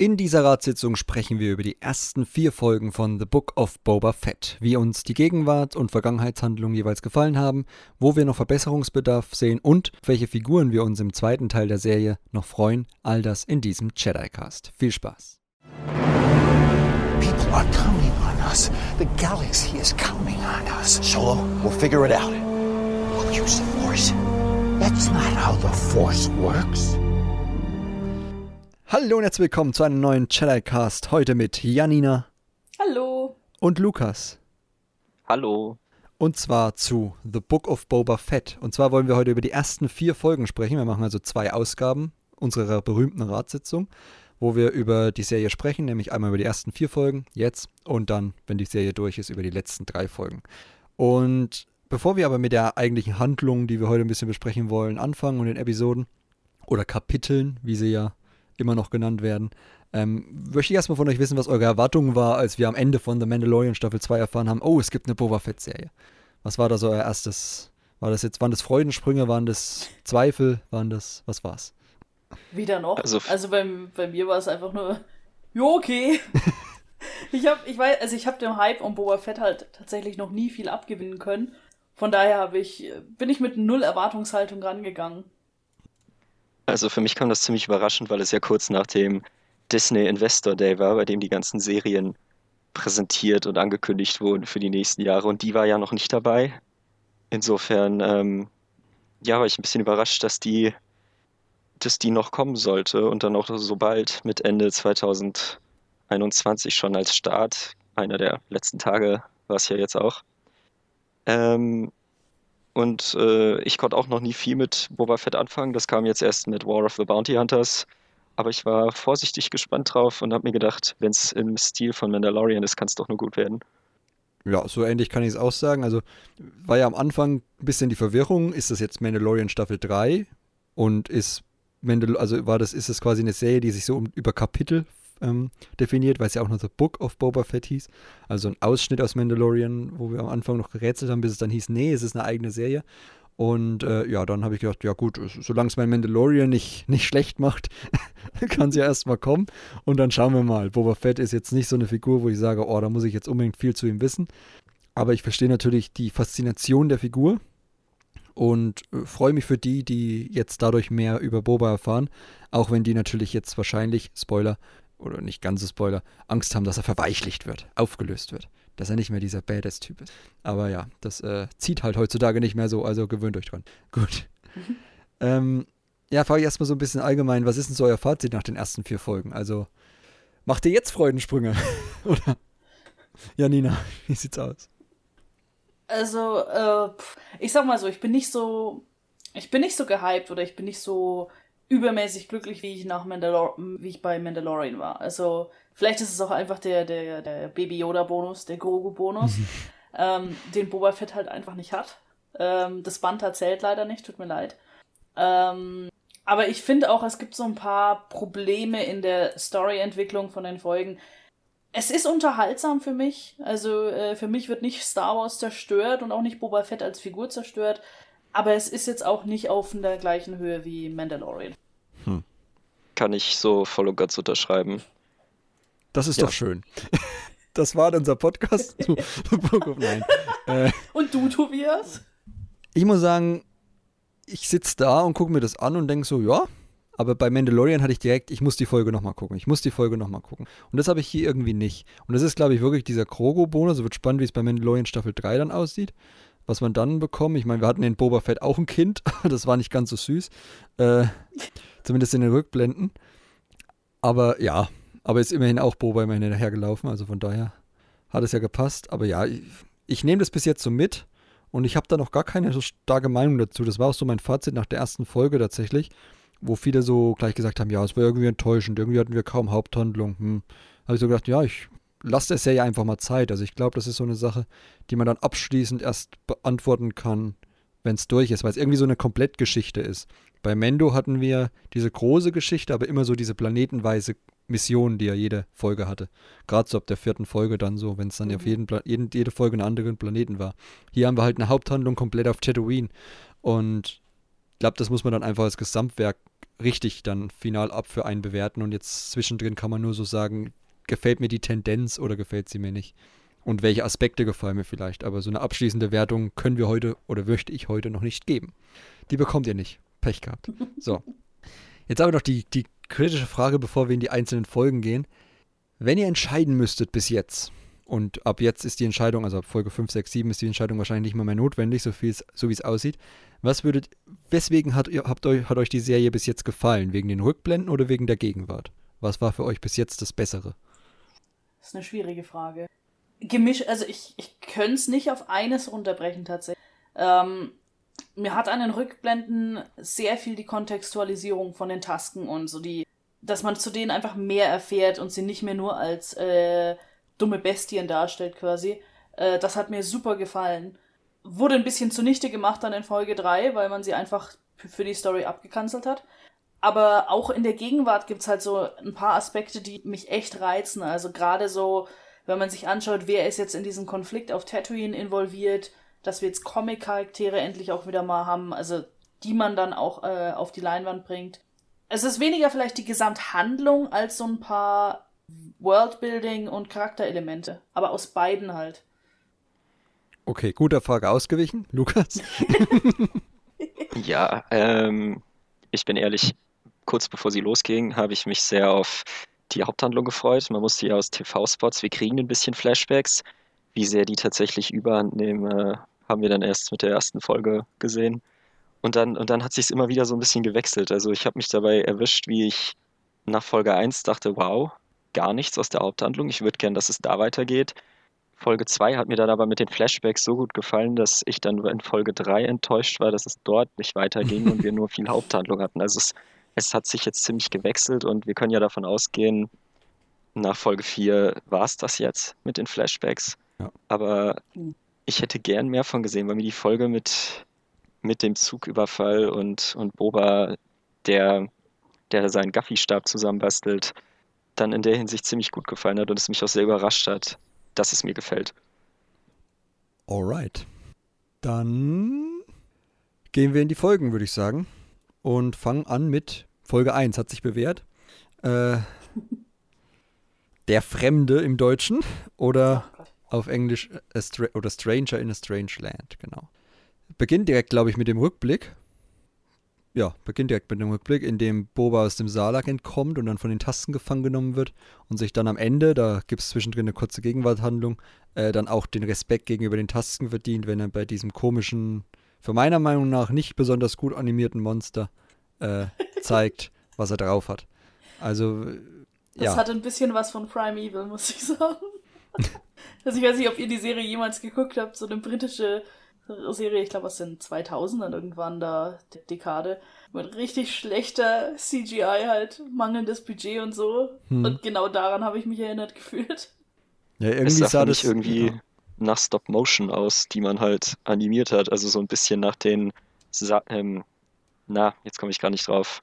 In dieser Ratssitzung sprechen wir über die ersten vier Folgen von The Book of Boba Fett, wie uns die Gegenwart und Vergangenheitshandlungen jeweils gefallen haben, wo wir noch Verbesserungsbedarf sehen und welche Figuren wir uns im zweiten Teil der Serie noch freuen. All das in diesem Jedi-Cast. Viel Spaß! People are counting on us. The galaxy is counting on us. Solo, we'll figure it out. We'll use the Force. That's not how the Force works. Hallo und herzlich willkommen zu einem neuen Jedi-Cast. Heute mit Janina Hallo. und Lukas. Hallo. Und zwar zu The Book of Boba Fett. Und zwar wollen wir heute über die ersten vier Folgen sprechen. Wir machen also zwei Ausgaben unserer berühmten Ratssitzung, wo wir über die Serie sprechen, nämlich einmal über die ersten vier Folgen, jetzt, und dann, wenn die Serie durch ist, über die letzten drei Folgen. Und bevor wir aber mit der eigentlichen Handlung, die wir heute ein bisschen besprechen wollen, anfangen und den Episoden oder Kapiteln, wie sie ja immer noch genannt werden, ähm, möchte ich erstmal von euch wissen, was eure Erwartung war, als wir am Ende von The Mandalorian Staffel 2 erfahren haben, oh, es gibt eine Boba Fett-Serie. Was war da so euer erstes? War das jetzt, waren das Freudensprünge, waren das Zweifel, waren das, was war's? Wieder noch. Also Also, bei, bei mir war es einfach nur, jo, okay. ich hab, ich weiß, also ich habe dem Hype um Boba Fett halt tatsächlich noch nie viel abgewinnen können. Von daher habe ich, bin ich mit null Erwartungshaltung rangegangen. Also für mich kam das ziemlich überraschend, weil es ja kurz nach dem Disney Investor Day war, bei dem die ganzen Serien präsentiert und angekündigt wurden für die nächsten Jahre und die war ja noch nicht dabei. Insofern, ähm, ja, war ich ein bisschen überrascht, dass die, dass die noch kommen sollte und dann auch so bald mit Ende 2021 schon als Start. Einer der letzten Tage war es ja jetzt auch. Ähm, Und äh, ich konnte auch noch nie viel mit Boba Fett anfangen. Das kam jetzt erst mit War of the Bounty Hunters. Aber ich war vorsichtig gespannt drauf und habe mir gedacht, wenn es im Stil von Mandalorian ist, kann es doch nur gut werden. Ja, so ähnlich kann ich es auch sagen. Also war ja am Anfang ein bisschen die Verwirrung, ist das jetzt Mandalorian Staffel 3 und ist Mandal also war das, ist es quasi eine Serie, die sich so über Kapitel ähm, definiert, weil es ja auch noch The Book of Boba Fett hieß. Also ein Ausschnitt aus Mandalorian, wo wir am Anfang noch gerätselt haben, bis es dann hieß, nee, es ist eine eigene Serie. Und äh, ja, dann habe ich gedacht, ja gut, solange es mein Mandalorian nicht, nicht schlecht macht, kann es ja erstmal kommen. Und dann schauen wir mal. Boba Fett ist jetzt nicht so eine Figur, wo ich sage, oh, da muss ich jetzt unbedingt viel zu ihm wissen. Aber ich verstehe natürlich die Faszination der Figur und äh, freue mich für die, die jetzt dadurch mehr über Boba erfahren. Auch wenn die natürlich jetzt wahrscheinlich, Spoiler, oder nicht ganze Spoiler, Angst haben, dass er verweichlicht wird, aufgelöst wird. Dass er nicht mehr dieser Badass-Typ ist. Aber ja, das äh, zieht halt heutzutage nicht mehr so, also gewöhnt euch dran. Gut. ähm, ja, frage ich erstmal so ein bisschen allgemein, was ist denn so euer Fazit nach den ersten vier Folgen? Also, macht ihr jetzt Freudensprünge? Oder? Janina, wie sieht's aus? Also, äh, ich sag mal so, ich bin nicht so, ich bin nicht so gehypt oder ich bin nicht so übermäßig glücklich, wie ich nach Mandalor wie ich bei Mandalorian war. Also, vielleicht ist es auch einfach der, der, der Baby Yoda-Bonus, der Grogu-Bonus, ähm, den Boba Fett halt einfach nicht hat. Ähm, das Band erzählt leider nicht, tut mir leid. Ähm, aber ich finde auch, es gibt so ein paar Probleme in der Storyentwicklung von den Folgen. Es ist unterhaltsam für mich. Also äh, für mich wird nicht Star Wars zerstört und auch nicht Boba Fett als Figur zerstört. Aber es ist jetzt auch nicht auf der gleichen Höhe wie Mandalorian. Kann ich so voll und ganz unterschreiben. Das ist Ja. doch schön. Das war unser Podcast zu Book of Nein. Äh, Und du, Tobias? ich muss sagen, ich sitze da und gucke mir das an und denke so, ja, aber bei Mandalorian hatte ich direkt, ich muss die Folge nochmal gucken. Ich muss die Folge nochmal gucken. Und das habe ich hier irgendwie nicht. Und das ist, glaube ich, wirklich dieser Krogo-Bonus. Es wird spannend, wie es bei Mandalorian Staffel 3 dann aussieht. Was man dann bekommt. Ich meine, wir hatten in Boba Fett auch ein Kind. Das war nicht ganz so süß. Äh, zumindest in den Rückblenden. Aber ja, aber ist immerhin auch Boba immerhin hinterhergelaufen. Also von daher hat es ja gepasst. Aber ja, ich, ich nehme das bis jetzt so mit. Und ich habe da noch gar keine so starke Meinung dazu. Das war auch so mein Fazit nach der ersten Folge tatsächlich, wo viele so gleich gesagt haben, ja, es war irgendwie enttäuschend, irgendwie hatten wir kaum Haupthandlung. Hm. Habe ich so gedacht, ja, ich lasse der Serie einfach mal Zeit. Also ich glaube, das ist so eine Sache, die man dann abschließend erst beantworten kann, wenn es durch ist, weil es irgendwie so eine Komplettgeschichte ist. Bei Mendo hatten wir diese große Geschichte, aber immer so diese planetenweise Mission, die er jede Folge hatte. Gerade so ab der vierten Folge dann so, wenn es dann auf jeden, Pla- jeden, jede Folge einen anderen Planeten war. Hier haben wir halt eine Haupthandlung komplett auf Tatooine. Und ich glaube, das muss man dann einfach als Gesamtwerk richtig dann final ab für einen bewerten und jetzt zwischendrin kann man nur so sagen, gefällt mir die Tendenz oder gefällt sie mir nicht. Und welche Aspekte gefallen mir vielleicht. Aber so eine abschließende Wertung können wir heute oder möchte ich heute noch nicht geben. Die bekommt ihr nicht. Pech gehabt. So. Jetzt aber noch die, die kritische Frage, bevor wir in die einzelnen Folgen gehen. Wenn ihr entscheiden müsstet bis jetzt, und ab jetzt ist die Entscheidung, also ab Folge 5, 6, 7 ist die Entscheidung wahrscheinlich nicht mehr, mehr notwendig, so, so wie es aussieht. Was würdet, weswegen hat, habt euch, hat euch die Serie bis jetzt gefallen? Wegen den Rückblenden oder wegen der Gegenwart? Was war für euch bis jetzt das Bessere? Das ist eine schwierige Frage. Gemisch, also ich, ich könnte es nicht auf eines runterbrechen tatsächlich. Ähm, mir hat an den Rückblenden sehr viel die Kontextualisierung von den Tasken und so die, dass man zu denen einfach mehr erfährt und sie nicht mehr nur als äh, dumme Bestien darstellt quasi. Äh, das hat mir super gefallen. Wurde ein bisschen zunichte gemacht dann in Folge 3, weil man sie einfach für die Story abgekanzelt hat. Aber auch in der Gegenwart gibt es halt so ein paar Aspekte, die mich echt reizen. Also gerade so, wenn man sich anschaut, wer ist jetzt in diesem Konflikt auf Tatooine involviert, dass wir jetzt Comic-Charaktere endlich auch wieder mal haben, also die man dann auch äh, auf die Leinwand bringt. Es ist weniger vielleicht die Gesamthandlung als so ein paar Worldbuilding und Charakterelemente, aber aus beiden halt. Okay, guter Frage ausgewichen. Lukas? ja, ähm, ich bin ehrlich, kurz bevor sie losging, habe ich mich sehr auf die Haupthandlung gefreut. Man musste ja aus TV-Spots, wir kriegen ein bisschen Flashbacks. Wie sehr die tatsächlich überhand nehmen, äh, haben wir dann erst mit der ersten Folge gesehen. Und dann, und dann hat sich immer wieder so ein bisschen gewechselt. Also ich habe mich dabei erwischt, wie ich nach Folge 1 dachte, wow, gar nichts aus der Haupthandlung. Ich würde gern, dass es da weitergeht. Folge 2 hat mir dann aber mit den Flashbacks so gut gefallen, dass ich dann in Folge 3 enttäuscht war, dass es dort nicht weiterging und wir nur viel Haupthandlung hatten. Also es, es hat sich jetzt ziemlich gewechselt und wir können ja davon ausgehen, nach Folge 4 war es das jetzt mit den Flashbacks. Ja. Aber ich hätte gern mehr von gesehen, weil mir die Folge mit, mit dem Zugüberfall und, und Boba, der, der seinen Gaffy-Stab zusammenbastelt, dann in der Hinsicht ziemlich gut gefallen hat und es mich auch sehr überrascht hat, dass es mir gefällt. Alright. Dann gehen wir in die Folgen, würde ich sagen. Und fangen an mit Folge 1. Hat sich bewährt. Äh, der Fremde im Deutschen oder oh auf Englisch oder Stranger in a Strange Land, genau. Beginnt direkt, glaube ich, mit dem Rückblick ja, beginnt direkt mit dem Rückblick, in dem Boba aus dem Salak entkommt und dann von den Tasten gefangen genommen wird und sich dann am Ende, da gibt es zwischendrin eine kurze Gegenwarthandlung, äh, dann auch den Respekt gegenüber den Tasten verdient, wenn er bei diesem komischen, für meiner Meinung nach nicht besonders gut animierten Monster äh, zeigt, was er drauf hat. Also, das ja. hat ein bisschen was von Primeval, muss ich sagen. also ich weiß nicht, ob ihr die Serie jemals geguckt habt, so eine britische Serie, ich glaube aus den 2000ern irgendwann da, der Dekade, mit richtig schlechter CGI halt, mangelndes Budget und so. Hm. Und genau daran habe ich mich erinnert gefühlt. Ja, irgendwie sah, sah das irgendwie ja. Nach Stop Motion aus, die man halt animiert hat, also so ein bisschen nach den, Sa ähm, na, jetzt komme ich gar nicht drauf,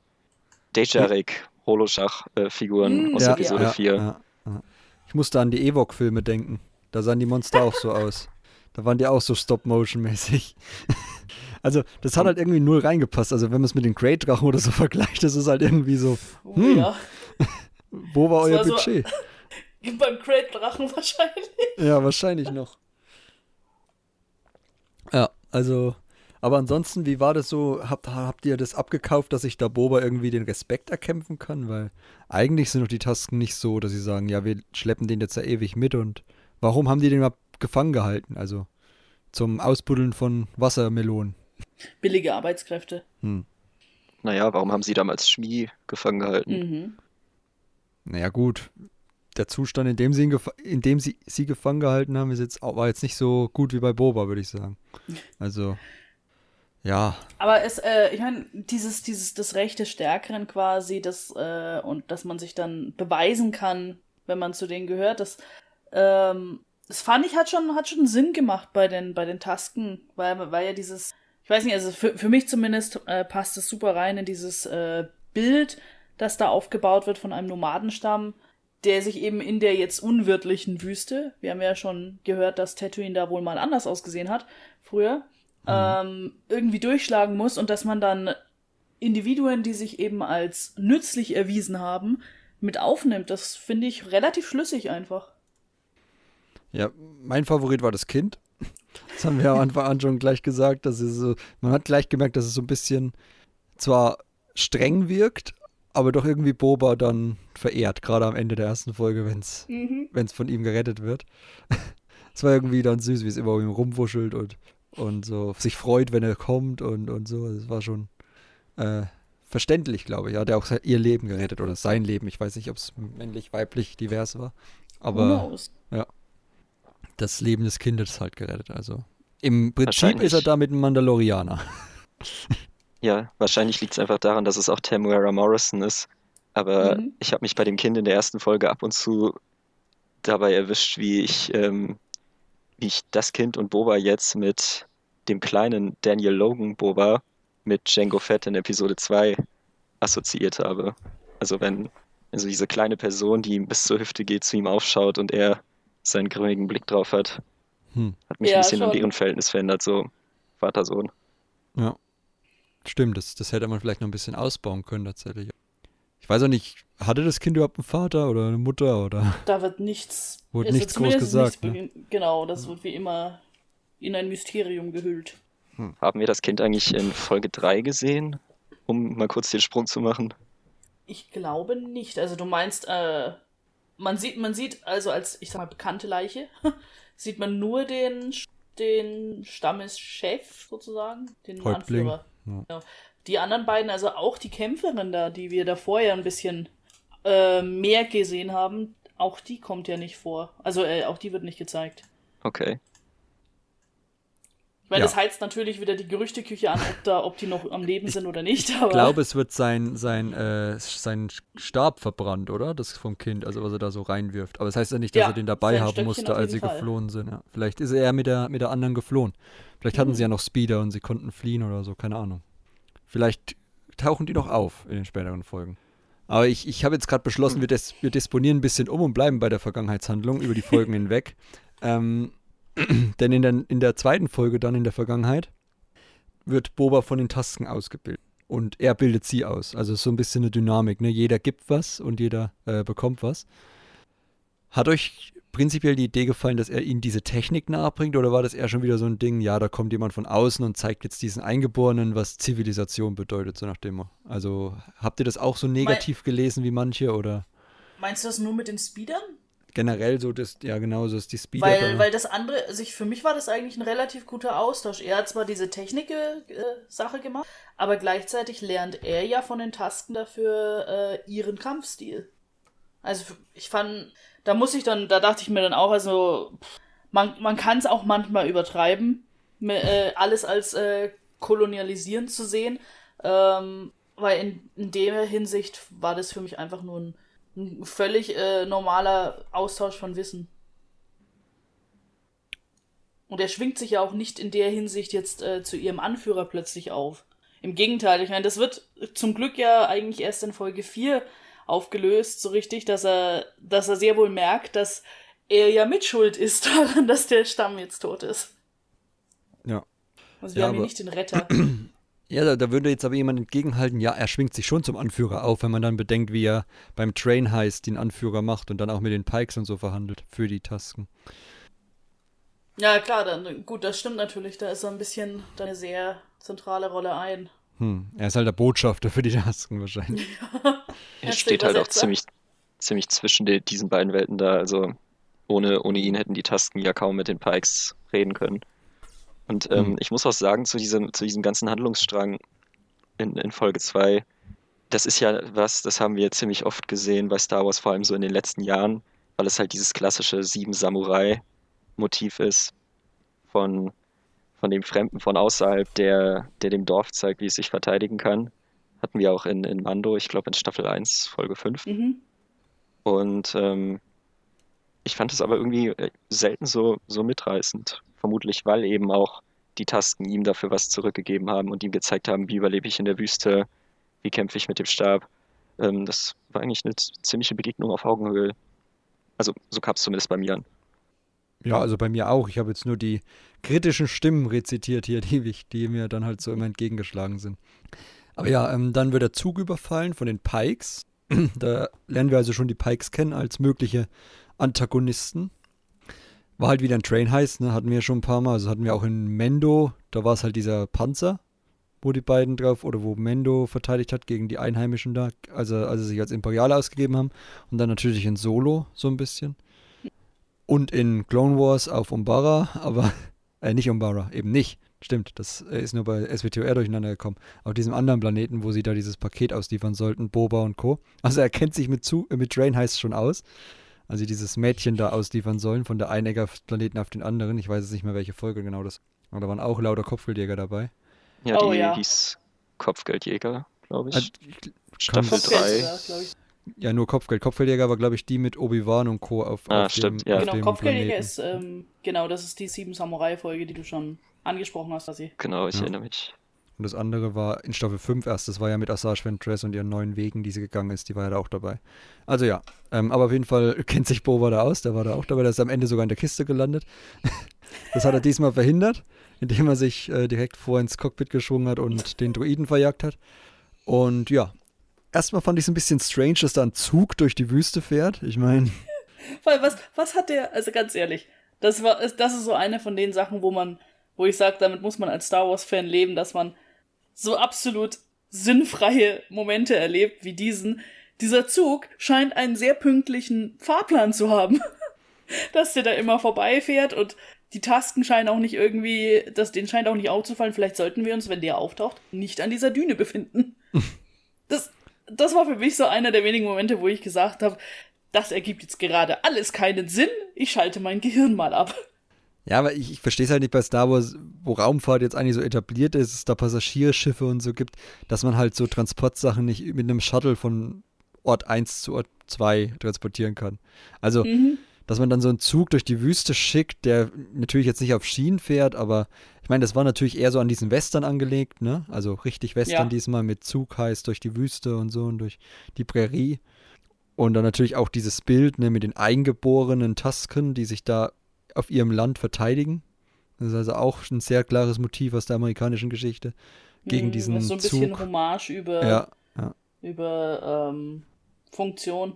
Dejarek Holoschach-Figuren äh, aus ja, Episode ja, 4. Ich musste an die Ewok-Filme denken. Da sahen die Monster auch so aus. Da waren die auch so Stop-Motion-mäßig. Also, das hat halt irgendwie null reingepasst. Also, wenn man es mit den Great-Drachen oder so vergleicht, das ist halt irgendwie so. Oh, hm, ja. Wo war das euer war Budget? So, beim Great-Drachen wahrscheinlich. Ja, wahrscheinlich noch. Also. Aber ansonsten, wie war das so? Habt, habt ihr das abgekauft, dass sich da Boba irgendwie den Respekt erkämpfen kann? Weil eigentlich sind doch die Tasken nicht so, dass sie sagen, ja, wir schleppen den jetzt ja ewig mit und warum haben die den überhaupt gefangen gehalten, also zum Ausbuddeln von Wassermelonen. Billige Arbeitskräfte. Hm. Naja, warum haben sie damals Schmie gefangen gehalten? Mhm. Naja, gut. Der Zustand, in dem, sie ihn in dem sie, sie gefangen gehalten haben, ist jetzt, war jetzt nicht so gut wie bei Boba, würde ich sagen. Also, ja. Aber es, äh, ich meine, dieses, dieses, das Recht des Stärkeren quasi, das, äh, und dass man sich dann beweisen kann, wenn man zu denen gehört, das ähm, das fand ich hat schon, hat schon Sinn gemacht bei den, bei den Tasken, weil, weil ja dieses, ich weiß nicht, also für, für mich zumindest äh, passt es super rein in dieses äh, Bild, das da aufgebaut wird von einem Nomadenstamm, der sich eben in der jetzt unwirtlichen Wüste, wir haben ja schon gehört, dass Tatooine da wohl mal anders ausgesehen hat, früher, mhm. ähm, irgendwie durchschlagen muss und dass man dann Individuen, die sich eben als nützlich erwiesen haben, mit aufnimmt. Das finde ich relativ schlüssig einfach. Ja, mein Favorit war das Kind. Das haben wir am Anfang an schon gleich gesagt. Dass es so, man hat gleich gemerkt, dass es so ein bisschen zwar streng wirkt, aber doch irgendwie Boba dann verehrt, gerade am Ende der ersten Folge, wenn es Mhm. von ihm gerettet wird. Es war irgendwie dann süß, wie es immer um ihn rumwuschelt und, und so sich freut, wenn er kommt und, und so. Es war schon äh, verständlich, glaube ich. Er hat ja auch ihr Leben gerettet oder sein Leben. Ich weiß nicht, ob es männlich, weiblich, divers war. Aber knows? das Leben des Kindes halt gerettet. Also im Prinzip ist er damit ein Mandalorianer. Ja, wahrscheinlich liegt es einfach daran, dass es auch Temuera Morrison ist. Aber Mhm. ich habe mich bei dem Kind in der ersten Folge ab und zu dabei erwischt, wie ich, ähm, wie ich das Kind und Boba jetzt mit dem kleinen Daniel Logan Boba mit Django Fett in Episode 2 assoziiert habe. Also wenn also diese kleine Person, die ihm bis zur Hüfte geht, zu ihm aufschaut und er seinen grimmigen Blick drauf hat, Hm. hat mich Ja, ein bisschen an schon. deren Verhältnis verändert, so Vater-Sohn. Ja. Stimmt, das, das hätte man vielleicht noch ein bisschen ausbauen können tatsächlich. Ich weiß auch nicht, hatte das Kind überhaupt einen Vater oder eine Mutter oder? Da wird nichts. Wurde nichts groß gesagt, nichts be- Genau, das wird wie immer in ein Mysterium gehüllt. Haben wir das Kind eigentlich in Folge 3 gesehen, um mal kurz den Sprung zu machen? Ich glaube nicht. Also du meinst, äh, man sieht, man sieht also als, ich sag mal, bekannte Leiche, sieht man nur den, den Stammeschef sozusagen, den Häuptling. Anführer. Ja. Die anderen beiden, also auch die Kämpferin da, die wir da vorher ein bisschen äh, mehr gesehen haben, auch die kommt ja nicht vor. Also äh, auch die wird nicht gezeigt. Okay. Ich meine, Ja. das heizt natürlich wieder die Gerüchteküche an, ob, da, ob die noch am Leben sind oder nicht. Ich glaube, es wird sein, sein, äh, sein Stab verbrannt, oder? Das vom Kind, also was er da so reinwirft. Aber das heißt ja nicht, dass Ja, er den dabei haben Stöckchen musste, als sie Fall. geflohen sind. Ja. Vielleicht ist er mit der, mit der anderen geflohen. Vielleicht hatten Mhm. sie ja noch Speeder und sie konnten fliehen oder so, keine Ahnung. Vielleicht tauchen die noch auf in den späteren Folgen. Aber ich, ich habe jetzt gerade beschlossen, wir, des, wir disponieren ein bisschen um und bleiben bei der Vergangenheitshandlung über die Folgen hinweg. Ähm, denn in der, in der zweiten Folge dann in der Vergangenheit wird Boba von den Tasken ausgebildet. Und er bildet sie aus. Also so ein bisschen eine Dynamik. Ne? Jeder gibt was und jeder äh, bekommt was. Hat euch prinzipiell die Idee gefallen, dass er ihnen diese Technik nahebringt? Oder war das eher schon wieder so ein Ding, ja, da kommt jemand von außen und zeigt jetzt diesen Eingeborenen, was Zivilisation bedeutet, so nach dem. Also habt ihr das auch so negativ gelesen wie manche? Oder meinst du das nur mit den Speedern? Generell so, das, ja genau, so ist die Speeder. Weil, weil das andere, also ich, für mich war das eigentlich ein relativ guter Austausch. Er hat zwar diese Technik-Sache gemacht, aber gleichzeitig lernt er ja von den Tasken dafür äh, ihren Kampfstil. Also ich fand, da muss ich dann, da dachte ich mir dann auch, also man, man kann es auch manchmal übertreiben, me- äh, alles als äh, kolonialisieren zu sehen, ähm, weil in, in der Hinsicht war das für mich einfach nur ein, ein völlig äh, normaler Austausch von Wissen. Und er schwingt sich ja auch nicht in der Hinsicht jetzt äh, zu ihrem Anführer plötzlich auf. Im Gegenteil, ich meine, das wird zum Glück ja eigentlich erst in Folge 4 aufgelöst, so richtig, dass er, dass er sehr wohl merkt, dass er ja mitschuld ist daran, dass der Stamm jetzt tot ist. ja. Also wir Ja, haben hier nicht den Retter. Ja, da, da würde jetzt aber jemand entgegenhalten, ja, er schwingt sich schon zum Anführer auf, wenn man dann bedenkt, wie er beim Train heißt, den Anführer macht und dann auch mit den Pikes und so verhandelt für die Tasken. ja, klar, dann, gut, das stimmt natürlich. Da ist er ein bisschen eine sehr zentrale Rolle ein. Hm, er ist halt der Botschafter für die Tasken wahrscheinlich. Er steht halt auch ziemlich, ziemlich zwischen de, diesen beiden Welten da. Also ohne, ohne ihn hätten die Tasken ja kaum mit den Pikes reden können. Und ähm, Hm. ich muss auch sagen, zu diesem, zu diesem ganzen Handlungsstrang in, in Folge 2, das ist ja was, das haben wir ziemlich oft gesehen bei Star Wars, vor allem so in den letzten Jahren, weil es halt dieses klassische Sieben Samurai-Motiv ist von, von dem Fremden von außerhalb, der, der dem Dorf zeigt, wie es sich verteidigen kann. Hatten wir auch in, in Mando, ich glaube in Staffel 1, Folge 5. Mhm. Und ähm, ich fand es aber irgendwie äh, selten so, so mitreißend. Vermutlich, weil eben auch die Tasken ihm dafür was zurückgegeben haben und ihm gezeigt haben, wie überlebe ich in der Wüste, wie kämpfe ich mit dem Stab. Ähm, das war eigentlich eine ziemliche Begegnung auf Augenhöhe. Also so kam es zumindest bei mir an. Ja, also bei mir auch. Ich habe jetzt nur die kritischen Stimmen rezitiert hier, die, die mir dann halt so immer entgegengeschlagen sind. Aber ja, ähm, dann wird der Zug überfallen von den Pikes. da lernen wir also schon die Pikes kennen als mögliche Antagonisten. War halt wieder ein Train Heist, ne? Hatten wir schon ein paar Mal. Also hatten wir auch in Mendo, da war es halt dieser Panzer, wo die beiden drauf, oder wo Mendo verteidigt hat gegen die Einheimischen da, also als sie sich als Imperiale ausgegeben haben. Und dann natürlich in Solo so ein bisschen. Und in Clone Wars auf Umbara, aber, äh, nicht Umbara, eben nicht. Stimmt, das äh, ist nur bei SWTOR durcheinander gekommen. Auf diesem anderen Planeten, wo sie da dieses Paket ausliefern sollten, Boba und Co. Also er kennt sich mit, zu, äh, mit Drain heißt schon aus. Also dieses Mädchen da ausliefern sollen von der Einegger-Planeten auf den anderen. Ich weiß jetzt nicht mehr, welche Folge genau das. Aber da waren auch lauter Kopfgeldjäger dabei. Ja, Oh, die ja. hieß Kopfgeldjäger, glaube ich. ich- Staffel kann- Kopfgeld, 3. ja, glaub ich. Ja, nur Kopfgeld. Kopfgeldjäger war, glaube ich, die mit Obi-Wan und Co. auf, Ah, auf stimmt, dem, ja. auf Genau, dem Kopfgeldjäger Planeten. ist, ähm, genau, das ist die Sieben Samurai-Folge, die du schon angesprochen hast, dass sie. Genau, ich Ja. erinnere mich. Und das andere war in Staffel 5 erst. Das war ja mit Asajj Ventress und ihren neuen Wegen, die sie gegangen ist. Die war ja da auch dabei. Also ja, ähm, aber auf jeden Fall kennt sich Boba da aus. Der war da auch dabei. Der ist am Ende sogar in der Kiste gelandet. das hat er diesmal verhindert, indem er sich äh, direkt vor ins Cockpit geschwungen hat und den Druiden verjagt hat. Und ja, erstmal fand ich es ein bisschen strange, dass da ein Zug durch die Wüste fährt. Ich meine, Weil was, was hat der, also ganz ehrlich, das war, das ist so eine von den Sachen, wo man, wo ich sage, damit muss man als Star Wars-Fan leben, dass man so absolut sinnfreie Momente erlebt wie diesen. Dieser Zug scheint einen sehr pünktlichen Fahrplan zu haben. dass der da immer vorbeifährt und die Tasken scheinen auch nicht irgendwie, das, denen scheint auch nicht aufzufallen. Vielleicht sollten wir uns, wenn der auftaucht, nicht an dieser Düne befinden. das, das war für mich so einer der wenigen Momente, wo ich gesagt habe, das ergibt jetzt gerade alles keinen Sinn. Ich schalte mein Gehirn mal ab. Ja, aber ich, ich verstehe es halt nicht bei Star Wars, wo Raumfahrt jetzt eigentlich so etabliert ist, es da Passagierschiffe und so gibt, dass man halt so Transportsachen nicht mit einem Shuttle von Ort 1 zu Ort 2 transportieren kann. Also, Mhm. dass man dann so einen Zug durch die Wüste schickt, der natürlich jetzt nicht auf Schienen fährt, aber ich meine, das war natürlich eher so an diesen Western angelegt, ne? Also richtig Western Ja. diesmal mit Zug heißt durch die Wüste und so und durch die Prärie. Und dann natürlich auch dieses Bild ne, mit den eingeborenen Tasken, die sich da auf ihrem Land verteidigen. Das ist also auch ein sehr klares Motiv aus der amerikanischen Geschichte gegen Mhm, diesen das ist so ein bisschen Zug. Hommage über, Ja, ja, über ähm, Funktion,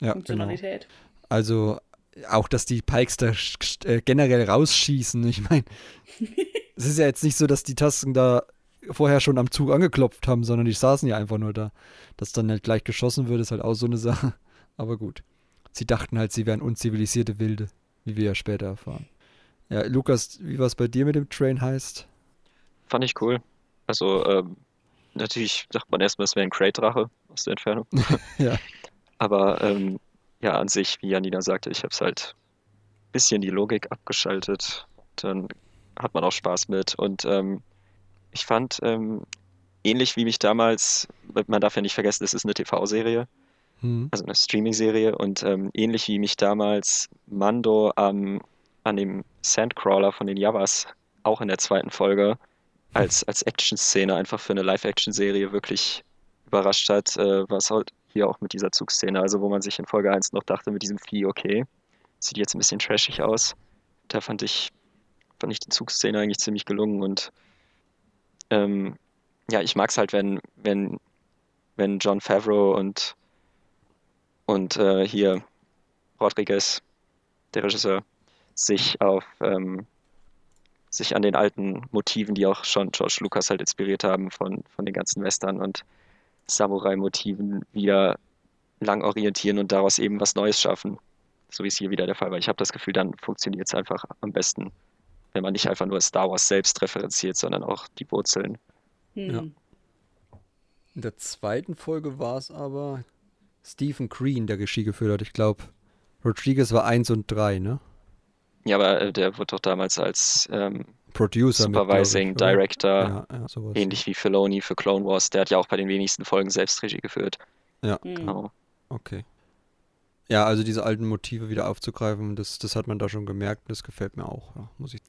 ja, genau. Funktionalität. Also auch, dass die Pikes da äh, generell rausschießen. Ich meine, es ist ja jetzt nicht so, dass die Tasken da vorher schon am Zug angeklopft haben, sondern die saßen ja einfach nur da. Dass dann halt gleich geschossen wird, ist halt auch so eine Sache. Aber gut. Sie dachten halt, sie wären unzivilisierte Wilde, wie wir ja später erfahren. Ja, Lukas, wie war es bei dir mit dem Train heißt? Fand ich cool. Also, ähm, natürlich dachte man erstmal, es wäre ein Crate-Drache aus der Entfernung. Ja. Aber ähm, ja, an sich, wie Janina sagte, ich habe es halt ein bisschen die Logik abgeschaltet. Dann hat man auch Spaß mit. Und ähm, ich fand, ähm, ähnlich wie mich damals, man darf ja nicht vergessen, es ist eine TV-Serie, Hm. also eine Streaming-Serie. Und ähm, ähnlich wie mich damals Mando am, an dem Sandcrawler von den Javas auch in der zweiten Folge als, als Action-Szene einfach für eine Live-Action-Serie wirklich überrascht hat, äh, war es halt hier auch mit dieser Zugszene. Also wo man sich in Folge 1 noch dachte, mit diesem Vieh, okay, sieht jetzt ein bisschen trashig aus. Da fand ich, fand ich die Zugszene eigentlich ziemlich gelungen und ähm, ja, ich mag es halt, wenn, wenn, wenn John Favreau und, und äh, hier Rodriguez, der Regisseur, sich auf ähm, sich an den alten Motiven, die auch schon George Lucas halt inspiriert haben von, von den ganzen Western und Samurai-Motiven wieder lang orientieren und daraus eben was Neues schaffen. So wie es hier wieder der Fall war. Ich habe das Gefühl, dann funktioniert es einfach am besten, wenn man nicht einfach nur Star Wars selbst referenziert, sondern auch die Wurzeln. Hm. Ja. In der zweiten Folge war es aber Stephen Green, der Regie geführt hat. Ich glaube, Rodriguez war 1 und 3, ne? Ja, aber äh, der wird doch damals als ähm, Producer mit, Supervising ich, oder? Director, Ja, ja, sowas. ähnlich wie Filoni für Clone Wars, der hat ja auch bei den wenigsten Folgen selbst Regie geführt. Ja, Hm. Genau. okay. Ja, also diese alten Motive wieder aufzugreifen, das, das hat man da schon gemerkt. Das gefällt mir auch, ja, muss ich.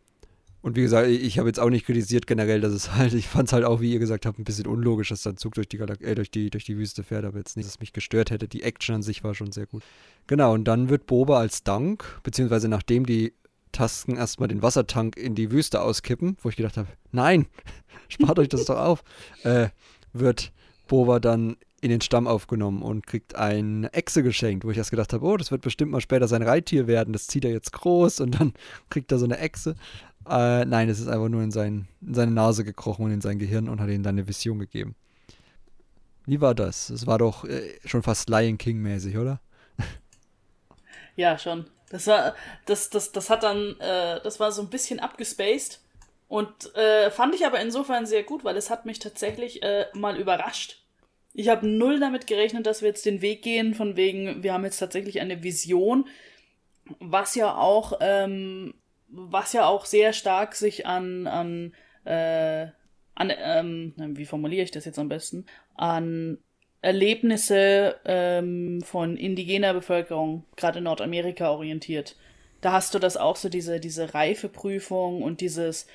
Und wie gesagt, ich, habe jetzt auch nicht kritisiert generell, dass es halt, ich fand es halt auch, wie ihr gesagt habt, ein bisschen unlogisch, dass da ein Zug durch die, äh, durch, die, durch die Wüste fährt, aber jetzt nicht, dass es mich gestört hätte. Die Action an sich war schon sehr gut. Genau, und dann wird Boba als Dank, beziehungsweise nachdem die Tasken erstmal den Wassertank in die Wüste auskippen, wo ich gedacht habe, nein, spart euch das doch auf, äh, wird Boba dann in den Stamm aufgenommen und kriegt eine Echse geschenkt, wo ich erst gedacht habe, oh, das wird bestimmt mal später sein Reittier werden, das zieht er jetzt groß und dann kriegt er so eine Echse. Äh, nein, es ist einfach nur in, sein, in seine Nase gekrochen und in sein Gehirn und hat ihm dann eine Vision gegeben. Wie war das? Es war doch äh, schon fast Lion King mäßig, oder? Ja, schon. Das war, das, das, das hat dann, äh, das war so ein bisschen abgespaced und äh, fand ich aber insofern sehr gut, weil es hat mich tatsächlich äh, mal überrascht. Ich habe null damit gerechnet, dass wir jetzt den Weg gehen, von wegen, wir haben jetzt tatsächlich eine Vision, was ja auch, ähm, was ja auch sehr stark sich an, an, äh, an ähm, wie formuliere ich das jetzt am besten, an Erlebnisse ähm, von indigener Bevölkerung, gerade in Nordamerika, orientiert. Da hast du das auch so, diese, diese Reifeprüfung und dieses,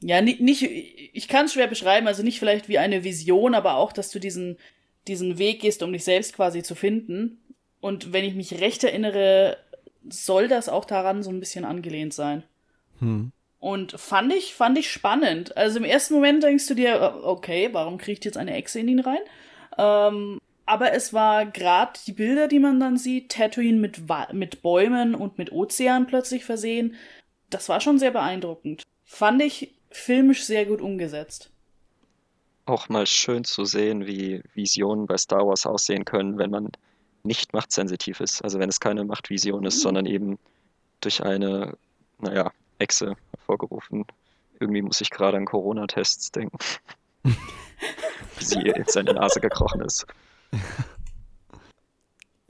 ja, nicht, nicht ich kann es schwer beschreiben, also nicht vielleicht wie eine Vision, aber auch, dass du diesen, diesen Weg gehst, um dich selbst quasi zu finden. Und wenn ich mich recht erinnere, soll das auch daran so ein bisschen angelehnt sein. Hm. Und fand ich, fand ich spannend. Also im ersten Moment denkst du dir, okay, warum kriegt jetzt eine Echse in ihn rein? Ähm, aber es war gerade die Bilder, die man dann sieht, Tatooine mit, mit Bäumen und mit Ozean plötzlich versehen. Das war schon sehr beeindruckend. Fand ich filmisch sehr gut umgesetzt. Auch mal schön zu sehen, wie Visionen bei Star Wars aussehen können, wenn man nicht machtsensitiv ist. Also wenn es keine Machtvision ist, mhm. sondern eben durch eine, naja, Echse hervorgerufen. Irgendwie muss ich gerade an Corona-Tests denken. wie sie in seine Nase gekrochen ist.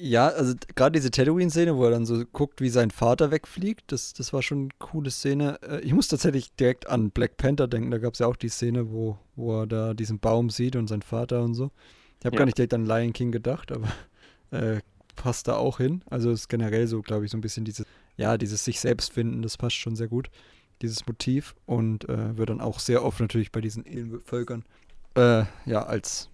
Ja, also gerade diese Tatooine-Szene, wo er dann so guckt, wie sein Vater wegfliegt, das, das war schon eine coole Szene. Äh, ich muss tatsächlich direkt an Black Panther denken, da gab es ja auch die Szene, wo, wo er da diesen Baum sieht und sein Vater und so. Ich habe ja. gar nicht direkt an Lion King gedacht, aber äh, passt da auch hin. Also ist generell so, glaube ich, so ein bisschen dieses, ja, dieses sich selbst finden, das passt schon sehr gut, dieses Motiv und äh, wird dann auch sehr oft natürlich bei diesen Völkern äh, ja, als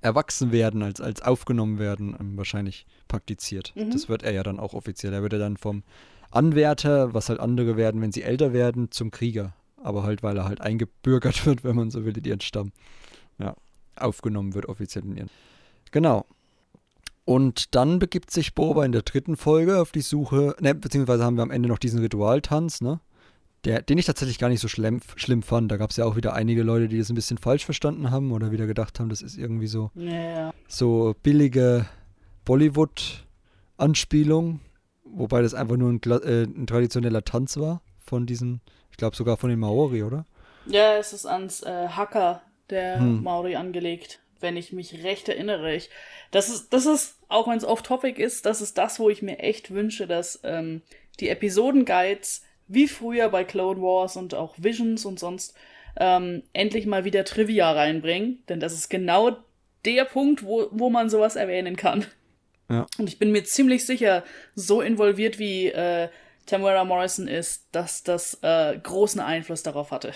erwachsen werden, als, als aufgenommen werden, ähm, wahrscheinlich praktiziert. Mhm. Das wird er ja dann auch offiziell. Er wird ja dann vom Anwärter, was halt andere werden, wenn sie älter werden, zum Krieger. Aber halt, weil er halt eingebürgert wird, wenn man so will, in ihren Stamm. Ja, aufgenommen wird offiziell in ihren. Genau. Und dann begibt sich Boba in der dritten Folge auf die Suche, ne, beziehungsweise haben wir am Ende noch diesen Ritualtanz, ne? der, den ich tatsächlich gar nicht so schlimm, schlimm fand. Da gab es ja auch wieder einige Leute, die das ein bisschen falsch verstanden haben oder wieder gedacht haben, das ist irgendwie so, ja. so billige Bollywood-Anspielung, wobei das einfach nur ein, äh, ein, traditioneller Tanz war von diesen, ich glaube sogar von den Maori, oder? Ja, es ist ans äh, Hacker der hm. Maori angelegt, wenn ich mich recht erinnere. Ich, das ist, das ist, auch wenn es off-topic ist, das ist das, wo ich mir echt wünsche, dass ähm, die Episoden-Guides wie früher bei Clone Wars und auch Visions und sonst, ähm, endlich mal wieder Trivia reinbringen. Denn das ist genau der Punkt, wo, wo man sowas erwähnen kann. Ja. Und ich bin mir ziemlich sicher, so involviert wie äh, Tamara Morrison ist, dass das äh, großen Einfluss darauf hatte.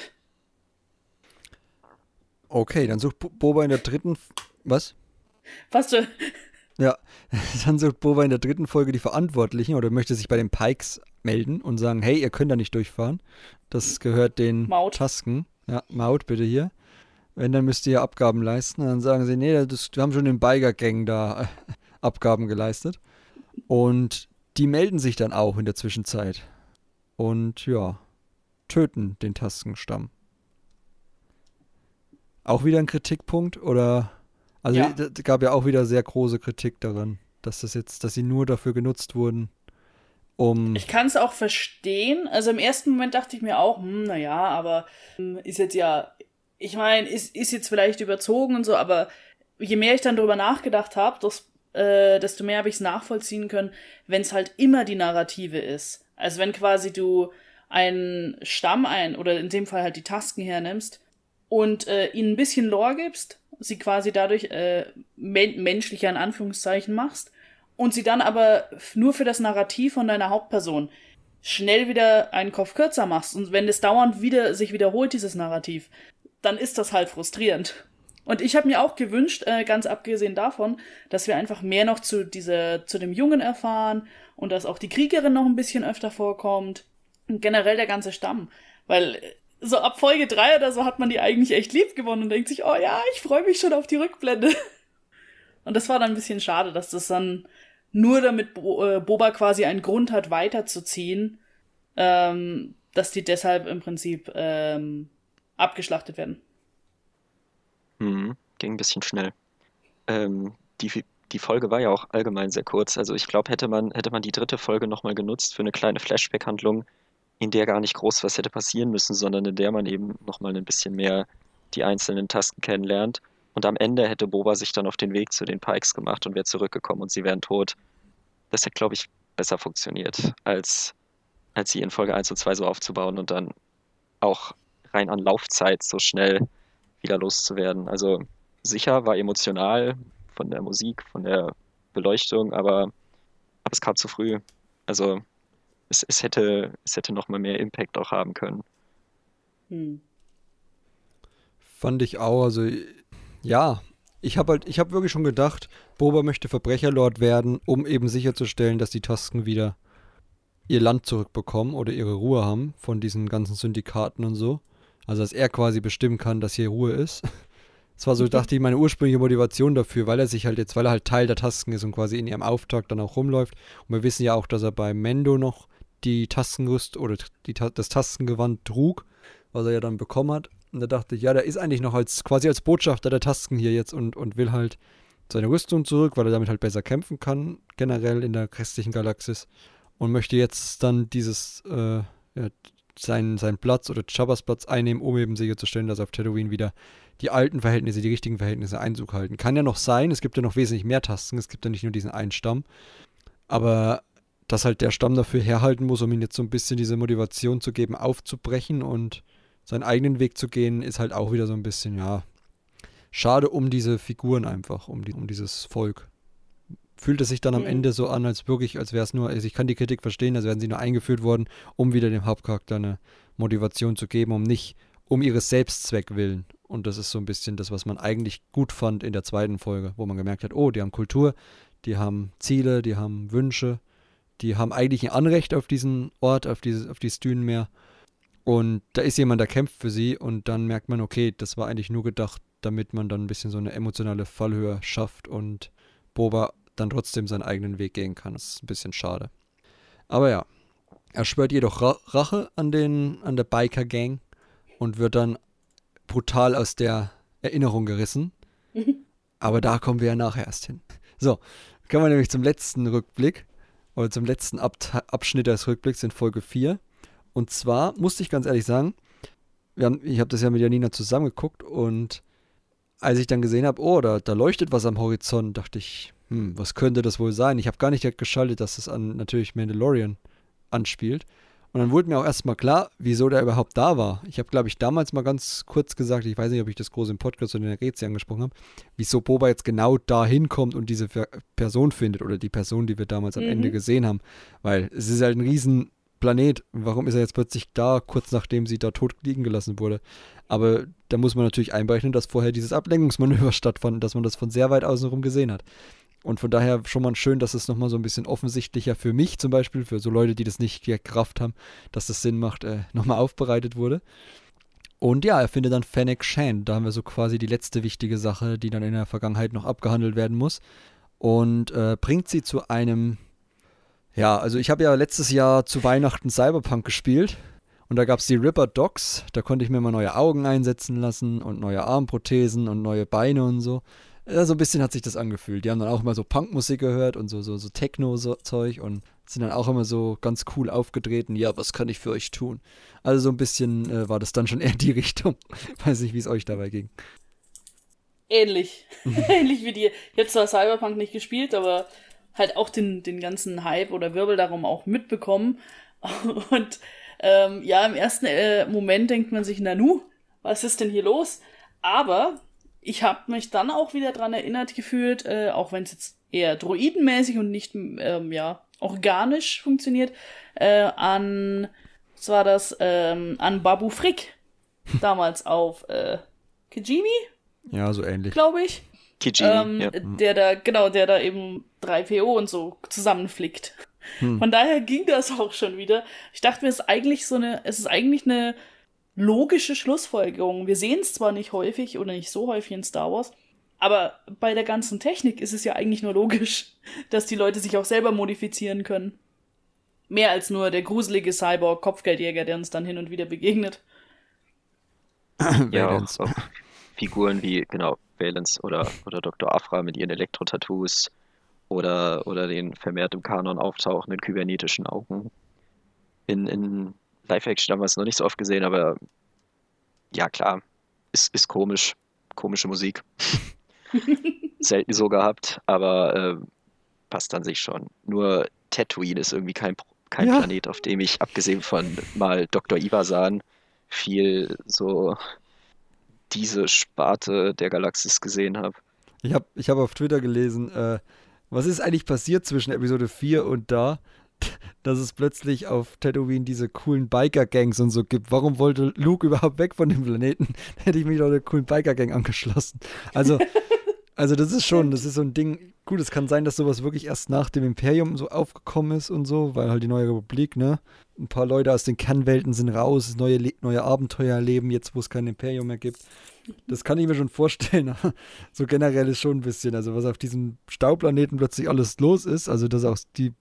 Okay, dann sucht Boba in der dritten. Was? Was du. Ja, dann sucht Boba in der dritten Folge die Verantwortlichen oder möchte sich bei den Pikes melden und sagen, hey, ihr könnt da nicht durchfahren. Das gehört den Maut. Tasken. Ja, Maut bitte hier. Wenn, dann müsst ihr Abgaben leisten. Und dann sagen sie, nee, das, wir haben schon den Biker-Gang da Abgaben geleistet. Und die melden sich dann auch in der Zwischenzeit. Und ja, töten den Taskenstamm. Auch wieder ein Kritikpunkt oder also ja. es gab ja auch wieder sehr große Kritik daran, dass das jetzt, dass sie nur dafür genutzt wurden, um. Ich kann es auch verstehen. Also im ersten Moment dachte ich mir auch, hm, naja, aber hm, ist jetzt ja, ich meine, ist, ist jetzt vielleicht überzogen und so, aber je mehr ich dann drüber nachgedacht habe, äh, desto mehr habe ich es nachvollziehen können, wenn es halt immer die Narrative ist. Also wenn quasi du einen Stamm ein, oder in dem Fall halt die Tasken hernimmst und äh, ihnen ein bisschen Lore gibst, sie quasi dadurch äh, men menschlicher in Anführungszeichen machst und sie dann aber nur für das Narrativ von deiner Hauptperson schnell wieder einen Kopf kürzer machst und wenn es dauernd wieder sich wiederholt dieses Narrativ, dann ist das halt frustrierend. Und ich habe mir auch gewünscht, äh, ganz abgesehen davon, dass wir einfach mehr noch zu dieser zu dem Jungen erfahren und dass auch die Kriegerin noch ein bisschen öfter vorkommt und generell der ganze Stamm, weil so ab Folge 3 oder so hat man die eigentlich echt lieb gewonnen und denkt sich, oh ja, ich freue mich schon auf die Rückblende. Und das war dann ein bisschen schade, dass das dann nur damit Bo äh, Boba quasi einen Grund hat, weiterzuziehen, ähm, dass die deshalb im Prinzip ähm, abgeschlachtet werden. Hm, ging ein bisschen schnell. Ähm, die, die Folge war ja auch allgemein sehr kurz. Also ich glaube, hätte man, hätte man die dritte Folge nochmal genutzt für eine kleine Flashback-Handlung, in der gar nicht groß was hätte passieren müssen, sondern in der man eben nochmal ein bisschen mehr die einzelnen Tasten kennenlernt. Und am Ende hätte Boba sich dann auf den Weg zu den Pikes gemacht und wäre zurückgekommen und sie wären tot. Das hätte, glaube ich, besser funktioniert, als, als sie in Folge 1 und 2 so aufzubauen und dann auch rein an Laufzeit so schnell wieder loszuwerden. Also sicher war emotional von der Musik, von der Beleuchtung, aber, aber es kam zu früh. Also es, es hätte, es hätte noch mal mehr Impact auch haben können. Hm. Fand ich auch, also ja, ich habe halt, ich habe wirklich schon gedacht, Boba möchte Verbrecherlord werden, um eben sicherzustellen, dass die Tasken wieder ihr Land zurückbekommen oder ihre Ruhe haben von diesen ganzen Syndikaten und so. Also dass er quasi bestimmen kann, dass hier Ruhe ist. Das war so, mhm. dachte ich, meine ursprüngliche Motivation dafür, weil er sich halt jetzt, weil er halt Teil der Tasken ist und quasi in ihrem Auftrag dann auch rumläuft. Und wir wissen ja auch, dass er bei Mendo noch die Tastenrüst oder die, das Tastengewand trug, was er ja dann bekommen hat. Und da dachte ich, ja, der ist eigentlich noch als quasi als Botschafter der Tasken hier jetzt und, und will halt seine Rüstung zurück, weil er damit halt besser kämpfen kann, generell in der restlichen Galaxis. Und möchte jetzt dann dieses, äh, ja, seinen, seinen Platz oder Chabbas Platz einnehmen, um eben sicherzustellen, dass auf Tatooine wieder die alten Verhältnisse, die richtigen Verhältnisse Einzug halten. Kann ja noch sein, es gibt ja noch wesentlich mehr Tasten, es gibt ja nicht nur diesen einen Stamm. Aber dass halt der Stamm dafür herhalten muss, um ihm jetzt so ein bisschen diese Motivation zu geben, aufzubrechen und seinen eigenen Weg zu gehen, ist halt auch wieder so ein bisschen, ja, schade um diese Figuren einfach, um, die, um dieses Volk. Fühlt es sich dann am mhm. Ende so an, als wirklich, als wäre es nur, also ich kann die Kritik verstehen, als wären sie nur eingeführt worden, um wieder dem Hauptcharakter eine Motivation zu geben, um nicht um ihres Selbstzweck willen. Und das ist so ein bisschen das, was man eigentlich gut fand in der zweiten Folge, wo man gemerkt hat, oh, die haben Kultur, die haben Ziele, die haben Wünsche, die haben eigentlich ein Anrecht auf diesen Ort, auf dieses, auf dieses Dünenmeer. Und da ist jemand, der kämpft für sie und dann merkt man, okay, das war eigentlich nur gedacht, damit man dann ein bisschen so eine emotionale Fallhöhe schafft und Boba dann trotzdem seinen eigenen Weg gehen kann. Das ist ein bisschen schade. Aber ja, er schwört jedoch Rache an, den, an der Biker-Gang und wird dann brutal aus der Erinnerung gerissen. Aber da kommen wir ja nachher erst hin. So, kommen wir nämlich zum letzten Rückblick oder zum letzten Ab Abschnitt des Rückblicks in Folge 4. Und zwar musste ich ganz ehrlich sagen, haben, ich habe das ja mit Janina zusammengeguckt und als ich dann gesehen habe, oh, da, da leuchtet was am Horizont, dachte ich, hm, was könnte das wohl sein? Ich habe gar nicht geschaltet, dass das an natürlich Mandalorian anspielt. Und dann wurde mir auch erstmal klar, wieso der überhaupt da war. Ich habe, glaube ich, damals mal ganz kurz gesagt, ich weiß nicht, ob ich das groß im Podcast oder in der Rätsel angesprochen habe, wieso Boba jetzt genau da hinkommt und diese Person findet oder die Person, die wir damals am mhm. Ende gesehen haben. Weil es ist halt ein riesen Planet. Warum ist er jetzt plötzlich da, kurz nachdem sie da tot liegen gelassen wurde? Aber da muss man natürlich einberechnen, dass vorher dieses Ablenkungsmanöver stattfand, dass man das von sehr weit außen rum gesehen hat. Und von daher schon mal schön, dass es nochmal so ein bisschen offensichtlicher für mich zum Beispiel, für so Leute, die das nicht gerafft haben, dass das Sinn macht, äh, nochmal aufbereitet wurde. Und ja, er findet dann Fennec Shan. Da haben wir so quasi die letzte wichtige Sache, die dann in der Vergangenheit noch abgehandelt werden muss. Und äh, bringt sie zu einem. Ja, also ich habe ja letztes Jahr zu Weihnachten Cyberpunk gespielt. Und da gab es die Ripper Docs. Da konnte ich mir mal neue Augen einsetzen lassen und neue Armprothesen und neue Beine und so. Ja, so ein bisschen hat sich das angefühlt. Die haben dann auch immer so Punkmusik gehört und so, so, so Techno-Zeug und sind dann auch immer so ganz cool aufgetreten. Ja, was kann ich für euch tun? Also so ein bisschen äh, war das dann schon eher die Richtung. Weiß nicht, wie es euch dabei ging. Ähnlich. Ähnlich wie dir. Ich habe zwar Cyberpunk nicht gespielt, aber halt auch den, den ganzen Hype oder Wirbel darum auch mitbekommen. Und ähm, ja, im ersten äh, Moment denkt man sich, Nanu, was ist denn hier los? Aber ich habe mich dann auch wieder dran erinnert gefühlt, äh, auch wenn es jetzt eher droidenmäßig und nicht ähm, ja organisch funktioniert, äh, an was war das ähm, an Babu Frick damals auf äh, Kijimi. Ja, so ähnlich. Glaube ich. Kijimi, ähm, ja. Der da, genau, der da eben 3PO und so zusammenflickt. Hm. Von daher ging das auch schon wieder. Ich dachte mir, es ist eigentlich so eine, es ist eigentlich eine logische Schlussfolgerung. Wir sehen es zwar nicht häufig oder nicht so häufig in Star Wars, aber bei der ganzen Technik ist es ja eigentlich nur logisch, dass die Leute sich auch selber modifizieren können. Mehr als nur der gruselige Cyborg-Kopfgeldjäger, der uns dann hin und wieder begegnet. ja, auch, auch Figuren wie, genau, Valence oder, oder Dr. Afra mit ihren Elektro-Tattoos oder, oder den vermehrt im Kanon auftauchenden kybernetischen Augen. In, in Live-Action haben wir es noch nicht so oft gesehen, aber ja, klar, ist, ist komisch. Komische Musik. Selten so gehabt, aber äh, passt an sich schon. Nur Tatooine ist irgendwie kein, kein ja. Planet, auf dem ich, abgesehen von mal Dr. Ivasan, viel so diese Sparte der Galaxis gesehen habe. Ich habe ich hab auf Twitter gelesen, äh, was ist eigentlich passiert zwischen Episode 4 und da, dass es plötzlich auf Tatooine diese coolen Biker-Gangs und so gibt. Warum wollte Luke überhaupt weg von dem Planeten? Hätte ich mich doch einer coolen Biker-Gang angeschlossen. Also, also das ist schon, das ist so ein Ding. Gut, es kann sein, dass sowas wirklich erst nach dem Imperium so aufgekommen ist und so, weil halt die neue Republik, ne? Ein paar Leute aus den Kernwelten sind raus, neue, neue Abenteuer erleben, jetzt wo es kein Imperium mehr gibt. Das kann ich mir schon vorstellen. so generell ist schon ein bisschen, also was auf diesem Stauplaneten plötzlich alles los ist, also dass auch die,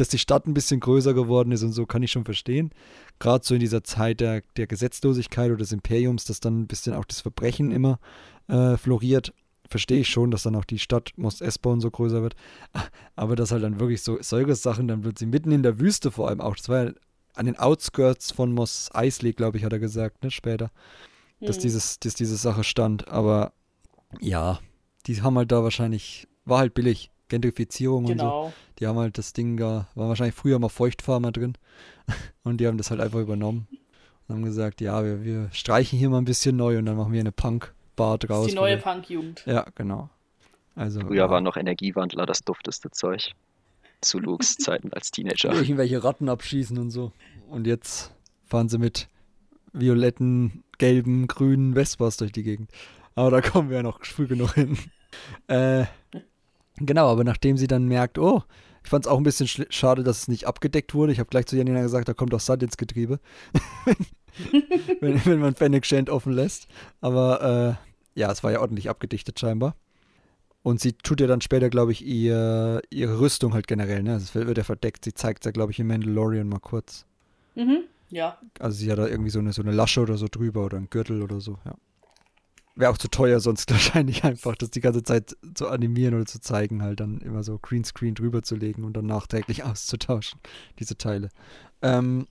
dass die Stadt ein bisschen größer geworden ist und so, kann ich schon verstehen. Gerade so in dieser Zeit der, der Gesetzlosigkeit oder des Imperiums, dass dann ein bisschen auch das Verbrechen immer äh, floriert, verstehe ich schon, dass dann auch die Stadt Mos Esbon so größer wird. Aber dass halt dann wirklich so solche Sachen, dann wird sie mitten in der Wüste vor allem auch, das war ja an den Outskirts von Mos Eisley, glaube ich, hat er gesagt, ne, später dass, hm. dieses, dass diese Sache stand. Aber ja, die haben halt da wahrscheinlich, war halt billig. Gentrifizierung genau. und so. Die haben halt das Ding da, war wahrscheinlich früher mal Feuchtfarmer drin. Und die haben das halt einfach übernommen. Und haben gesagt, ja, wir, wir streichen hier mal ein bisschen neu und dann machen wir eine Punk-Bar draus. Das ist die neue Punk-Jugend. Ja, genau. Also, Früher ja. war noch Energiewandler das dufteste Zeug. Zu Lukes Zeiten als Teenager. Irgendwelche Ratten abschießen und so. Und jetzt fahren sie mit violetten, gelben, grünen Vespas durch die Gegend. Aber da kommen wir ja noch früh genug hin. Äh, genau, aber nachdem sie dann merkt, oh, ich fand es auch ein bisschen schade, dass es nicht abgedeckt wurde. Ich habe gleich zu Janina gesagt, da kommt auch Sand ins Getriebe. wenn, wenn, man Fennec Shand offen lässt. Aber äh, ja, es war ja ordentlich abgedichtet scheinbar. Und sie tut ja dann später, glaube ich, ihr, ihre Rüstung halt generell, ne? Das wird ja verdeckt. Sie zeigt es ja, glaube ich, in Mandalorian mal kurz. Mhm. Ja. Also sie hat da irgendwie so eine, so eine Lasche oder so drüber oder ein Gürtel oder so, ja. Wäre auch zu teuer sonst wahrscheinlich einfach, das die ganze Zeit zu animieren oder zu zeigen, halt dann immer so Greenscreen drüber zu legen und dann nachträglich auszutauschen, diese Teile. Ähm,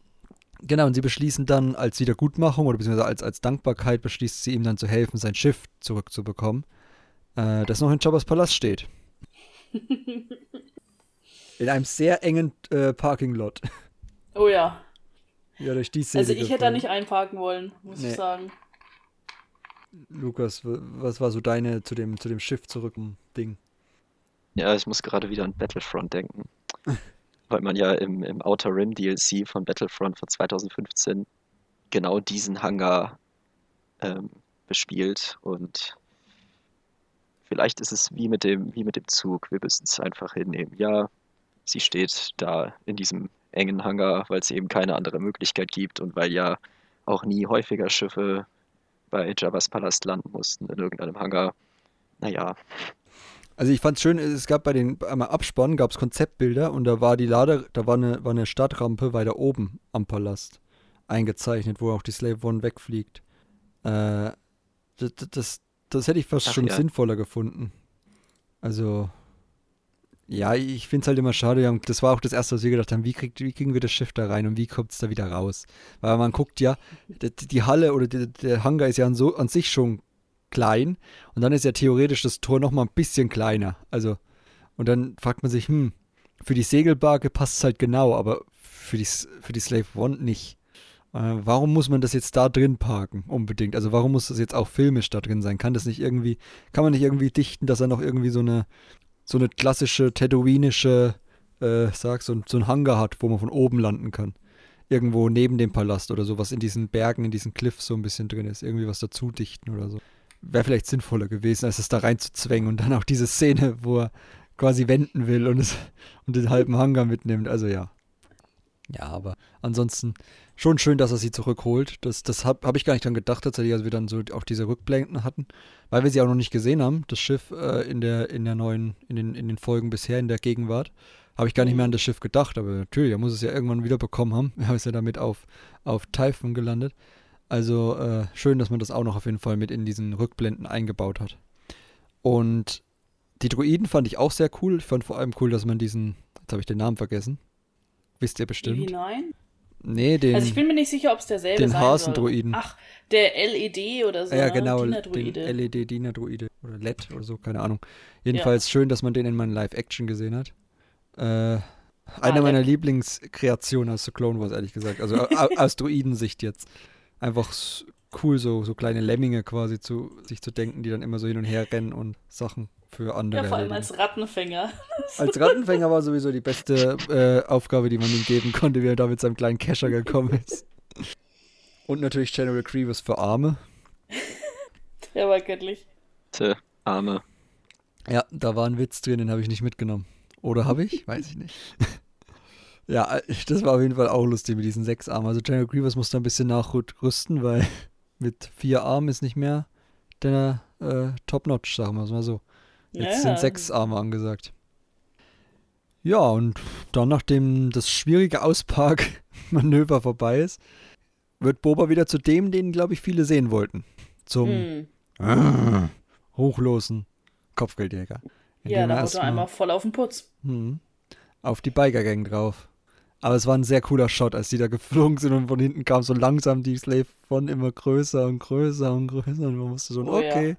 genau, und sie beschließen dann als Wiedergutmachung oder beziehungsweise als, als Dankbarkeit beschließt sie ihm dann zu helfen, sein Schiff zurückzubekommen, äh, das noch in Jabba's Palast steht. in einem sehr engen äh, Parking-Lot. Oh ja. Ja, durch die Szene. Also ich hätte da nicht einparken wollen, muss nee. ich sagen. Lukas, was war so deine zu dem, zu dem Schiff zurück Ding? Ja, ich muss gerade wieder an Battlefront denken. weil man ja im, im Outer Rim DLC von Battlefront von 2015 genau diesen Hangar ähm, bespielt und vielleicht ist es wie mit dem, wie mit dem Zug. Wir müssen es einfach hinnehmen. Ja, sie steht da in diesem engen Hangar, weil es eben keine andere Möglichkeit gibt und weil ja auch nie häufiger Schiffe bei Jabba's Palast landen mussten in irgendeinem Hangar. Naja. Also ich fand es schön, es gab bei den einmal Abspann gab es Konzeptbilder und da war die Lade, da war eine, war eine Stadtrampe weiter oben am Palast eingezeichnet, wo auch die Slave One wegfliegt. Äh, das, das, das hätte ich fast Ach, schon ja. sinnvoller gefunden. Also, ja, ich finde es halt immer schade. Das war auch das Erste, was wir gedacht haben, wie, kriegt, wie kriegen wir das Schiff da rein und wie kommt es da wieder raus? Weil man guckt ja, die, Halle oder die, der Hangar ist ja an, so, an sich schon klein und dann ist ja theoretisch das Tor nochmal ein bisschen kleiner. Also, und dann fragt man sich, hm, für die Segelbarke passt es halt genau, aber für die, für die Slave One nicht. Äh, warum muss man das jetzt da drin parken? Unbedingt. Also warum muss das jetzt auch filmisch da drin sein? Kann das nicht irgendwie, kann man nicht irgendwie dichten, dass er noch irgendwie so eine so eine klassische Tatooinische, äh, sag, so, so ein Hangar hat, wo man von oben landen kann. Irgendwo neben dem Palast oder so, was in diesen Bergen, in diesen Cliffs so ein bisschen drin ist. Irgendwie was dazu dichten oder so. Wäre vielleicht sinnvoller gewesen, als es da reinzuzwängen und dann auch diese Szene, wo er quasi wenden will und, es, und den halben Hangar mitnimmt. Also ja. Ja, aber ansonsten schon schön, dass er sie zurückholt. Das, das habe hab ich gar nicht dran gedacht, tatsächlich, als wir dann so auch diese Rückblenden hatten, weil wir sie auch noch nicht gesehen haben, das Schiff äh, in der in der neuen, in den, in den Folgen bisher in der Gegenwart. Habe ich gar nicht mehr an das Schiff gedacht, aber natürlich, er muss es ja irgendwann wieder bekommen haben. Er ist ja damit auf, auf Typhon gelandet. Also äh, schön, dass man das auch noch auf jeden Fall mit in diesen Rückblenden eingebaut hat. Und die Druiden fand ich auch sehr cool. Ich fand vor allem cool, dass man diesen, jetzt habe ich den Namen vergessen. Wisst ihr bestimmt? Nein. Nee, den. Also ich bin mir nicht sicher, ob es derselbe den sein Hasendruiden. soll. Ach, der LED oder so. ja, ne? genau, Dienerdruide. den LED-Diener-Druide oder LED oder so, keine Ahnung. Jedenfalls schön, dass man den in meinem Live-Action gesehen hat. Äh, eine meiner leck. Lieblingskreationen aus The Clone Wars, ehrlich gesagt. Also au- aus Druidensicht jetzt. Einfach cool, so, so kleine Lemminge quasi zu sich zu denken, die dann immer so hin und her rennen und Sachen für andere Ja, vor allem als Rattenfänger. Als Rattenfänger war sowieso die beste äh, Aufgabe, die man ihm geben konnte, wie er da mit seinem kleinen Kescher gekommen ist. Und natürlich General Grievous für Arme. Der war göttlich. Tö, Arme. Ja, da war ein Witz drin, den habe ich nicht mitgenommen. Oder habe ich? Weiß ich nicht. ja, äh, das war auf jeden Fall auch lustig mit diesen sechs Armen. Also General Grievous musste ein bisschen nachrüsten, weil mit vier Armen ist nicht mehr der äh, Top-Notch, sagen wir es mal so. Jetzt Ja, sind sechs Arme angesagt. Ja, und dann, nachdem das schwierige Ausparkmanöver vorbei ist, wird Boba wieder zu dem, den, glaube ich, viele sehen wollten. Zum Hm. Hochlosen Kopfgeldjäger. Ja, da haut er einmal voll auf den Putz. hm, auf die Biker-Gang drauf. Aber es war ein sehr cooler Shot, als die da geflogen sind und von hinten kam so langsam die Slave von immer größer und größer und größer und man musste so, Oh ja.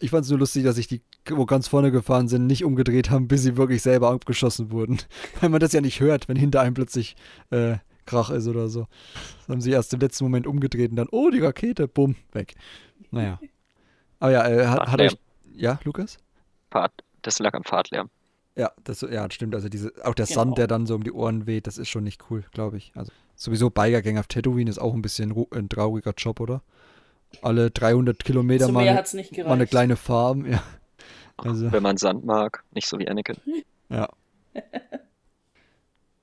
Ich fand es nur lustig, dass sich die, wo ganz vorne gefahren sind, nicht umgedreht haben, bis sie wirklich selber abgeschossen wurden. Weil man das ja nicht hört, wenn hinter einem plötzlich äh, Krach ist oder so. Das haben sie erst im letzten Moment umgedreht und dann, oh, die Rakete, bumm, weg. Naja. Aber ja, äh, hat, hat euch. Ja, Lukas? Fahrt, das lag am Fahrtlärm. Ja, das ja, stimmt. Also diese, auch der Genau. Sand, der dann so um die Ohren weht, das ist schon nicht cool, glaube ich. Also sowieso Bikergang auf Tatooine ist auch ein bisschen ein trauriger Job, oder? Alle 300 Kilometer mal, mal eine kleine Farm, ja. Also, Wenn man Sand mag, nicht so wie Anakin. ja.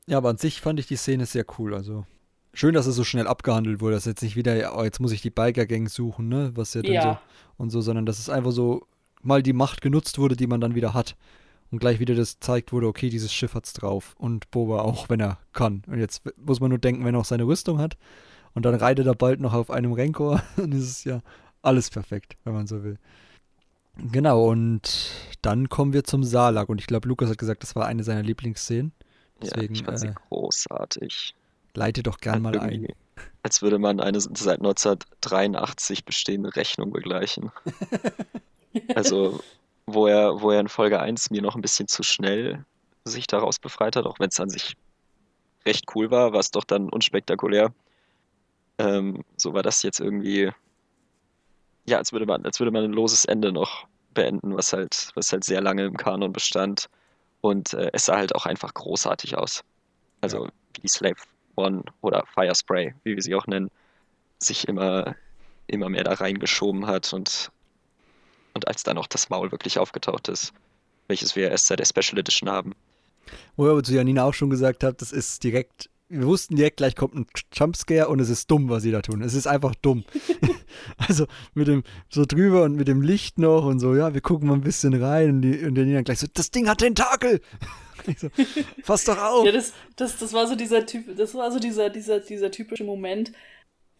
Ja, aber an sich fand ich die Szene sehr cool. Also schön, dass es so schnell abgehandelt wurde. Dass jetzt nicht wieder, ja, oh, jetzt muss ich die Biker-Gang suchen, ne? Was ja dann Ja. so und so, sondern dass es einfach so mal die Macht genutzt wurde, die man dann wieder hat. Und gleich wieder das zeigt wurde, okay, dieses Schiff hat's drauf. Und Boba auch, wenn er kann. Und jetzt muss man nur denken, wenn er auch seine Rüstung hat. Und dann reitet er bald noch auf einem Renkor. Ist es ja alles perfekt, wenn man so will. Genau, und dann kommen wir zum Salak. Und ich glaube, Lukas hat gesagt, das war eine seiner Lieblingsszenen. Deswegen, ja, ich fand sie äh, großartig. Leite doch gern mal ein. Als würde man eine seit 1983 bestehende Rechnung begleichen. also, wo er, wo er in Folge 1 mir noch ein bisschen zu schnell sich daraus befreit hat, auch wenn es an sich recht cool war, war es doch dann unspektakulär. Ähm, so war das jetzt irgendwie, ja, als würde man, als würde man ein loses Ende noch beenden, was halt, was halt sehr lange im Kanon bestand. Und äh, es sah halt auch einfach großartig aus. Also wie Slave One oder Fire Spray, wie wir sie auch nennen, sich immer, immer mehr da reingeschoben hat und, und als dann auch das Maul wirklich aufgetaucht ist, welches wir erst seit der Special Edition haben. Wo ich aber zu Janina auch schon gesagt habe, das ist direkt, wir wussten direkt, gleich kommt ein Jumpscare und es ist dumm, was sie da tun. Es ist einfach dumm. also mit dem so drüber und mit dem Licht noch und so, ja, wir gucken mal ein bisschen rein und, die, und Janina gleich so, das Ding hat Tentakel! So, Fass doch auf! Ja, das, das, das war so dieser Typ, das war so dieser, dieser, dieser typische Moment,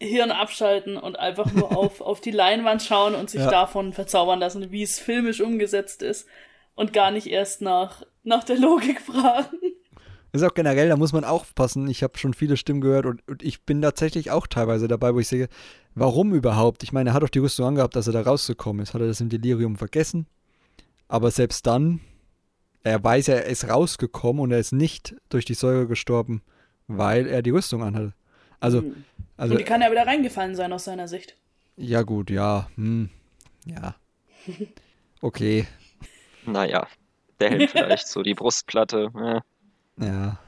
Hirn abschalten und einfach nur auf, auf die Leinwand schauen und sich Ja. davon verzaubern lassen, wie es filmisch umgesetzt ist und gar nicht erst nach, nach der Logik fragen. Das ist auch generell, da muss man aufpassen. Ich habe schon viele Stimmen gehört und, und ich bin tatsächlich auch teilweise dabei, wo ich sehe, warum überhaupt? Ich meine, er hat doch die Rüstung angehabt, dass er da rausgekommen ist. Hat er das im Delirium vergessen? Aber selbst dann, er weiß ja, er ist rausgekommen und er ist nicht durch die Säure gestorben, weil er die Rüstung anhatte. Also, Hm. also und die kann ja wieder reingefallen sein aus seiner Sicht. ja gut, ja, hm, ja. Okay, Naja, der Helm vielleicht, so die Brustplatte. Äh. Ja.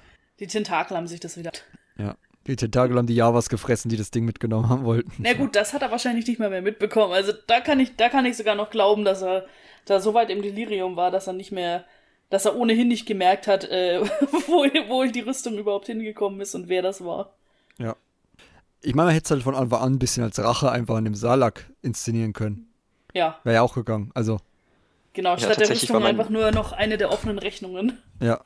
Die Tentakel haben sich das wieder. Ja. Die Tentakel haben die Javas gefressen, die das Ding mitgenommen haben wollten. Na gut, das hat er wahrscheinlich nicht mal mehr mitbekommen. Also da kann ich, da kann ich sogar noch glauben, dass er da so weit im Delirium war, dass er nicht mehr dass er ohnehin nicht gemerkt hat, äh, wo, wo die Rüstung überhaupt hingekommen ist und wer das war. Ja. Ich meine, man hätte es halt von Anfang an ein bisschen als Rache einfach an dem Salak inszenieren können. Ja, Wäre ja auch gegangen. Also, genau. Statt der tatsächlich war Rüstung einfach nur noch eine der offenen Rechnungen. ja.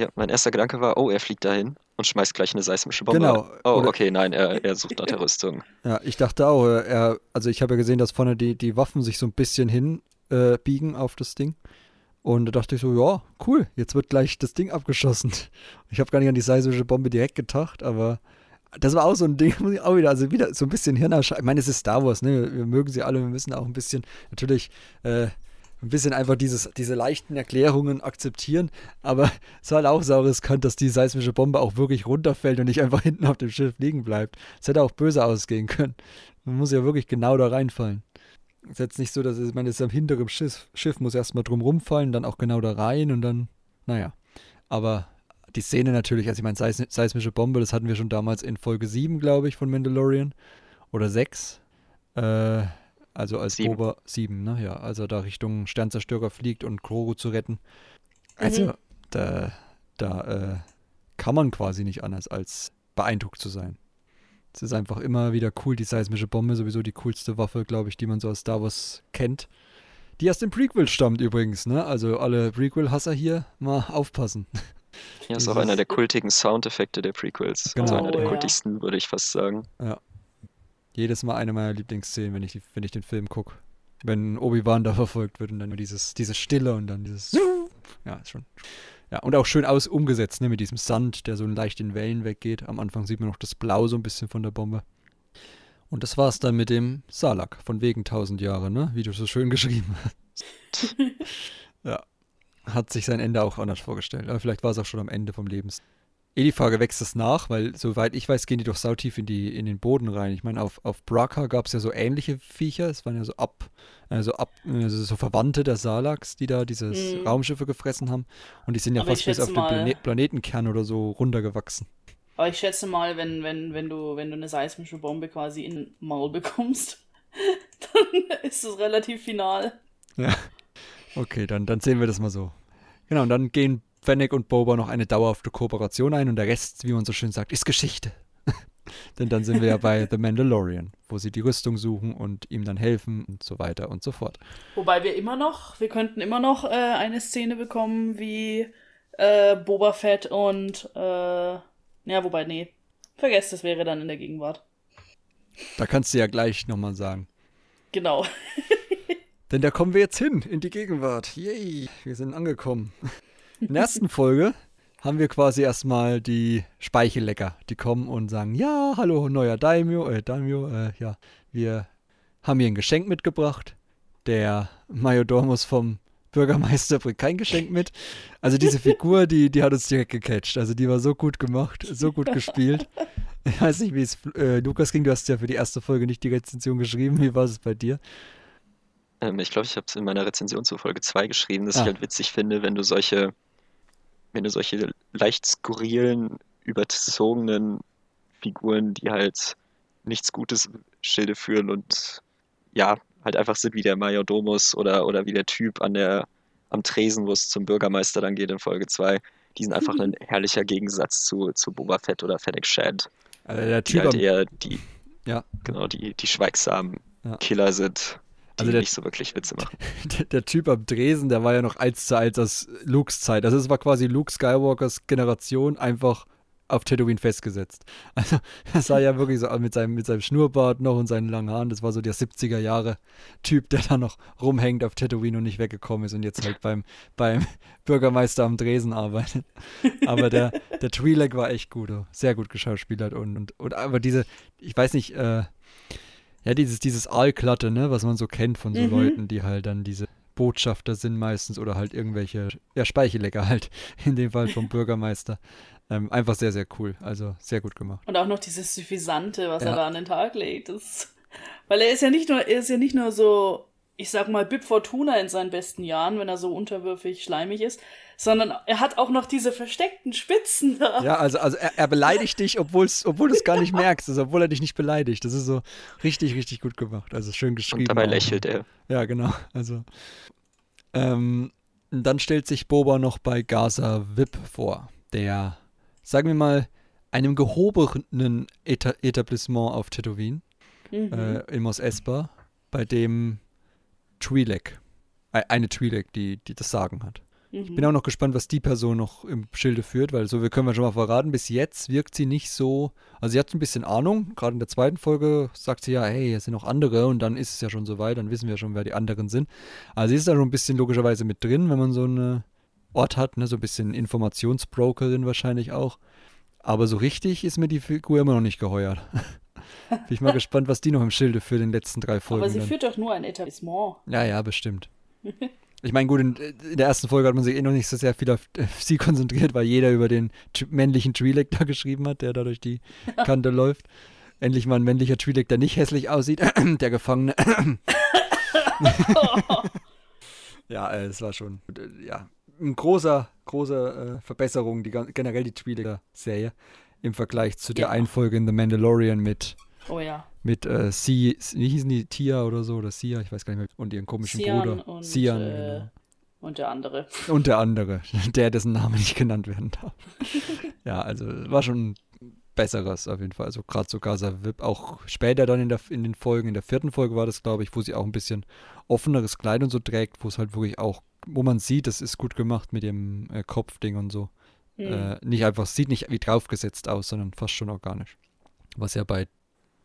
Ja, mein erster Gedanke war, oh, er fliegt dahin und schmeißt gleich eine seismische Bombe. Genau. Oh, Oder- okay, nein, er, er sucht nach der Rüstung. Ja, ich dachte auch, äh, er, also ich habe ja gesehen, dass vorne die, die Waffen sich so ein bisschen hin äh, biegen auf das Ding. Und da dachte ich so, ja, cool, jetzt wird gleich das Ding abgeschossen. Ich habe gar nicht an die seismische Bombe direkt gedacht, aber das war auch so ein Ding, muss ich auch wieder, also wieder so ein bisschen Hirnerschei. Ich meine, es ist Star Wars, ne? Wir mögen sie alle, wir müssen auch ein bisschen, natürlich, äh, ein bisschen einfach dieses, diese leichten Erklärungen akzeptieren, aber es war halt auch sau riskant, dass die seismische Bombe auch wirklich runterfällt und nicht einfach hinten auf dem Schiff liegen bleibt. Es hätte auch böse ausgehen können. Man muss ja wirklich genau da reinfallen. Es ist jetzt nicht so, dass es, es ist am hinteren Schiff, Schiff muss erstmal drum rumfallen, dann auch genau da rein und dann, naja. Aber die Szene natürlich, also ich meine, seis, seismische Bombe, das hatten wir schon damals in Folge 7, glaube ich, von Mandalorian. Oder 6. Äh, also als Sieben. Boba 7, ne? Ja, also da Richtung Sternzerstörer fliegt und Grogu zu retten. Also, Mhm. da, da äh, kann man quasi nicht anders als beeindruckt zu sein. Es ist einfach immer wieder cool, die seismische Bombe, sowieso die coolste Waffe, glaube ich, die man so aus Star Wars kennt. Die aus dem Prequel stammt übrigens, ne? Also alle Prequel-Hasser hier mal aufpassen. Ja, ist auch einer der kultigen Soundeffekte der Prequels. Genau. Also einer der Oh, ja. kultigsten, würde ich fast sagen. Jedes Mal eine meiner Lieblingsszenen, wenn ich, die, wenn ich den Film gucke. Wenn Obi-Wan da verfolgt wird und dann nur dieses, diese Stille und dann dieses. Ja, ist schon. Ja, und auch schön aus umgesetzt, ne, mit diesem Sand, der so leicht in Wellen weggeht. Am Anfang sieht man noch das Blau so ein bisschen von der Bombe. Und das war's dann mit dem Salak, von wegen 1000 Jahre, ne? Wie du so schön geschrieben hast. ja. Hat sich sein Ende auch anders vorgestellt. Aber vielleicht war es auch schon am Ende vom Lebens. Eh die Frage, wächst es nach? Weil, soweit ich weiß, gehen die doch sautief in, die, in den Boden rein. Ich meine, auf, auf Braka gab es ja so ähnliche Viecher. Es waren ja so ab, also ab, also so Verwandte der Salaks, die da dieses Mhm. Raumschiffe gefressen haben. Und die sind ja Aber fast bis auf den Plane Planetenkern oder so runtergewachsen. Aber ich schätze mal, wenn, wenn, wenn, du, wenn du eine seismische Bombe quasi in den Maul bekommst, dann ist es relativ final. Ja. Okay, dann, dann sehen wir das mal so. Genau, und dann gehen Fennec und Boba noch eine dauerhafte Kooperation ein und der Rest, wie man so schön sagt, ist Geschichte. Denn dann sind wir ja bei The Mandalorian, wo sie die Rüstung suchen und ihm dann helfen und so weiter und so fort. Wobei wir immer noch, wir könnten immer noch äh, eine Szene bekommen, wie äh, Boba Fett und, äh, ja, wobei, nee, vergesst, das wäre dann in der Gegenwart. Da kannst du ja gleich nochmal sagen. Genau. Denn da kommen wir jetzt hin, in die Gegenwart. Yay, wir sind angekommen. In der ersten Folge haben wir quasi erstmal die Speichellecker, die kommen und sagen, ja, hallo, neuer Daimyo, äh, Daimyo, äh, ja, wir haben hier ein Geschenk mitgebracht. Der Majordomus vom Bürgermeister bringt kein Geschenk mit. Also diese Figur, die, die hat uns direkt gecatcht. Also die war so gut gemacht, so gut gespielt. Ich weiß nicht, wie es äh, Lukas ging. Du hast ja für die erste Folge nicht die Rezension geschrieben. Wie war es bei dir? Ähm, ich glaube, ich habe es in meiner Rezension zur Folge 2 geschrieben, dass Ah. ich halt witzig finde, wenn du solche, wenn du solche leicht skurrilen, überzogenen Figuren, die halt nichts Gutes im Schilde führen und ja, halt einfach sind wie der Majordomus oder, oder wie der Typ an der, am Tresen, wo es zum Bürgermeister dann geht in Folge 2. Die sind einfach ein herrlicher Gegensatz zu, zu Boba Fett oder Fennec Shand, Also der die Typ halt am, eher die, Ja. genau, die, die schweigsamen Ja. Killer sind, die Also der- nicht so wirklich Witze machen. der, der Typ am Dresen, der war ja noch eins zu eins aus Lukes Zeit. Also es war quasi Luke Skywalkers Generation einfach auf Tatooine festgesetzt. Also das sah ja wirklich so mit seinem, mit seinem Schnurrbart noch und seinen langen Haaren. Das war so der 70er Jahre Typ, der da noch rumhängt auf Tatooine und nicht weggekommen ist und jetzt halt beim, beim Bürgermeister am Dresen arbeitet. Aber der, der Twi'lek war echt gut, oh. sehr gut geschauspielert und, und, und aber diese, ich weiß nicht, äh, ja, dieses, dieses Aalklatte, ne, was man so kennt von so Mhm. Leuten, die halt dann diese Botschafter sind meistens oder halt irgendwelche, ja, Speichellecker halt, in dem Fall vom Bürgermeister. Ähm, einfach sehr, sehr cool. Also sehr gut gemacht. Und auch noch dieses Suffisante, was Ja. er da an den Tag legt. Das, weil er ist ja nicht nur, er ist ja nicht nur so, ich sag mal, Bib Fortuna in seinen besten Jahren, wenn er so unterwürfig schleimig ist, sondern er hat auch noch diese versteckten Spitzen da. Ja, also, also er, er beleidigt dich, obwohl's, obwohl du es gar nicht merkst, also obwohl er dich nicht beleidigt. Das ist so richtig, richtig gut gemacht. Also schön geschrieben. Und dabei auch. lächelt er. Ja, genau. Also, ähm, dann stellt sich Boba noch bei Gaza Vip vor, der, sagen wir mal, einem gehobenen Eta Etablissement auf Tatooine, Mhm. äh, in Mos Espa, bei dem Twi'lek, äh, eine Twi'lek, die, die das Sagen hat. Ich Mhm. bin auch noch gespannt, was die Person noch im Schilde führt, weil so, wir können wir schon mal verraten, bis jetzt wirkt sie nicht so, also sie hat ein bisschen Ahnung, gerade in der zweiten Folge sagt sie ja, hey, es sind noch andere und dann ist es ja schon so weit, dann wissen wir schon, wer die anderen sind. Also sie ist da schon ein bisschen logischerweise mit drin, wenn man so einen Ort hat, ne, so ein bisschen Informationsbrokerin wahrscheinlich auch. Aber so richtig ist mir die Figur immer noch nicht geheuert. bin ich mal gespannt, was die noch im Schilde für den letzten drei Folgen. Aber sie dann- führt doch nur ein Etablissement. ja, ja, bestimmt. Ich meine, gut, in, in der ersten Folge hat man sich eh noch nicht so sehr viel auf, auf sie konzentriert, weil jeder über den männlichen Twi'lek da geschrieben hat, der da durch die Kante läuft. Endlich mal ein männlicher Twi'lek, der nicht hässlich aussieht, der Gefangene. ja, äh, es war schon, äh, ja, ein großer, großer äh, Verbesserung, die, generell die Twi'lek-Serie im Vergleich zu der Ja. einen Folge in The Mandalorian mit Oh ja. mit äh, Sie, wie hießen die, Tia oder so, oder Sia, ich weiß gar nicht mehr, und ihren komischen Sian Bruder. und, Sian, äh, genau. Und der andere. Und der andere, der dessen Name nicht genannt werden darf. ja, also war schon besseres auf jeden Fall. Also gerade so Gaza Vip, auch später dann in, der, in den Folgen, in der vierten Folge war das, glaube ich, wo sie auch ein bisschen offeneres Kleid und so trägt, wo es halt wirklich auch, wo man sieht, das ist gut gemacht mit dem äh, Kopfding und so. Hm. Äh, nicht einfach, sieht nicht wie draufgesetzt aus, sondern fast schon organisch. Was ja bei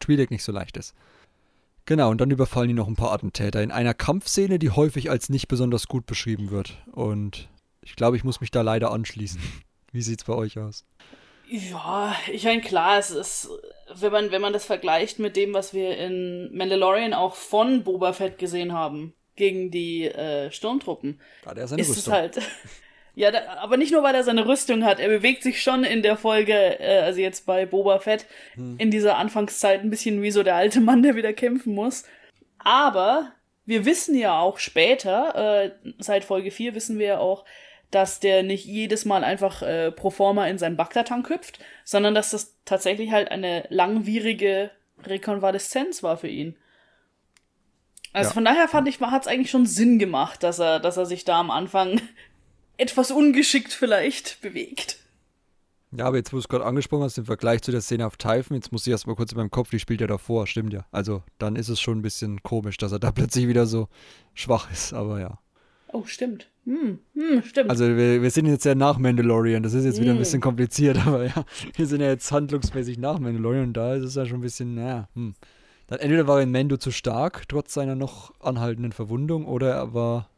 Twi'lek nicht so leicht ist. Genau, und dann überfallen die noch ein paar Attentäter in einer Kampfszene, die häufig als nicht besonders gut beschrieben wird. Und ich glaube, ich muss mich da leider anschließen. Wie sieht's bei euch aus? Ja, ich meine, klar, es ist, wenn man, wenn man das vergleicht mit dem, was wir in Mandalorian auch von Boba Fett gesehen haben, gegen die äh, Sturmtruppen, Ja, der ist ist es Rüstung. halt. Ja, da, aber nicht nur, weil er seine Rüstung hat. Er bewegt sich schon in der Folge, äh, also jetzt bei Boba Fett, Hm. in dieser Anfangszeit ein bisschen wie so der alte Mann, der wieder kämpfen muss. Aber wir wissen ja auch später, äh, seit Folge 4 wissen wir ja auch, dass der nicht jedes Mal einfach äh, pro forma in seinen Bagdad-Tank hüpft, sondern dass das tatsächlich halt eine langwierige Rekonvaleszenz war für ihn. Also Ja. von daher fand ich, hat es eigentlich schon Sinn gemacht, dass er, dass er sich da am Anfang etwas ungeschickt vielleicht bewegt. Ja, aber jetzt, wo du es gerade angesprochen hast, im Vergleich zu der Szene auf Typhon, jetzt muss ich erst mal kurz in meinem Kopf, die spielt ja davor, stimmt ja. Also, dann ist es schon ein bisschen komisch, dass er da plötzlich wieder so schwach ist, aber ja. Oh, stimmt. Hm, hm, stimmt. Also, wir, wir sind jetzt ja nach Mandalorian, das ist jetzt wieder ein Mm. bisschen kompliziert, aber ja, wir sind ja jetzt handlungsmäßig nach Mandalorian und da ist es ja schon ein bisschen, naja, hm. Dann entweder war in Mando zu stark, trotz seiner noch anhaltenden Verwundung, oder er war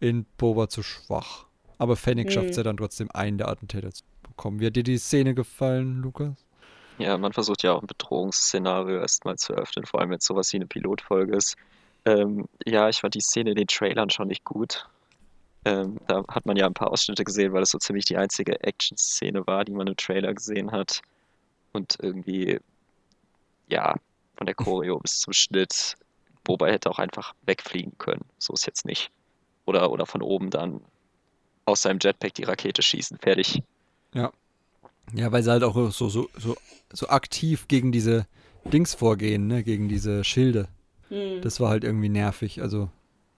in Boba zu schwach. Aber Fennec Hm. schafft es ja dann trotzdem, einen der Attentäter zu bekommen. Wie hat dir die Szene gefallen, Lukas? Ja, man versucht ja auch ein Bedrohungsszenario erstmal zu eröffnen, vor allem wenn es sowas wie eine Pilotfolge ist. Ähm, ja, ich fand die Szene in den Trailern schon nicht gut. Ähm, da hat man ja ein paar Ausschnitte gesehen, weil es so ziemlich die einzige Action-Szene war, die man im Trailer gesehen hat. Und irgendwie, ja, von der Choreo bis zum Schnitt, Boba hätte auch einfach wegfliegen können. So ist jetzt nicht. Oder, oder von oben dann aus seinem Jetpack die Rakete schießen. Fertig. Ja, weil sie halt auch so, so, so, so aktiv gegen diese Dings vorgehen, ne? Gegen diese Schilde. Hm. Das war halt irgendwie nervig. Also,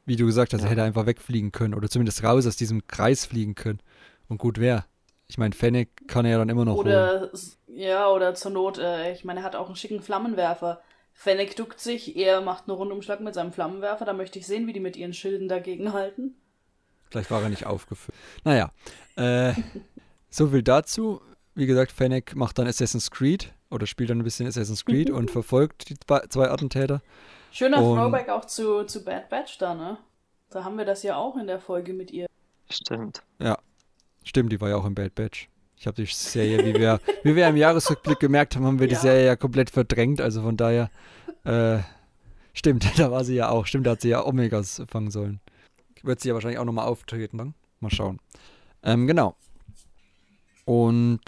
wie du gesagt hast, er Ja. hätte einfach wegfliegen können oder zumindest raus aus diesem Kreis fliegen können. Und gut wäre. Ich meine, Fennec kann er ja dann immer noch holen. Oder, s- ja, oder zur Not, äh, ich meine, er hat auch einen schicken Flammenwerfer. Fennec duckt sich, er macht einen Rundumschlag mit seinem Flammenwerfer, da möchte ich sehen, wie die mit ihren Schilden dagegen halten. Vielleicht war er nicht aufgefüllt. Naja, äh, so viel dazu. Wie gesagt, Fennec macht dann Assassin's Creed oder spielt dann ein bisschen Assassin's Creed und verfolgt die zwei Attentäter. Schöner Und- Throwback auch zu, zu Bad Batch da, ne? Da haben wir das ja auch in der Folge mit ihr. Stimmt. Stimmt, die war ja auch im Bad Batch. Ich habe die Serie, wie wir, wie wir im Jahresrückblick gemerkt haben, haben wir die Ja. Serie ja komplett verdrängt. Also von daher, äh, stimmt, da war sie ja auch. Stimmt, da hat sie ja Omegas fangen sollen. Wird sie ja wahrscheinlich auch nochmal auftreten. Dann. Mal schauen. Ähm, genau. Und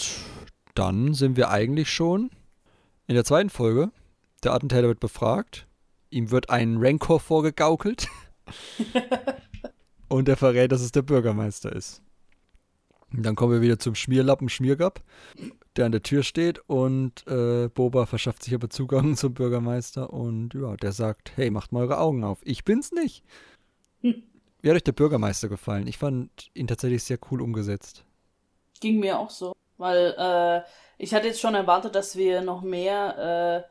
dann sind wir eigentlich schon in der zweiten Folge. Der Attentäter wird befragt. Ihm wird ein Rancor vorgegaukelt. Und er verrät, dass es der Bürgermeister ist. Und dann kommen wir wieder zum Schmierlappen Schmiergab, der an der Tür steht und äh, Boba verschafft sich aber Zugang zum Bürgermeister und ja, der sagt, hey, macht mal eure Augen auf. Ich bin's nicht. Wie hat euch der Bürgermeister gefallen? Ich fand ihn tatsächlich sehr cool umgesetzt. Ging mir auch so. Weil äh, ich hatte jetzt schon erwartet, dass wir noch mehr äh,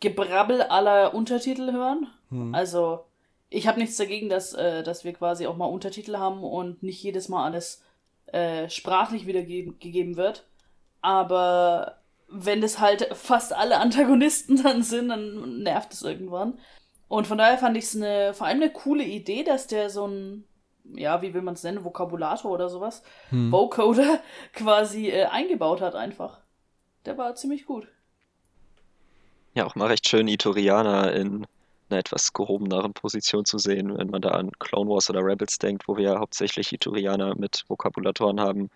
Gebrabbel aller Untertitel hören. Hm. Also, ich habe nichts dagegen, dass, äh, dass wir quasi auch mal Untertitel haben und nicht jedes Mal alles äh, sprachlich wiedergegeben wird. Aber wenn das halt fast alle Antagonisten dann sind, dann nervt es irgendwann. Und von daher fand ich es eine, vor allem eine coole Idee, dass der so ein, ja, wie will man es nennen, Vokabulator oder sowas, Hm. Vocoder quasi äh, eingebaut hat einfach. Der war ziemlich gut. Ja, auch mal recht schön, Iturianer in einer etwas gehobeneren Position zu sehen, wenn man da an Clone Wars oder Rebels denkt, wo wir ja hauptsächlich Iturianer mit Vokabulatoren haben.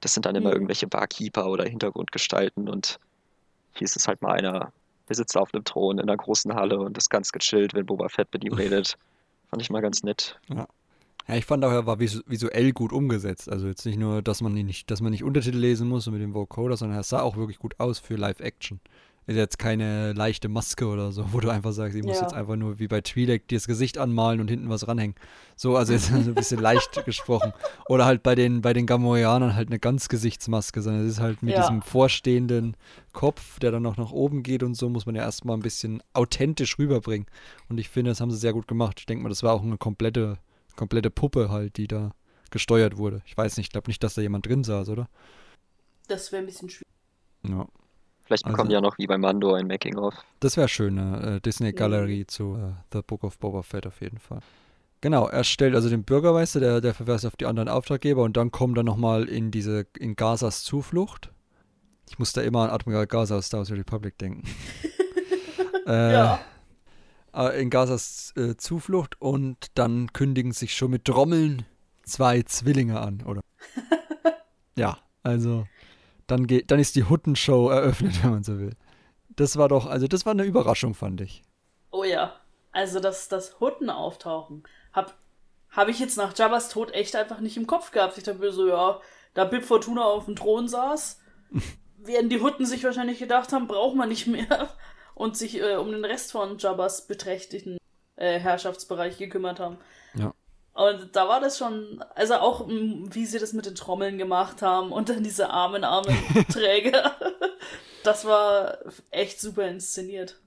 Das sind dann immer Mhm. irgendwelche Barkeeper oder Hintergrundgestalten und hier ist es halt mal einer, der sitzt auf einem Thron in einer großen Halle und ist ganz gechillt, wenn Boba Fett mit ihm redet. Fand ich mal ganz nett. Ja, ich fand auch, er war visu visuell gut umgesetzt. Also jetzt nicht nur, dass man nicht, dass man nicht Untertitel lesen muss und mit dem Vocoder, sondern er sah auch wirklich gut aus für Live-Action. Ist jetzt keine leichte Maske oder so, wo du einfach sagst, ich muss Ja. jetzt einfach nur wie bei Twi'lek dir das Gesicht anmalen und hinten was ranhängen. So, also jetzt ein bisschen leicht gesprochen. Oder halt bei den, bei den Gamorreanern halt eine Ganzgesichtsmaske, sondern es ist halt mit Ja. diesem vorstehenden Kopf, der dann noch nach oben geht und so, muss man ja erstmal ein bisschen authentisch rüberbringen. Und ich finde, das haben sie sehr gut gemacht. Ich denke mal, das war auch eine komplette, komplette Puppe halt, die da gesteuert wurde. Ich weiß nicht, ich glaube nicht, dass da jemand drin saß, oder? Das wäre ein bisschen schwierig. Ja. Vielleicht bekommen Also- die ja noch wie bei Mando ein Making-of. Das wäre schön, eine äh, Disney-Galerie zu äh, The Book of Boba Fett auf jeden Fall. Genau, er stellt also den Bürgermeister, der, der verweist auf die anderen Auftraggeber und dann kommt er nochmal in diese, in Gazas Zuflucht. Ich muss da immer an Admiral Gaza aus Star Wars Republic denken. äh, Ja. äh, In Gazas äh, Zuflucht und dann kündigen sich schon mit Trommeln zwei Zwillinge an, oder? ja, also dann, geht, dann ist die Huttenshow eröffnet, wenn man so will. Das war doch, also das war eine Überraschung, fand ich. Oh ja. Also das, das Hutten auftauchen. Hab, hab ich jetzt nach Jabba's Tod echt einfach nicht im Kopf gehabt. Ich dachte mir so, ja, da Bib Fortuna auf dem Thron saß, werden die Hutten sich wahrscheinlich gedacht haben, braucht man nicht mehr. Und sich äh, um den Rest von Jabba's beträchtlichen äh, Herrschaftsbereich gekümmert haben. Ja. Und da war das schon, also auch m, wie sie das mit den Trommeln gemacht haben und dann diese armen, armen Träger. Das war echt super inszeniert.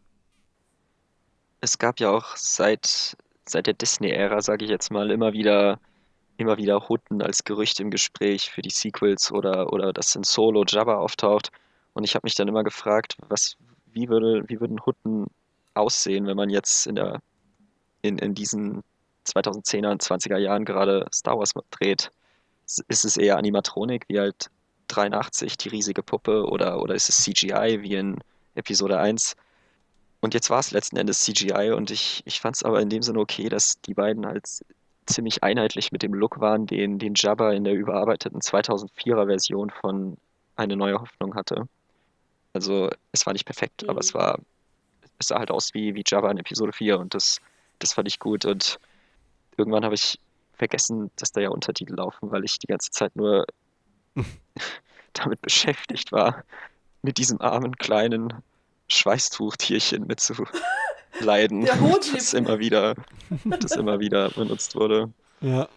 Es gab ja auch seit, seit der Disney-Ära, sage ich jetzt mal, immer wieder, immer wieder Hutten als Gerücht im Gespräch für die Sequels oder, oder dass in Solo Jabba auftaucht. Und ich habe mich dann immer gefragt, was, wie würde, wie würden Hutten aussehen, wenn man jetzt in der, in, in diesen 2010er und 20er Jahren gerade Star Wars dreht? Ist es eher Animatronik, wie halt 83, die riesige Puppe, oder, oder ist es CGI, wie in Episode 1? Und jetzt war es letzten Endes CGI und ich, ich fand es aber in dem Sinne okay, dass die beiden halt ziemlich einheitlich mit dem Look waren, den, den Jabba in der überarbeiteten 2004er Version von Eine neue Hoffnung hatte. Also es war nicht perfekt, Mhm. aber es war, es sah halt aus wie, wie Jabba in Episode 4 und das, das fand ich gut und irgendwann habe ich vergessen, dass da ja Untertitel laufen, weil ich die ganze Zeit nur damit beschäftigt war, mit diesem armen kleinen Schweißtuchtierchen mitzuleiden, das immer wieder, das immer wieder benutzt wurde. Ja.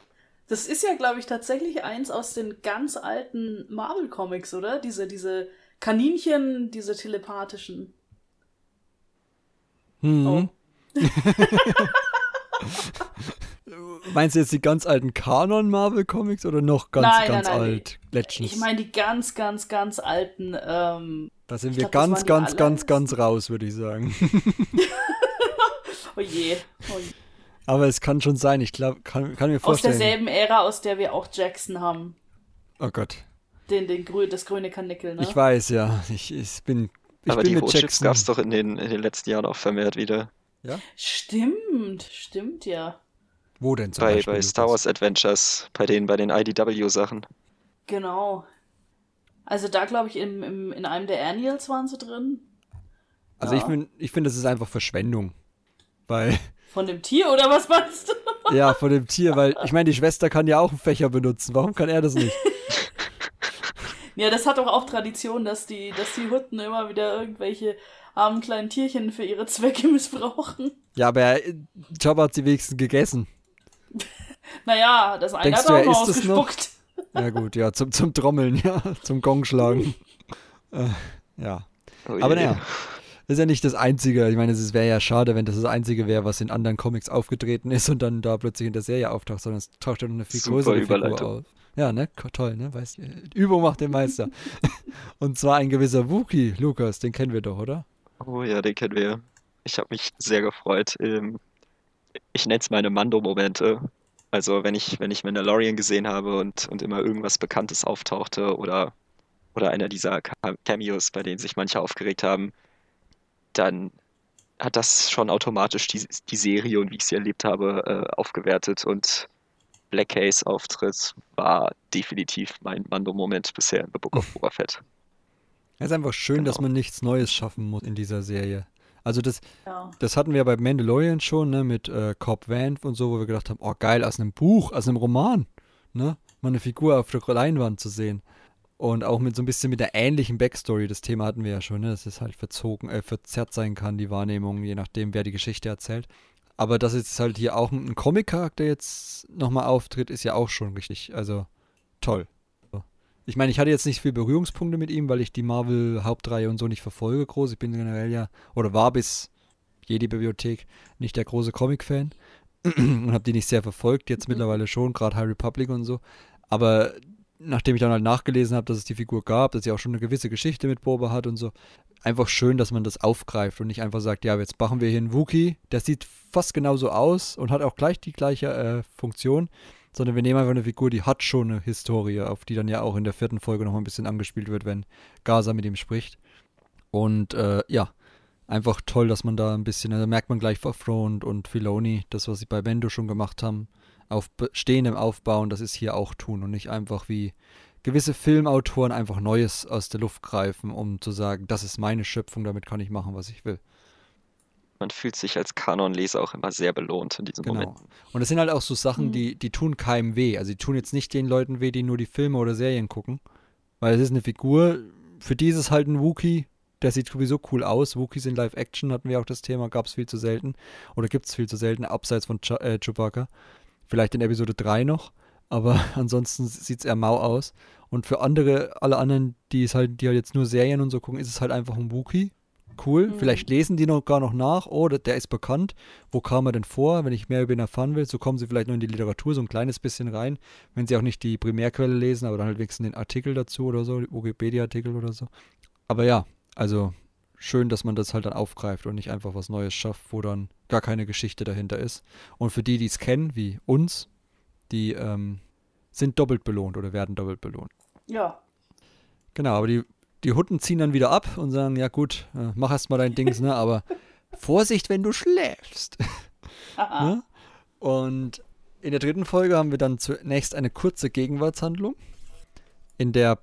Das ist ja, glaube ich, tatsächlich eins aus den ganz alten Marvel-Comics, oder? Diese, diese Kaninchen, diese telepathischen. Mhm. Oh. Meinst du jetzt die ganz alten Kanon-Marvel-Comics oder noch ganz, Nein, nein, ganz nein, alt? Legends. Ich meine die ganz, ganz, ganz alten. Ähm, da sind wir glaub, ganz, ganz, ganz, ganz raus, würde ich sagen. oh je. Oh je. Aber es kann schon sein. Ich glaube, kann, kann mir Aus vorstellen. derselben Ära, aus der wir auch Jackson haben. Oh Gott. Den, den grü das grüne Kanickel, ne? Ich weiß, ja. Ich, ich bin. Ich aber bin die Jackson. gab es doch in den, in den letzten Jahren auch vermehrt wieder. Stimmt, stimmt ja. Wo denn zum Bei, Beispiel? bei Star? Wars Adventures, bei den, bei den IDW-Sachen. Genau. Also da glaube ich, im, im, in einem der Annuals waren sie drin. Also Ja. ich finde, ich find, das ist einfach Verschwendung. Weil, Von dem Tier oder was meinst du? ja, von dem Tier, weil ich meine, die Schwester kann ja auch einen Fächer benutzen. Warum kann er das nicht? Ja, das hat doch auch Tradition, dass die, dass die Hutten immer wieder irgendwelche armen kleinen Tierchen für ihre Zwecke missbrauchen. Ja, aber er, Jabba hat sie wenigstens gegessen. Naja, das eine Denkst hat du, auch noch ist es noch? ausgespuckt. Ja, gut, ja, zum, zum Trommeln, ja, zum Gongschlagen. äh, ja. Oh Aber naja, das ist ja nicht das Einzige. Ich meine, es wäre ja schade, wenn das das Einzige wäre, was in anderen Comics aufgetreten ist und dann da plötzlich in der Serie auftaucht, sondern es taucht ja noch eine viel Super größere Figur auf. Ja, ne? Toll, ne? Weißt, du, Übung macht den Meister. und zwar ein gewisser Wookie, Lukas, den kennen wir doch, oder? Oh ja, den kennen wir. Ich habe mich sehr gefreut. Ähm, Ich nenne es meine Mando-Momente. Also wenn ich, wenn ich Mandalorian gesehen habe und, und immer irgendwas Bekanntes auftauchte oder, oder einer dieser Ca- Cameos, bei denen sich manche aufgeregt haben, dann hat das schon automatisch die, die Serie und wie ich sie erlebt habe, äh, aufgewertet. Und Black Case Auftritt war definitiv mein Mando-Moment bisher in The Book of Boba Fett. Es ist einfach schön, dass Genau. man nichts Neues schaffen muss in dieser Serie. Also das, Ja. das hatten wir bei Mandalorian schon, ne, mit äh, Cobb Vanth und so, wo wir gedacht haben, oh geil, aus einem Buch, aus einem Roman, ne, mal eine Figur auf der Leinwand zu sehen. Und auch mit so ein bisschen mit der ähnlichen Backstory, das Thema hatten wir ja schon, ne, dass es halt verzogen, äh, verzerrt sein kann, die Wahrnehmung, je nachdem, wer die Geschichte erzählt. Aber dass jetzt halt hier auch ein Comic-Charakter jetzt nochmal auftritt, ist ja auch schon richtig, also toll. Ich meine, ich hatte jetzt nicht viel Berührungspunkte mit ihm, weil ich die Marvel-Hauptreihe und so nicht verfolge groß. Ich bin generell ja, oder war bis Jedi-Bibliothek nicht der große Comic-Fan und habe die nicht sehr verfolgt. Jetzt mittlerweile schon, gerade High Republic und so. Aber nachdem ich dann halt nachgelesen habe, dass es die Figur gab, dass sie auch schon eine gewisse Geschichte mit Boba hat und so, einfach schön, dass man das aufgreift und nicht einfach sagt, ja, jetzt machen wir hier einen Wookie, der sieht fast genauso aus und hat auch gleich die gleiche äh, Funktion, sondern wir nehmen einfach eine Figur, die hat schon eine Historie, auf die dann ja auch in der vierten Folge noch mal ein bisschen angespielt wird, wenn Gaza mit ihm spricht. Und äh, ja, einfach toll, dass man da ein bisschen, da merkt man gleich Front und Filoni, das, was sie bei Bendo schon gemacht haben, auf bestehendem Aufbauen, das ist hier auch tun und nicht einfach wie gewisse Filmautoren einfach Neues aus der Luft greifen, um zu sagen, das ist meine Schöpfung, damit kann ich machen, was ich will. Man fühlt sich als Kanonleser auch immer sehr belohnt in diesen Genau. Momenten. Und es sind halt auch so Sachen, Mhm. die, die tun keinem weh. Also die tun jetzt nicht den Leuten weh, die nur die Filme oder Serien gucken. Weil es ist eine Figur, für die ist es halt ein Wookie, der sieht sowieso cool aus. Wookies in Live-Action hatten wir auch das Thema, gab es viel zu selten. Oder gibt es viel zu selten, abseits von Ch äh, Chewbacca. Vielleicht in Episode 3 noch, aber ansonsten sieht es eher mau aus. Und für andere, alle anderen, die es halt, die halt jetzt nur Serien und so gucken, ist es halt einfach ein Wookie. Cool. Mhm. Vielleicht lesen die noch gar noch nach. Oh, der, ist bekannt. Wo kam er denn vor? Wenn ich mehr über ihn erfahren will, so kommen sie vielleicht noch in die Literatur so ein kleines bisschen rein. Wenn sie auch nicht die Primärquelle lesen, aber dann halt wenigstens den Artikel dazu oder so, die Wikipedia-Artikel oder so. Aber ja, also schön, dass man das halt dann aufgreift und nicht einfach was Neues schafft, wo dann gar keine Geschichte dahinter ist. Und für die, die es kennen, wie uns, die ähm, sind doppelt belohnt oder werden doppelt belohnt. Ja. Genau, aber die, die Hutten ziehen dann wieder ab und sagen, ja gut, äh, mach erst mal dein Dings, ne? Aber Vorsicht, wenn du schläfst. Haha. ne? Und in der dritten Folge haben wir dann zunächst eine kurze Gegenwartshandlung, in der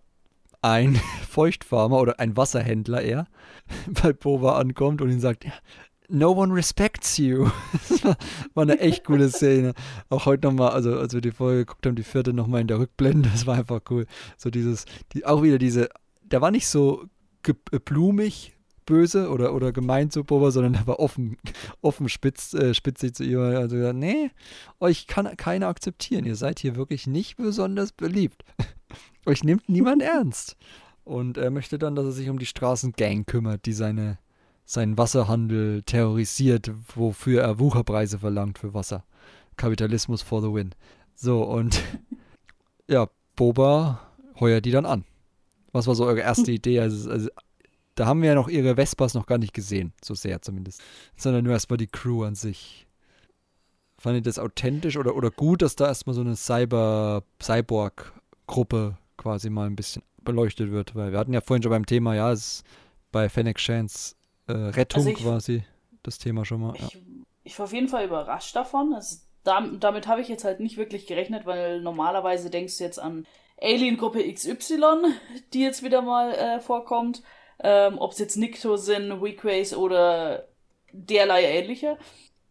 ein Feuchtfarmer oder ein Wasserhändler eher bei Boba ankommt und ihn sagt, No one respects you. Das war, war eine echt coole Szene. Auch heute nochmal, also als wir die Folge geguckt haben, die vierte nochmal in der Rückblende, das war einfach cool. So dieses, die, auch wieder diese, der war nicht so äh, blumig böse oder, oder gemein zu Boba, sondern der war offen, offen spitz, äh, spitzig zu ihr. Also gesagt, nee, euch kann keiner akzeptieren. Ihr seid hier wirklich nicht besonders beliebt. euch nimmt niemand ernst. Und er möchte dann, dass er sich um die Straßengang kümmert, die seine, seinen Wasserhandel terrorisiert, wofür er Wucherpreise verlangt für Wasser. Kapitalismus for the win. So, und ja, Boba heuert die dann an. Was war so eure erste Idee? Also, also da haben wir ja noch ihre Vespas noch gar nicht gesehen, so sehr zumindest. Sondern nur erstmal die Crew an sich. Fand ihr das authentisch oder, oder gut, dass da erstmal so eine Cyber, Cyborg-Gruppe quasi mal ein bisschen beleuchtet wird? Weil wir hatten ja vorhin schon beim Thema, ja, es ist bei Fennec Shans äh, Rettung Also ich- quasi das Thema schon mal. Ja. Ich, ich war auf jeden Fall überrascht davon. Also, dam- damit habe ich jetzt halt nicht wirklich gerechnet, weil normalerweise denkst du jetzt an Alien-Gruppe XY, die jetzt wieder mal äh, vorkommt. Ähm, Ob es jetzt Nikto sind, Weakways oder derlei ähnliche.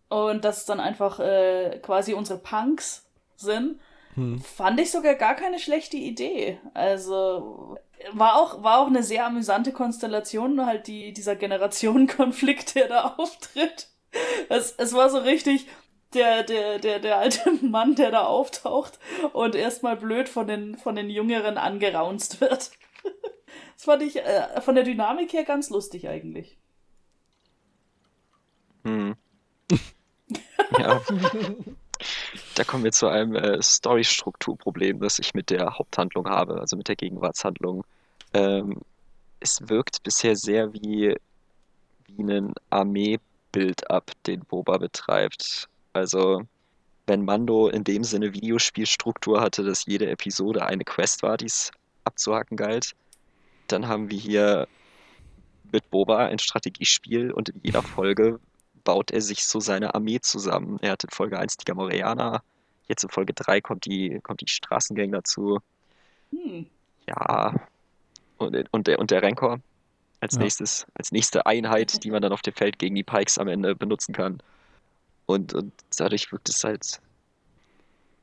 Und dass es dann einfach äh, quasi unsere Punks sind. Hm. Fand ich sogar gar keine schlechte Idee. Also war auch, war auch eine sehr amüsante Konstellation, halt die, dieser Generationenkonflikt, der da auftritt. Es, es war so richtig, der, der, der, der alte Mann, der da auftaucht und erstmal blöd von den, von den Jüngeren angeraunzt wird. Das fand ich äh, von der Dynamik her ganz lustig eigentlich. Hm. ja. Da kommen wir zu einem äh, Story-Strukturproblem, das ich mit der Haupthandlung habe, also mit der Gegenwartshandlung. Ähm, es wirkt bisher sehr wie, wie ein Armee-Build-up, den Boba betreibt. Also, wenn Mando in dem Sinne Videospielstruktur hatte, dass jede Episode eine Quest war, die es abzuhaken galt, dann haben wir hier mit Boba ein Strategiespiel und in jeder Folge baut er sich so seine Armee zusammen. Er hat in Folge 1 die Gamorreaner, jetzt in Folge 3 kommt die, kommt die Straßengang dazu. Hm. Ja, und, und, der, und der Rancor als Ja. nächstes, als nächste Einheit, die man dann auf dem Feld gegen die Pikes am Ende benutzen kann. Und, und dadurch wirkt es halt,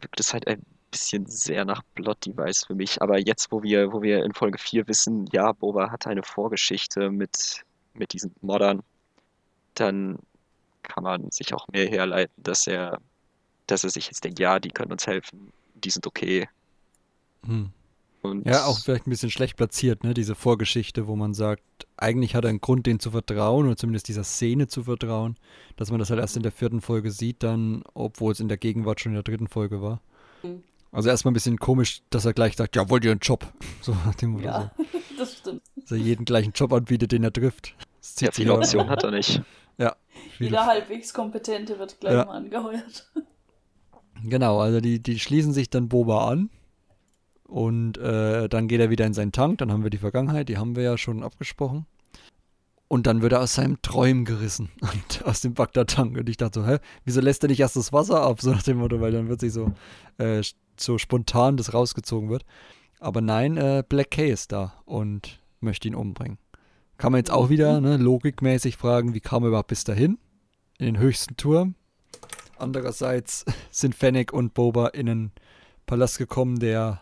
wirkt es halt ein bisschen sehr nach Plot Device für mich. Aber jetzt, wo wir, wo wir in Folge 4 wissen, ja, Boba hat eine Vorgeschichte mit, mit diesen Moddern, dann kann man sich auch mehr herleiten, dass er, dass er sich jetzt denkt, ja, die können uns helfen, die sind okay. Hm. Und Ja, auch vielleicht ein bisschen schlecht platziert, ne? Diese Vorgeschichte, wo man sagt, eigentlich hat er einen Grund, denen zu vertrauen, oder zumindest dieser Szene zu vertrauen, dass man das halt erst in der vierten Folge sieht, dann, obwohl es in der Gegenwart schon in der dritten Folge war. Mhm. Also erstmal ein bisschen komisch, dass er gleich sagt, ja, wollt ihr einen Job? So nach dem Motto, Ja, das stimmt. so. Dass er jeden gleichen Job anbietet, den er trifft. Das zieht ja, viele Optionen hat er nicht. Ja. viele- Jeder halbwegs Kompetente wird gleich Ja. mal angeheuert. Genau, also die, die schließen sich dann Boba an und äh, dann geht er wieder in seinen Tank, dann haben wir die Vergangenheit, die haben wir ja schon abgesprochen. Und dann wird er aus seinem Träumen gerissen und aus dem Bagdad-Tank. Und ich dachte so, hä, wieso lässt er nicht erst das Wasser ab? So nach dem Motto, weil dann wird sich so, äh, so spontan das rausgezogen wird. Aber nein, äh, Black K ist da und möchte ihn umbringen. Kann man jetzt auch wieder ne, logikmäßig fragen, wie kam er überhaupt bis dahin? In den höchsten Turm. Andererseits sind Fennec und Boba in einen Palast gekommen, der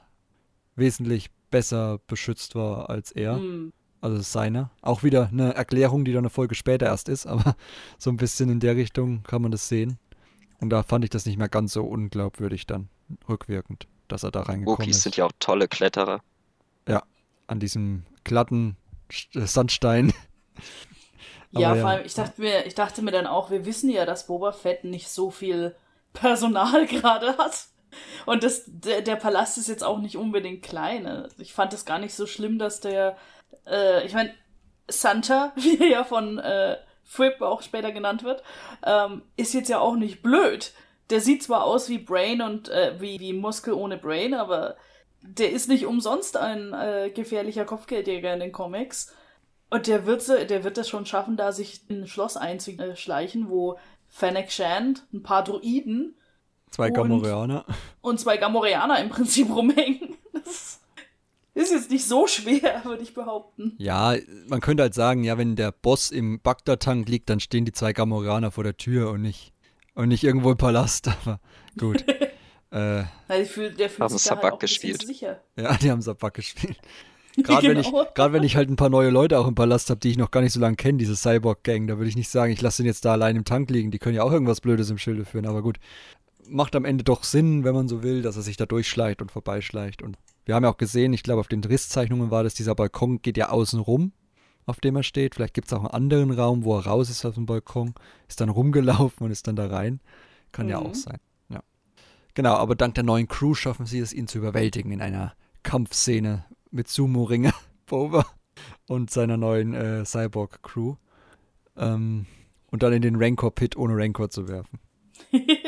wesentlich besser beschützt war als er. Hm. Also seiner. Auch wieder eine Erklärung, die dann eine Folge später erst ist, aber so ein bisschen in der Richtung kann man das sehen. Und da fand ich das nicht mehr ganz so unglaubwürdig dann, rückwirkend, dass er da reingekommen Wookies ist. sind ja auch tolle Kletterer. An diesem glatten äh, Sandstein. Ja, ja. vor allem, ich dachte, mir, ich dachte mir dann auch, wir wissen ja, dass Boba Fett nicht so viel Personal gerade hat. Und das, der, der Palast ist jetzt auch nicht unbedingt klein. Also Ich fand es gar nicht so schlimm, dass der, äh, ich meine, Santa, wie er ja von äh, Fripp auch später genannt wird, ähm, ist jetzt ja auch nicht blöd. Der sieht zwar aus wie Brain und äh, wie, wie Muskel ohne Brain, aber der ist nicht umsonst ein äh, gefährlicher Kopfgeldjäger in den Comics. Und der wird, der wird es schon schaffen, da sich in ein Schloss einzuschleichen, wo Fennec Shand, ein paar Druiden Zwei Und- Gamorreaner. und zwei Gamorreaner im Prinzip rumhängen. Das ist jetzt nicht so schwer, würde ich behaupten. Ja, man könnte halt sagen, ja, wenn der Boss im Bagdad-Tank liegt, dann stehen die zwei Gamorreaner vor der Tür und nicht, und nicht irgendwo im Palast. Aber gut. äh, der fühlt, der fühlt Haben sich da halt Sabak auch gespielt. sicher. ja, die haben Sabak gespielt. Gerade wenn, ich, Genau. grad wenn ich halt ein paar neue Leute auch im Palast habe, die ich noch gar nicht so lange kenne, diese Cyborg-Gang, da würde ich nicht sagen, ich lasse den jetzt da allein im Tank liegen. Die können ja auch irgendwas Blödes im Schilde führen, aber gut. Macht am Ende doch Sinn, wenn man so will, dass er sich da durchschleicht und vorbeischleicht. Und wir haben ja auch gesehen, ich glaube, auf den Risszeichnungen war das, dieser Balkon geht ja außen rum, auf dem er steht. Vielleicht gibt es auch einen anderen Raum, wo er raus ist aus dem Balkon, ist dann rumgelaufen und ist dann da rein. Kann ja Mhm. auch sein. Ja. Genau, aber dank der neuen Crew schaffen sie es, ihn zu überwältigen in einer Kampfszene mit Sumo-Ringer, Boba und seiner neuen äh, Cyborg-Crew. Ähm, und dann in den Rancor-Pit ohne Rancor zu werfen.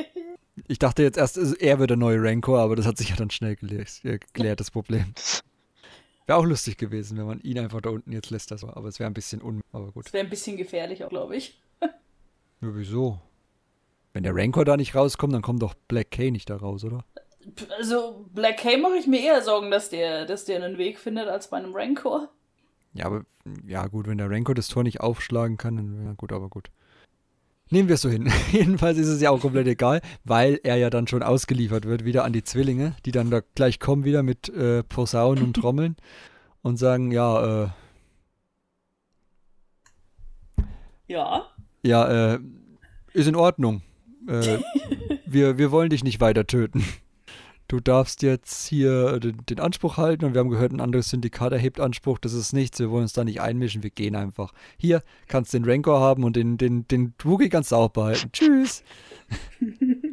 Ich dachte jetzt erst, also er wird der neue Rancor, aber das hat sich ja dann schnell gelöst, geklärt, das Problem. Wäre auch lustig gewesen, wenn man ihn einfach da unten jetzt lässt. Das, aber es wäre ein bisschen un... Aber gut. Das wäre ein bisschen gefährlich auch, glaube ich. Ja, wieso? Wenn der Rancor da nicht rauskommt, dann kommt doch Black K nicht da raus, oder? Also, Black K mache ich mir eher Sorgen, dass der, dass der einen Weg findet als bei einem Rancor. Ja, aber ja gut, wenn der Rancor das Tor nicht aufschlagen kann, dann ja gut, aber gut. Nehmen wir es so hin. Jedenfalls ist es ja auch komplett egal, weil er ja dann schon ausgeliefert wird, wieder an die Zwillinge, die dann da gleich kommen wieder mit äh, Posaunen und Trommeln und sagen, ja, äh, Ja. ja, äh, ist in Ordnung. äh, wir, wir wollen dich nicht weiter töten. Du darfst jetzt hier den, den Anspruch halten und wir haben gehört, ein anderes Syndikat erhebt Anspruch. Das ist nichts, wir wollen uns da nicht einmischen, wir gehen einfach. Hier kannst du den Rancor haben und den, den, den Wookie kannst du auch behalten. Tschüss.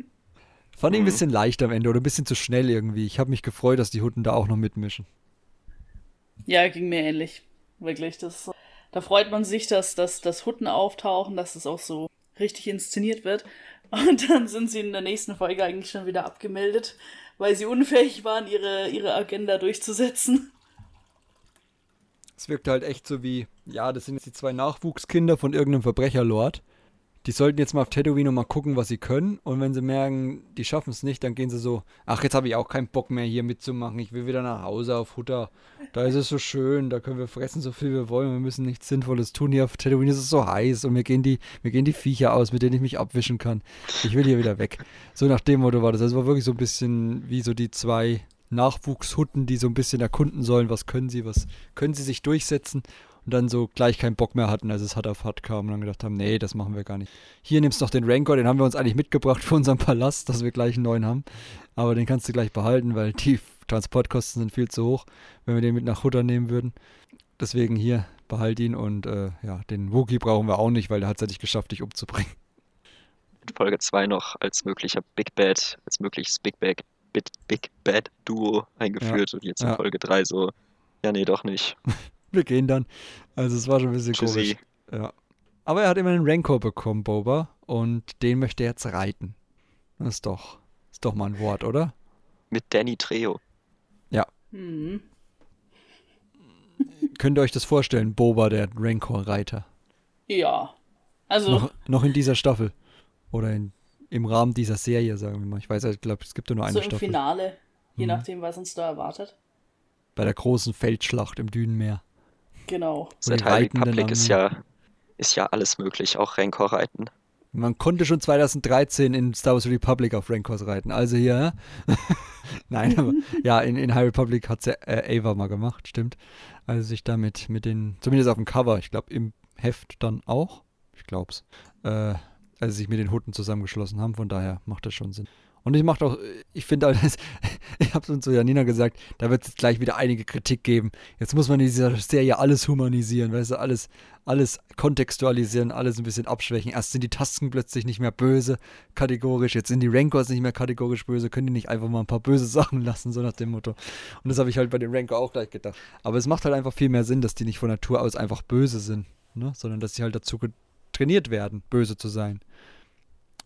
Fand ich ein bisschen leicht am Ende oder ein bisschen zu schnell irgendwie. Ich habe mich gefreut, dass die Hutten da auch noch mitmischen. Ja, ging mir ähnlich. Wirklich. Das, da freut man sich, dass, dass, dass Hutten auftauchen, dass es auch so richtig inszeniert wird. Und dann sind sie in der nächsten Folge eigentlich schon wieder abgemeldet, weil sie unfähig waren, ihre, ihre Agenda durchzusetzen. Es wirkt halt echt so wie, ja, das sind jetzt die zwei Nachwuchskinder von irgendeinem Verbrecherlord die sollten jetzt mal auf Tatooine mal gucken, was sie können. Und wenn sie merken, die schaffen es nicht, dann gehen sie so, ach, jetzt habe ich auch keinen Bock mehr hier mitzumachen. Ich will wieder nach Hause auf Hutter. Da ist es so schön, da können wir fressen, so viel wir wollen. Wir müssen nichts Sinnvolles tun. Hier auf Tatooine ist es so heiß und mir gehen die, mir gehen die Viecher aus, mit denen ich mich abwischen kann. Ich will hier wieder weg. So nach dem Motto war das. Also war wirklich so ein bisschen wie so die zwei Nachwuchshutten, die so ein bisschen erkunden sollen, was können sie, was können sie sich durchsetzen und dann so gleich keinen Bock mehr hatten, als es hart auf hart kam und dann gedacht haben, nee, das machen wir gar nicht. Hier nimmst du noch den Rancor, den haben wir uns eigentlich mitgebracht für unseren Palast, dass wir gleich einen neuen haben. Aber den kannst du gleich behalten, weil die Transportkosten sind viel zu hoch, wenn wir den mit nach Hutter nehmen würden. Deswegen hier, behalt ihn und äh, ja, den Wookie brauchen wir auch nicht, weil der hat es ja nicht geschafft, dich umzubringen. In Folge 2 noch als möglicher Big Bad, als mögliches Big Bad, Big, Big Bad Duo eingeführt ja. und jetzt in ja. Folge 3 so, ja, nee, doch nicht. wir gehen dann. Also es war schon ein bisschen Tschüssi. komisch. Ja. Aber er hat immer einen Rancor bekommen, Boba, und den möchte er jetzt reiten. Das ist doch, ist doch mal ein Wort, oder? Mit Danny Trejo. Ja. Mhm. Könnt ihr euch das vorstellen, Boba, der Rancor-Reiter? Ja. Also. Noch, noch in dieser Staffel. Oder in, im Rahmen dieser Serie, sagen wir mal. Ich weiß, ich glaube, es gibt nur eine so Staffel. im Finale, je mhm. nachdem, was uns da erwartet. Bei der großen Feldschlacht im Dünenmeer. Genau. Seit High Republic ist ja, ist ja alles möglich, auch Rancor reiten. Man konnte schon 2013 in Star Wars Republic auf Rancors reiten. Also hier. Nein, aber ja, in, in High Republic hat es ja äh, Ava mal gemacht, stimmt. Also sich damit mit den, zumindest auf dem Cover, ich glaube im Heft dann auch. Ich glaub's. Äh, also sich mit den Hutten zusammengeschlossen haben, von daher macht das schon Sinn. Und ich mache auch, ich finde ich habe es zu Janina gesagt, da wird es gleich wieder einige Kritik geben. Jetzt muss man in dieser Serie alles humanisieren, weißt du, alles, alles kontextualisieren, alles ein bisschen abschwächen. Erst sind die Tasken plötzlich nicht mehr böse, kategorisch, jetzt sind die Rancors nicht mehr kategorisch böse, können die nicht einfach mal ein paar böse Sachen lassen, so nach dem Motto. Und das habe ich halt bei den Rancor auch gleich gedacht. Aber es macht halt einfach viel mehr Sinn, dass die nicht von Natur aus einfach böse sind, ne? sondern dass sie halt dazu trainiert werden, böse zu sein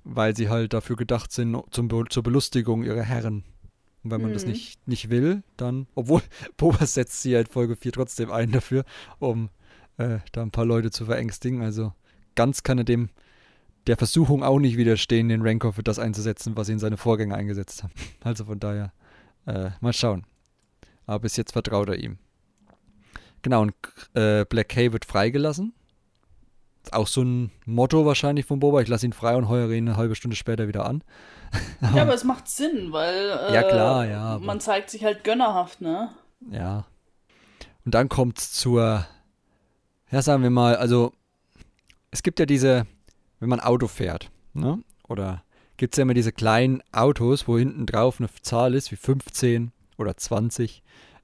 weil sie halt dafür gedacht sind, zum, zur Belustigung ihrer Herren. Und wenn man mhm. das nicht, nicht will, dann, obwohl Boba setzt sie halt Folge 4 trotzdem ein dafür, um äh, da ein paar Leute zu verängstigen. Also ganz kann er dem der Versuchung auch nicht widerstehen, den Rancor für das einzusetzen, was ihn seine Vorgänger eingesetzt haben. Also von daher, äh, mal schauen. Aber bis jetzt vertraut er ihm. Genau, und äh, Black K wird freigelassen auch so ein Motto wahrscheinlich von Boba. Ich lasse ihn frei und heuere ihn eine halbe Stunde später wieder an. ja, aber es macht Sinn, weil äh, ja, klar, ja, man zeigt sich halt gönnerhaft, ne? Ja. Und dann kommt es zur, ja, sagen wir mal, also es gibt ja diese, wenn man Auto fährt, ne? Oder gibt es ja immer diese kleinen Autos, wo hinten drauf eine Zahl ist, wie 15 oder 20,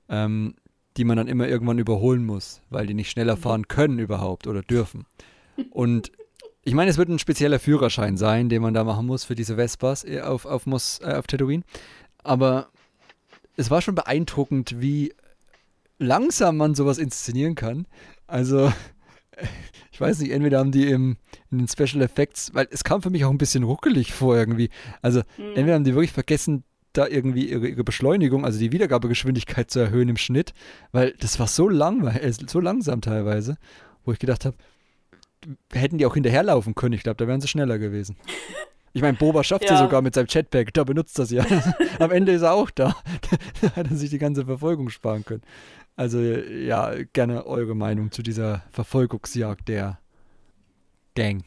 ähm, die man dann immer irgendwann überholen muss, weil die nicht schneller fahren können überhaupt oder dürfen. Und ich meine, es wird ein spezieller Führerschein sein, den man da machen muss für diese Vespas äh, auf, auf, Mos, äh, auf Tatooine. Aber es war schon beeindruckend, wie langsam man sowas inszenieren kann. Also, ich weiß nicht, entweder haben die im, in den Special Effects, weil es kam für mich auch ein bisschen ruckelig vor irgendwie. Also, mhm. entweder haben die wirklich vergessen, da irgendwie ihre, ihre, Beschleunigung, also die Wiedergabegeschwindigkeit zu erhöhen im Schnitt, weil das war so lang, äh, so langsam teilweise, wo ich gedacht habe, hätten die auch hinterherlaufen können. Ich glaube, da wären sie schneller gewesen. Ich meine, Boba schafft ja. ja sogar mit seinem Jetpack, da benutzt das ja. Am Ende ist er auch da. da hat er sich die ganze Verfolgung sparen können. Also ja, gerne eure Meinung zu dieser Verfolgungsjagd der Gang.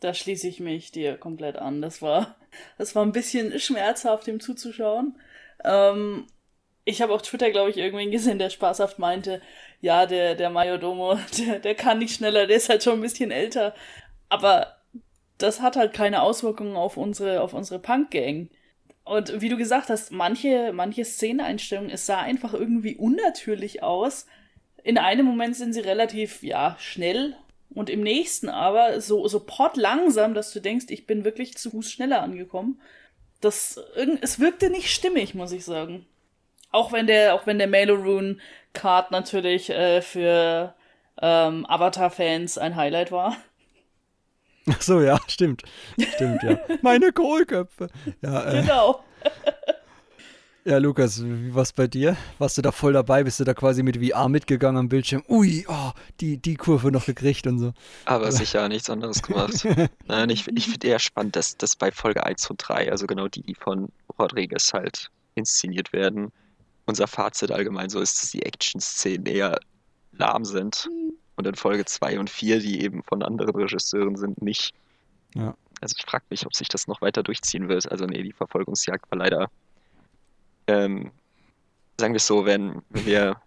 Da schließe ich mich dir komplett an. Das war, das war ein bisschen schmerzhaft, ihm zuzuschauen. Ähm, ich habe auf Twitter, glaube ich, irgendwen gesehen, der spaßhaft meinte, ja, der, der Mayordomo, der, der kann nicht schneller, der ist halt schon ein bisschen älter. Aber das hat halt keine Auswirkungen auf unsere, auf unsere Punk-Gang. Und wie du gesagt hast, manche, manche Szeneinstellungen, es sah einfach irgendwie unnatürlich aus. In einem Moment sind sie relativ, ja, schnell und im nächsten aber so, so langsam, dass du denkst, ich bin wirklich zu Fuß schneller angekommen. Das, es wirkte nicht stimmig, muss ich sagen. Auch wenn der, auch wenn der Mail-Rune Card natürlich äh, für ähm, Avatar-Fans ein Highlight war. Ach so, ja, stimmt. Stimmt, ja. Meine Kohlköpfe. Ja, äh, genau. Ja, Lukas, wie war's bei dir? Warst du da voll dabei? Bist du da quasi mit VR mitgegangen am Bildschirm? Ui, oh, die, die Kurve noch gekriegt und so. Aber sicher nichts anderes gemacht. Nein, ich, ich finde eher spannend, dass das bei Folge 1 und 3, also genau die, die von Rodriguez halt inszeniert werden, unser Fazit allgemein so ist, dass die Action-Szenen eher lahm sind. Mhm. Und in Folge 2 und 4, die eben von anderen Regisseuren sind, nicht. Ja. Also ich frage mich, ob sich das noch weiter durchziehen wird. Also nee, die Verfolgungsjagd war leider, ähm, sagen wir es so, wenn wir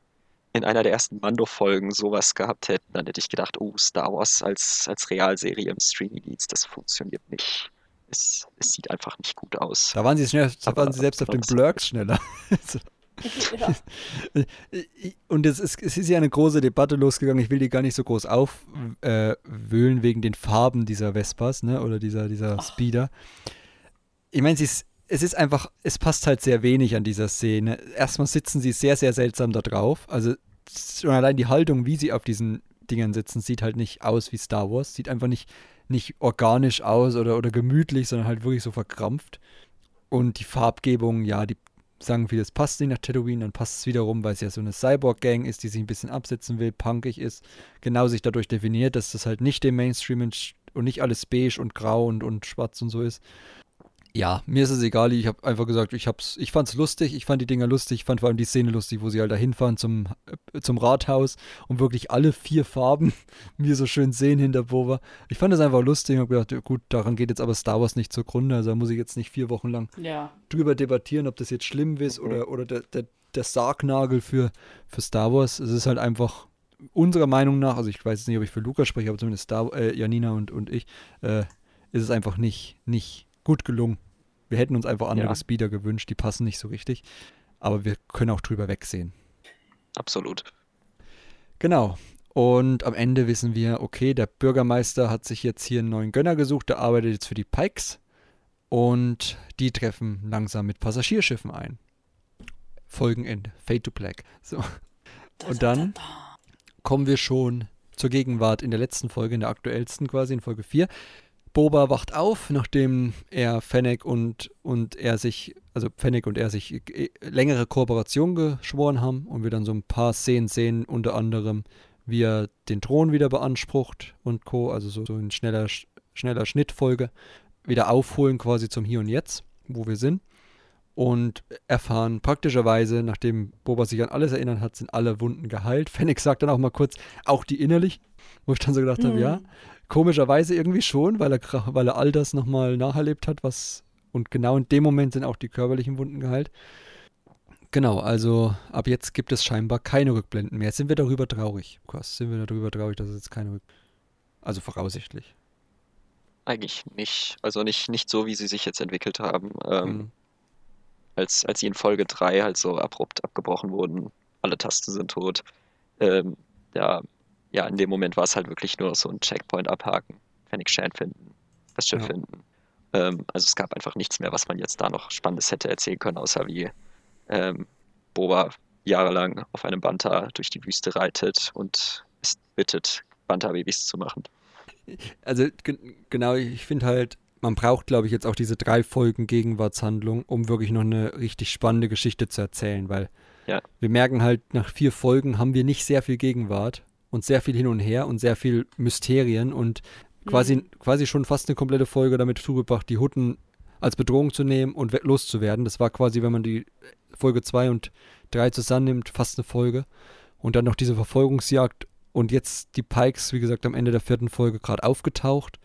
in einer der ersten Mando-Folgen sowas gehabt hätten, dann hätte ich gedacht, oh, Star Wars als, als Realserie im Streaming-Dienst, das funktioniert nicht. Es, es, sieht einfach nicht gut aus. Da waren sie, schnell, da waren sie selbst auf den Blurks schneller. Und es ist, es ist ja eine große Debatte losgegangen. Ich will die gar nicht so groß aufwühlen äh, wegen den Farben dieser Vespas, ne? Oder dieser, dieser Speeder. Ich meine, es ist einfach, es passt halt sehr wenig an dieser Szene. Erstmal sitzen sie sehr, sehr seltsam da drauf. Also schon allein die Haltung, wie sie auf diesen Dingern sitzen, sieht halt nicht aus wie Star Wars. Sieht einfach nicht, nicht organisch aus oder, oder gemütlich, sondern halt wirklich so verkrampft. Und die Farbgebung, ja, die sagen viele, es passt nicht nach Tatooine, dann passt es wiederum, weil es ja so eine Cyborg-Gang ist, die sich ein bisschen absetzen will, punkig ist, genau sich dadurch definiert, dass das halt nicht dem Mainstream und nicht alles beige und grau und, und schwarz und so ist ja, mir ist es egal. Ich habe einfach gesagt, ich hab's, ich fand's lustig, ich fand die Dinger lustig, ich fand vor allem die Szene lustig, wo sie halt da hinfahren zum, äh, zum Rathaus und wirklich alle vier Farben mir so schön sehen hinter Boba. Ich fand das einfach lustig und habe gedacht, gut, daran geht jetzt aber Star Wars nicht zugrunde, also da muss ich jetzt nicht vier Wochen lang ja. drüber debattieren, ob das jetzt schlimm ist oder, oder der, der, der Sargnagel für, für Star Wars. Es ist halt einfach unserer Meinung nach, also ich weiß jetzt nicht, ob ich für Lukas spreche, aber zumindest Star, äh, Janina und, und ich, äh, ist es einfach nicht, nicht gut gelungen. Wir hätten uns einfach andere ja. Speeder gewünscht, die passen nicht so richtig. Aber wir können auch drüber wegsehen. Absolut. Genau. Und am Ende wissen wir, okay, der Bürgermeister hat sich jetzt hier einen neuen Gönner gesucht, der arbeitet jetzt für die Pikes. Und die treffen langsam mit Passagierschiffen ein. Folgenende. Fade to Black. So. Und dann kommen wir schon zur Gegenwart in der letzten Folge, in der aktuellsten quasi, in Folge 4. Boba wacht auf, nachdem er Fennec und, und er sich, also Fennec und er sich äh, längere Kooperation geschworen haben und wir dann so ein paar Szenen sehen, unter anderem, wie er den Thron wieder beansprucht und Co., also so, so in schneller, schneller Schnittfolge, wieder aufholen quasi zum Hier und Jetzt, wo wir sind. Und erfahren praktischerweise, nachdem Boba sich an alles erinnert hat, sind alle Wunden geheilt. Fennec sagt dann auch mal kurz, auch die innerlich, wo ich dann so gedacht mhm. habe, ja, Komischerweise irgendwie schon, weil er, weil er all das nochmal nacherlebt hat, was. Und genau in dem Moment sind auch die körperlichen Wunden geheilt. Genau, also ab jetzt gibt es scheinbar keine Rückblenden mehr. Sind wir darüber traurig? Kurs, sind wir darüber traurig, dass es jetzt keine Rückblenden Also voraussichtlich. Eigentlich nicht. Also nicht, nicht so, wie sie sich jetzt entwickelt haben. Ähm, mhm. als, als sie in Folge 3 halt so abrupt abgebrochen wurden, alle Tasten sind tot. Ähm, ja, ja, in dem Moment war es halt wirklich nur so ein Checkpoint abhaken, Fennec Shan finden, das Schiff ja. finden. Ähm, also es gab einfach nichts mehr, was man jetzt da noch Spannendes hätte erzählen können, außer wie ähm, Boba jahrelang auf einem Banta durch die Wüste reitet und es bittet, Banta-Babys zu machen. Also genau, ich finde halt, man braucht, glaube ich, jetzt auch diese drei Folgen Gegenwartshandlung, um wirklich noch eine richtig spannende Geschichte zu erzählen, weil ja. wir merken halt, nach vier Folgen haben wir nicht sehr viel Gegenwart und sehr viel hin und her und sehr viel Mysterien und quasi, mhm. quasi schon fast eine komplette Folge damit zugebracht, die Hutten als Bedrohung zu nehmen und loszuwerden. Das war quasi, wenn man die Folge 2 und 3 zusammennimmt, fast eine Folge. Und dann noch diese Verfolgungsjagd und jetzt die Pikes, wie gesagt, am Ende der vierten Folge gerade aufgetaucht.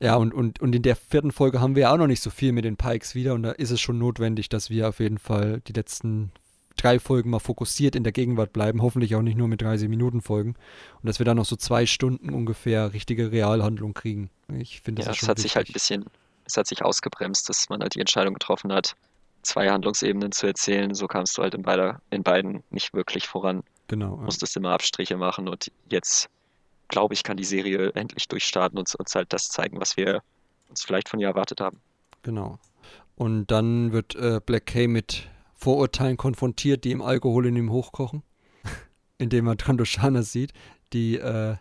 Ja, und, und, und in der vierten Folge haben wir ja auch noch nicht so viel mit den Pikes wieder und da ist es schon notwendig, dass wir auf jeden Fall die letzten drei Folgen mal fokussiert in der Gegenwart bleiben, hoffentlich auch nicht nur mit 30 Minuten Folgen und dass wir dann noch so zwei Stunden ungefähr richtige Realhandlung kriegen. Ich finde, das Ja, ist es schon hat sich halt ein bisschen, es hat sich ausgebremst, dass man halt die Entscheidung getroffen hat, zwei Handlungsebenen zu erzählen. So kamst du halt in beider, in beiden nicht wirklich voran. Genau. Ja. Musstest immer Abstriche machen und jetzt, glaube ich, kann die Serie endlich durchstarten und uns halt das zeigen, was wir uns vielleicht von ihr erwartet haben. Genau. Und dann wird äh, Black Kay mit Vorurteilen konfrontiert, die im Alkohol in ihm hochkochen, indem er Trandoshana sieht, die, äh,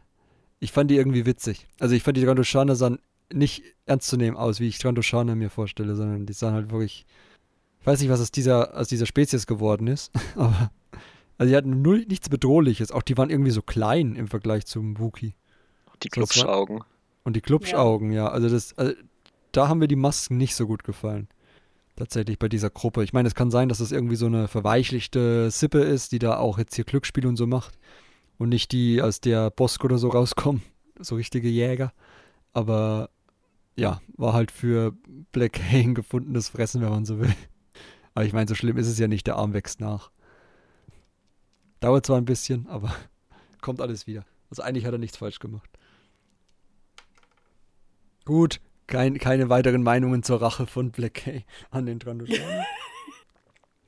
ich fand die irgendwie witzig. Also ich fand die Trandoshana sahen nicht ernst zu nehmen aus, wie ich Trandoshana mir vorstelle, sondern die sahen halt wirklich, ich weiß nicht, was aus dieser, aus dieser Spezies geworden ist, aber also die hatten null, nichts Bedrohliches. Auch die waren irgendwie so klein im Vergleich zum Wookie. Die Klubschaugen. Und die Klubschaugen, ja. Also das, also da haben mir die Masken nicht so gut gefallen. Tatsächlich bei dieser Gruppe. Ich meine, es kann sein, dass es irgendwie so eine verweichlichte Sippe ist, die da auch jetzt hier Glücksspiel und so macht. Und nicht die, aus der Bosk oder so rauskommen. So richtige Jäger. Aber ja, war halt für Black Hay gefundenes Fressen, wenn man so will. Aber ich meine, so schlimm ist es ja nicht, der Arm wächst nach. Dauert zwar ein bisschen, aber kommt alles wieder. Also eigentlich hat er nichts falsch gemacht. Gut, kein, keine weiteren Meinungen zur Rache von Black Kay an den Trandoshana.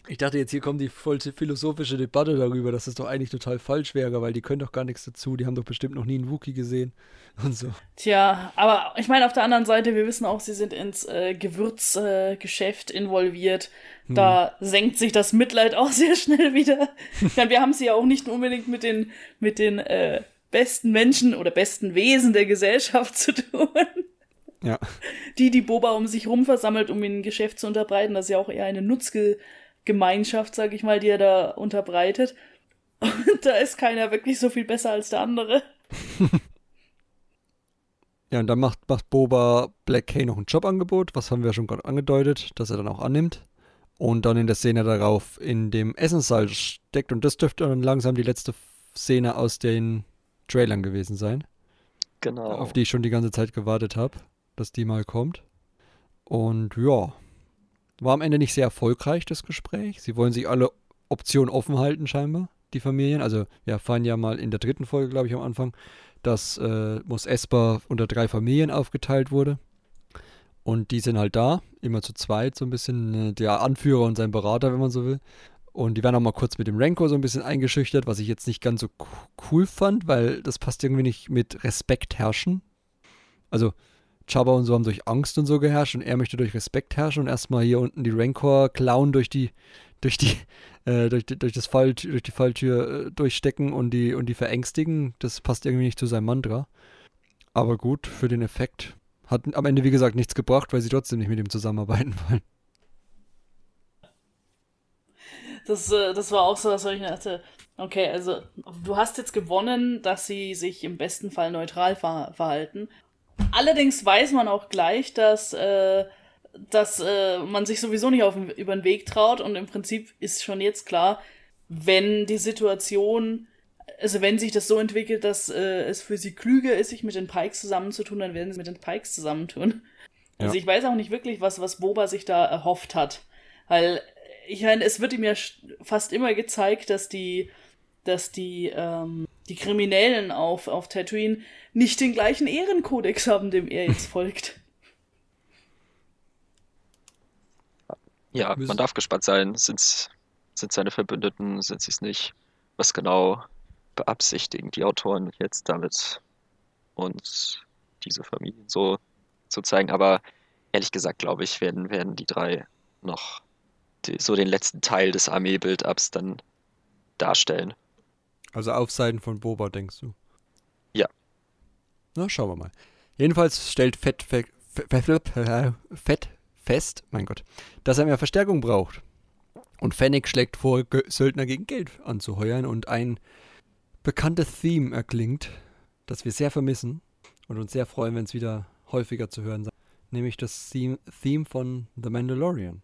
Ich dachte jetzt, hier kommt die voll philosophische Debatte darüber, dass es doch eigentlich total falsch wäre, weil die können doch gar nichts dazu. Die haben doch bestimmt noch nie einen Wookie gesehen und so. Tja, aber ich meine, auf der anderen Seite, wir wissen auch, sie sind ins äh, Gewürzgeschäft äh, involviert. Da senkt sich das Mitleid auch sehr schnell wieder. Ich meine, wir haben sie ja auch nicht unbedingt mit den, mit den äh, besten Menschen oder besten Wesen der Gesellschaft zu tun. Ja, Die, die Boba um sich rum versammelt, um ihnen ein Geschäft zu unterbreiten. Das ist ja auch eher eine Nutzgemeinschaft, sag ich mal, die er da unterbreitet. Und da ist keiner wirklich so viel besser als der andere. ja und dann macht, macht Boba Black Kay noch ein Jobangebot, was haben wir schon gerade angedeutet, dass er dann auch annimmt. Und dann in der Szene darauf in dem Essenssaal steckt. Und das dürfte dann langsam die letzte Szene aus den Trailern gewesen sein. Genau. auf die ich schon die ganze Zeit gewartet habe, dass die mal kommt. Und ja, war am Ende nicht sehr erfolgreich, das Gespräch. Sie wollen sich alle Optionen offen halten, scheinbar, die Familien. Also, wir erfahren ja mal in der dritten Folge, glaube ich, am Anfang, dass äh, Mos Esper unter drei Familien aufgeteilt wurde. Und die sind halt da, immer zu zweit, so ein bisschen äh, der Anführer und sein Berater, wenn man so will. Und die werden auch mal kurz mit dem Renko so ein bisschen eingeschüchtert, was ich jetzt nicht ganz so co- cool fand, weil das passt irgendwie nicht mit Respekt herrschen. Also, Jabba und so haben durch Angst und so geherrscht und er möchte durch Respekt herrschen und erstmal hier unten die Rancor klauen durch die, durch die, äh, durch, durch das Fall, durch die Falltür äh, durchstecken und die, und die verängstigen. Das passt irgendwie nicht zu seinem Mantra. Aber gut, für den Effekt. Hat am Ende, wie gesagt, nichts gebracht, weil sie trotzdem nicht mit ihm zusammenarbeiten wollen. Das, äh, das war auch so, was ich dachte, okay, also du hast jetzt gewonnen, dass sie sich im besten Fall neutral ver verhalten. Allerdings weiß man auch gleich, dass, äh, dass äh, man sich sowieso nicht auf über den Weg traut und im Prinzip ist schon jetzt klar, wenn die Situation, also wenn sich das so entwickelt, dass äh, es für sie klüger ist, sich mit den Pikes zusammenzutun, dann werden sie mit den Pikes zusammentun. Also Ja. ich weiß auch nicht wirklich, was, was Boba sich da erhofft hat. Weil, ich meine, es wird ihm ja fast immer gezeigt, dass die, dass die, ähm, die Kriminellen auf, auf Tatooine nicht den gleichen Ehrenkodex haben, dem er jetzt folgt. Ja, man darf gespannt sein. Sind's, sind seine Verbündeten, sind sie es nicht? Was genau beabsichtigen die Autoren jetzt damit, uns diese Familien so zu zeigen? Aber ehrlich gesagt, glaube ich, werden, werden die drei noch die, so den letzten Teil des Armee-Build-Ups dann darstellen. Also auf Seiten von Boba, denkst du? Ja. Na, schauen wir mal. Jedenfalls stellt Fett, Fe Fe Fe Fett fest, mein Gott, dass er mehr Verstärkung braucht. Und Fennec schlägt vor, Söldner gegen Geld anzuheuern und ein bekanntes Theme erklingt, das wir sehr vermissen und uns sehr freuen, wenn es wieder häufiger zu hören sein. Nämlich das Theme von The Mandalorian.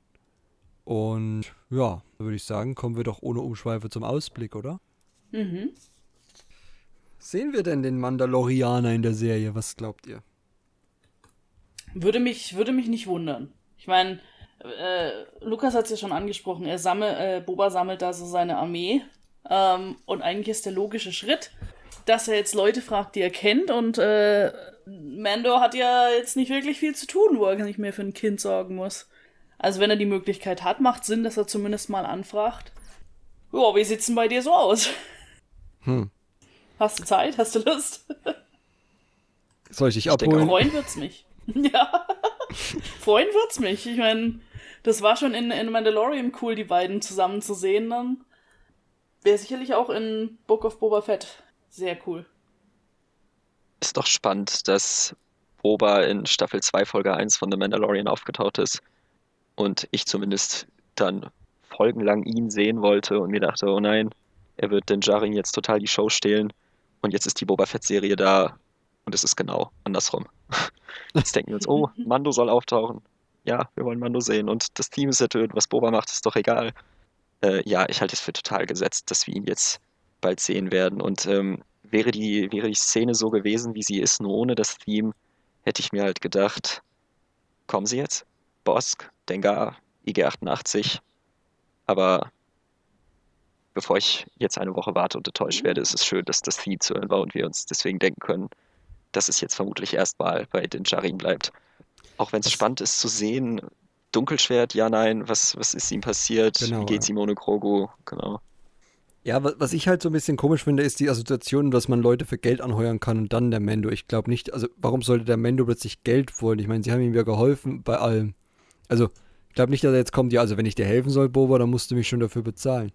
Und ja, würde ich sagen, kommen wir doch ohne Umschweife zum Ausblick, oder? Mhm. Sehen wir denn den Mandalorianer in der Serie? Was glaubt ihr? Würde mich, würde mich nicht wundern. Ich meine, äh, Lukas hat es ja schon angesprochen, er sammelt, äh, Boba sammelt da so seine Armee. Ähm, und eigentlich ist der logische Schritt, dass er jetzt Leute fragt, die er kennt und äh, Mando hat ja jetzt nicht wirklich viel zu tun, wo er nicht mehr für ein Kind sorgen muss. Also wenn er die Möglichkeit hat, macht Sinn, dass er zumindest mal anfragt. Ja, wie sieht's denn bei dir so aus? Hm. Hast du Zeit? Hast du Lust? Soll ich dich denke abholen? Freuen wird's mich. ja. Freuen wird's mich. Ich meine, das war schon in, in Mandalorian cool, die beiden zusammen zu sehen dann. Wäre sicherlich auch in Book of Boba Fett sehr cool. Ist doch spannend, dass Boba in Staffel 2, Folge 1 von The Mandalorian aufgetaucht ist und ich zumindest dann folgenlang ihn sehen wollte und mir dachte, oh nein, er wird den Jarin jetzt total die Show stehlen und jetzt ist die Boba Fett-Serie da und es ist genau andersrum. Jetzt denken wir uns, oh, Mando soll auftauchen. Ja, wir wollen Mando sehen und das Team ist ertönt, was Boba macht, ist doch egal. Äh, ja, ich halte es für total gesetzt, dass wir ihn jetzt bald sehen werden und ähm, wäre die, wäre die Szene so gewesen, wie sie ist, nur ohne das Theme, hätte ich mir halt gedacht, kommen sie jetzt? Bosk, Dengar, IG-88. Aber bevor ich jetzt eine Woche warte und enttäuscht werde, ist es schön, dass das Theme zu hören war und wir uns deswegen denken können, dass es jetzt vermutlich erstmal bei den Jarin bleibt. Auch wenn es spannend ist zu sehen, Dunkelschwert, ja, nein, was, was ist ihm passiert? Genau, Wie geht's ja. ihm ohne Grogu? Genau. Ja, wa- was ich halt so ein bisschen komisch finde, ist die Assoziation, dass man Leute für Geld anheuern kann und dann der Mendo. Ich glaube nicht, also warum sollte der Mendo plötzlich Geld wollen? Ich meine, sie haben ihm ja geholfen bei allem. Also, ich glaube nicht, dass er jetzt kommt, ja, also wenn ich dir helfen soll, Boba, dann musst du mich schon dafür bezahlen.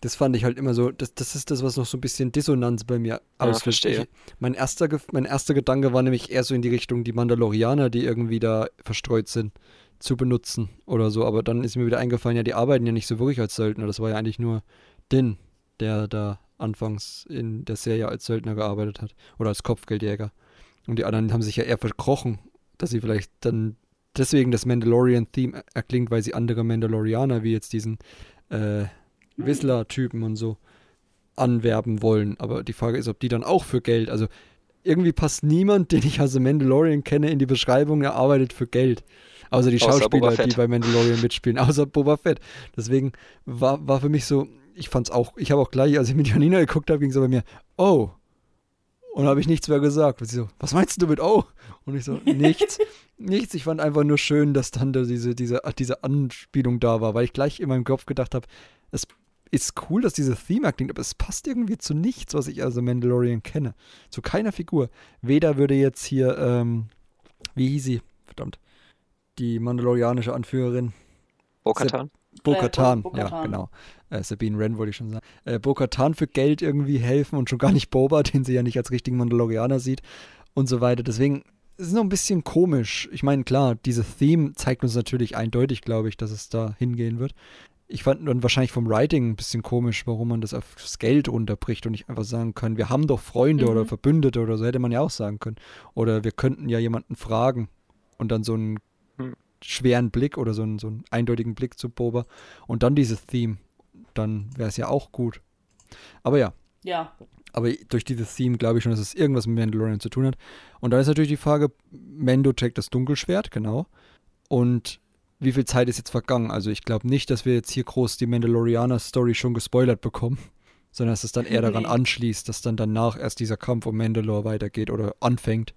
Das fand ich halt immer so, das, das ist das, was noch so ein bisschen Dissonanz bei mir Ja, auslöst. Ich, mein, erster, mein erster Gedanke war nämlich eher so in die Richtung, die Mandalorianer, die irgendwie da verstreut sind, zu benutzen oder so. Aber dann ist mir wieder eingefallen, ja, die arbeiten ja nicht so wirklich als Söldner. Das war ja eigentlich nur Din, der da anfangs in der Serie als Söldner gearbeitet hat oder als Kopfgeldjäger. Und die anderen haben sich ja eher verkrochen, dass sie vielleicht dann deswegen das Mandalorian-Theme erklingt, weil sie andere Mandalorianer wie jetzt diesen äh, Whistler-Typen und so anwerben wollen. Aber die Frage ist, ob die dann auch für Geld, also irgendwie passt niemand, den ich als Mandalorian kenne, in die Beschreibung, er arbeitet für Geld. Außer die Außer Schauspieler, die bei Mandalorian mitspielen, außer Boba Fett. Deswegen war, war für mich so, ich fand's auch, ich habe auch gleich, als ich mit Janina geguckt habe, ging es bei mir, oh. Und habe ich nichts mehr gesagt. Und sie so, was meinst du mit oh? Und ich so, nichts, nichts. Ich fand einfach nur schön, dass dann da diese, diese, diese Anspielung da war, weil ich gleich in meinem Kopf gedacht habe, es ist cool, dass diese Theme klingt, aber es passt irgendwie zu nichts, was ich also Mandalorian kenne. Zu keiner Figur. Weder würde jetzt hier, ähm, wie hieß sie? Verdammt. Die mandalorianische Anführerin. Bo-Katan? Bo-Katan, Bo- ja, genau. Äh, Sabine Wren wollte ich schon sagen. Äh, Bo-Katan für Geld irgendwie helfen und schon gar nicht Boba, den sie ja nicht als richtigen Mandalorianer sieht und so weiter. Deswegen ist es noch ein bisschen komisch. Ich meine, klar, diese Theme zeigt uns natürlich eindeutig, glaube ich, dass es da hingehen wird. Ich fand dann wahrscheinlich vom Writing ein bisschen komisch, warum man das aufs Geld runterbricht und nicht einfach sagen kann, wir haben doch Freunde Mhm. oder Verbündete oder so, hätte man ja auch sagen können. Oder wir könnten ja jemanden fragen und dann so einen Hm. schweren Blick oder so einen, so einen eindeutigen Blick zu Boba und dann dieses Theme, dann wäre es ja auch gut. Aber ja, Ja. aber durch dieses Theme glaube ich schon, dass es irgendwas mit Mandalorian zu tun hat. Und dann ist natürlich die Frage, Mando trägt das Dunkelschwert, genau. Und wie viel Zeit ist jetzt vergangen? Also ich glaube nicht, dass wir jetzt hier groß die Mandalorianer-Story schon gespoilert bekommen, sondern dass es dann eher daran Nee. anschließt, dass dann danach erst dieser Kampf um Mandalore weitergeht oder anfängt,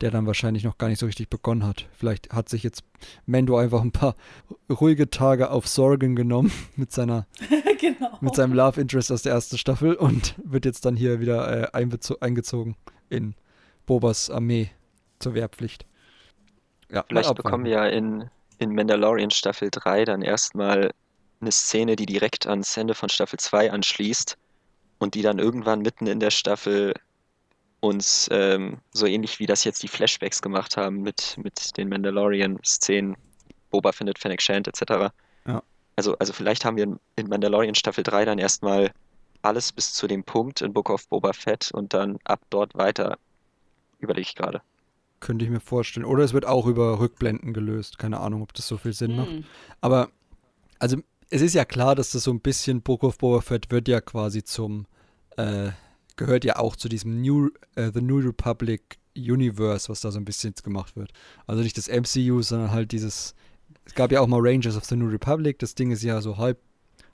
der dann wahrscheinlich noch gar nicht so richtig begonnen hat. Vielleicht hat sich jetzt Mando einfach ein paar ruhige Tage auf Sorgen genommen mit seiner genau. mit seinem Love Interest aus der ersten Staffel und wird jetzt dann hier wieder äh, eingezogen in Bobas Armee zur Wehrpflicht. Ja, Vielleicht bekommen wir ja in, in Mandalorian Staffel 3 dann erstmal eine Szene, die direkt ans Ende von Staffel 2 anschließt und die dann irgendwann mitten in der Staffel uns ähm, so ähnlich wie das jetzt die Flashbacks gemacht haben mit, mit den Mandalorian-Szenen, Boba findet Fennec Shand etc. Ja. Also, also vielleicht haben wir in, in Mandalorian Staffel 3 dann erstmal alles bis zu dem Punkt in Book of Boba Fett und dann ab dort weiter, überlege ich gerade. Könnte ich mir vorstellen. Oder es wird auch über Rückblenden gelöst. Keine Ahnung, ob das so viel Sinn macht. Hm. Aber, also, es ist ja klar, dass das so ein bisschen Book of Boba Fett wird ja quasi zum, äh, gehört ja auch zu diesem New, äh, The New Republic Universe, was da so ein bisschen gemacht wird. Also nicht das MCU, sondern halt dieses, es gab ja auch mal Rangers of the New Republic, das Ding ist ja so halb,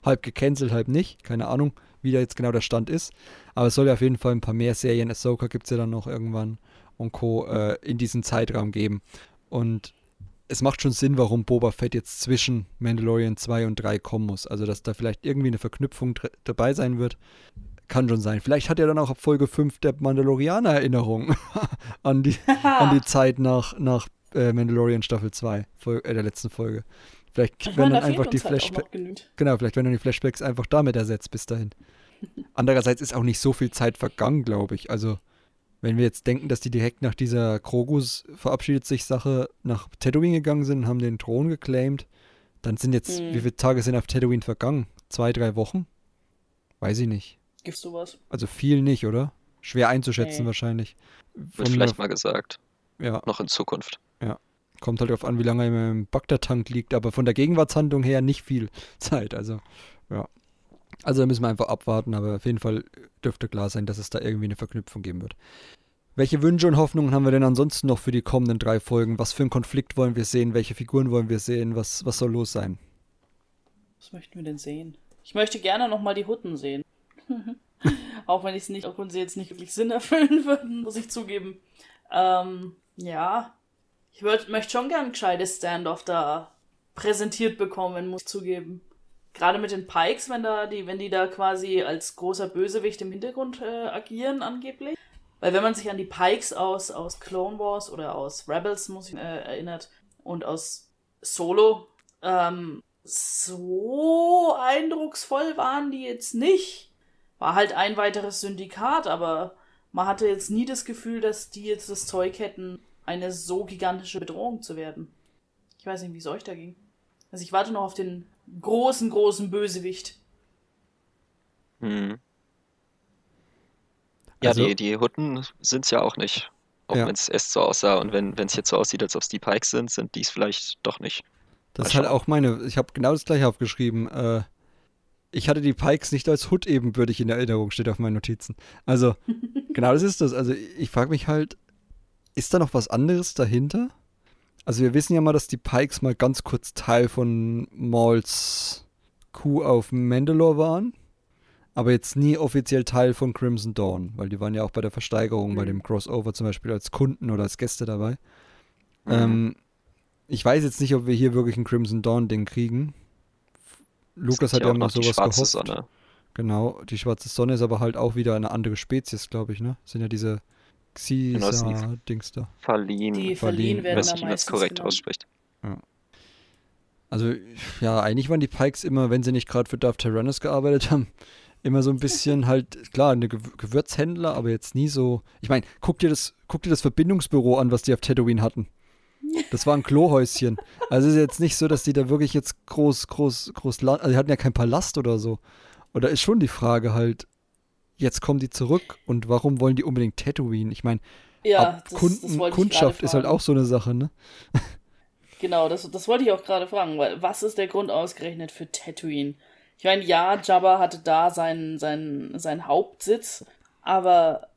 halb gecancelt, halb nicht, keine Ahnung, wie da jetzt genau der Stand ist. Aber es soll ja auf jeden Fall ein paar mehr Serien. Ahsoka gibt es ja dann noch irgendwann und Co. Äh, in diesem Zeitraum geben. Und es macht schon Sinn, warum Boba Fett jetzt zwischen Mandalorian 2 und 3 kommen muss. Also, dass da vielleicht irgendwie eine Verknüpfung dabei sein wird, kann schon sein. Vielleicht hat er dann auch ab Folge 5 der Mandalorianer Erinnerung an, die, an die Zeit nach, nach äh, Mandalorian Staffel 2, Folge, äh, der letzten Folge. Vielleicht Ich werden dann da einfach die halt Flashbacks. Genau, vielleicht werden dann die Flashbacks einfach damit ersetzt bis dahin. Andererseits ist auch nicht so viel Zeit vergangen, glaube ich. Also, wenn wir jetzt denken, dass die direkt nach dieser Krogus verabschiedet sich Sache nach Tatooine gegangen sind, haben den Thron geclaimed, dann sind jetzt, Hm. wie viele Tage sind auf Tatooine vergangen? Zwei, drei Wochen? Weiß ich nicht. Gibt's sowas? Also viel nicht, oder? Schwer einzuschätzen Nee. wahrscheinlich. Wird Von vielleicht mal gesagt. ja, Noch in Zukunft. kommt halt darauf an, wie lange er im Bagdad-Tank liegt, aber von der Gegenwartshandlung her nicht viel Zeit. Also, ja. Also da müssen wir einfach abwarten, aber auf jeden Fall dürfte klar sein, dass es da irgendwie eine Verknüpfung geben wird. Welche Wünsche und Hoffnungen haben wir denn ansonsten noch für die kommenden drei Folgen? Was für einen Konflikt wollen wir sehen? Welche Figuren wollen wir sehen? Was, was soll los sein? Was möchten wir denn sehen? Ich möchte gerne nochmal die Hutten sehen. auch wenn ich es nicht, auch wenn sie jetzt nicht wirklich Sinn erfüllen würden, muss ich zugeben. Ähm, ja. Ich würd, möchte schon gern ein gescheites Standoff da präsentiert bekommen, muss ich zugeben. Gerade mit den Pikes, wenn da die, wenn die da quasi als großer Bösewicht im Hintergrund äh, agieren, angeblich. Weil wenn man sich an die Pikes aus, aus Clone Wars oder aus Rebels muss ich, äh, erinnert und aus Solo, ähm, so eindrucksvoll waren die jetzt nicht. War halt ein weiteres Syndikat, aber man hatte jetzt nie das Gefühl, dass die jetzt das Zeug hätten, eine so gigantische Bedrohung zu werden. Ich weiß nicht, wie es euch da ging. Also ich warte noch auf den großen, großen Bösewicht. Hm. Ja, Also- die, die Hutten sind es ja auch nicht. Auch Ja. wenn es erst so aussah und wenn es jetzt so aussieht, als ob es die Pikes sind, sind die es vielleicht doch nicht. Das ist halt auch meine, ich habe genau das gleiche aufgeschrieben. Äh, ich hatte die Pikes nicht als Hood ebenbürtig in Erinnerung, steht auf meinen Notizen. Also, genau das ist das. Also, ich frage mich halt, ist da noch was anderes dahinter? Also, wir wissen ja mal, dass die Pikes mal ganz kurz Teil von Mauls Coup auf Mandalore waren, aber jetzt nie offiziell Teil von Crimson Dawn, weil die waren ja auch bei der Versteigerung, bei Mhm. dem Crossover zum Beispiel als Kunden oder als Gäste dabei. Mhm. Ähm, ich weiß jetzt nicht, ob wir hier wirklich ein Crimson Dawn-Ding kriegen. Lukas hat ja auch mal noch die sowas schwarze gehofft. Sonne. Genau, die schwarze Sonne ist aber halt auch wieder eine andere Spezies, glaube ich, ne? Sind ja diese Genau, das sind die- Xisa-Dings da. Verliehen, Die verliehen verliehen werden weiß am nicht, wie man es meisten. korrekt ausspricht. Also, ja, eigentlich waren die Pikes immer, wenn sie nicht gerade für Darth Tyrannus gearbeitet haben, immer so ein bisschen halt, klar, eine Gew Gewürzhändler, aber jetzt nie so. Ich meine, guck dir das, guck dir das Verbindungsbüro an, was die auf Tatooine hatten. Das war ein Klohäuschen. Also es ist jetzt nicht so, dass die da wirklich jetzt groß, groß, groß Land, also die hatten ja keinen Palast oder so. Oder ist schon die Frage halt, jetzt kommen die zurück und warum wollen die unbedingt Tatooine? Ich meine, Ja, das, Kunden, das Kundschaft ist halt auch so eine Sache, ne? Genau, das, das wollte ich auch gerade fragen, weil was ist der Grund ausgerechnet für Tatooine? Ich meine, ja, Jabba hatte da seinen, seinen, seinen Hauptsitz, aber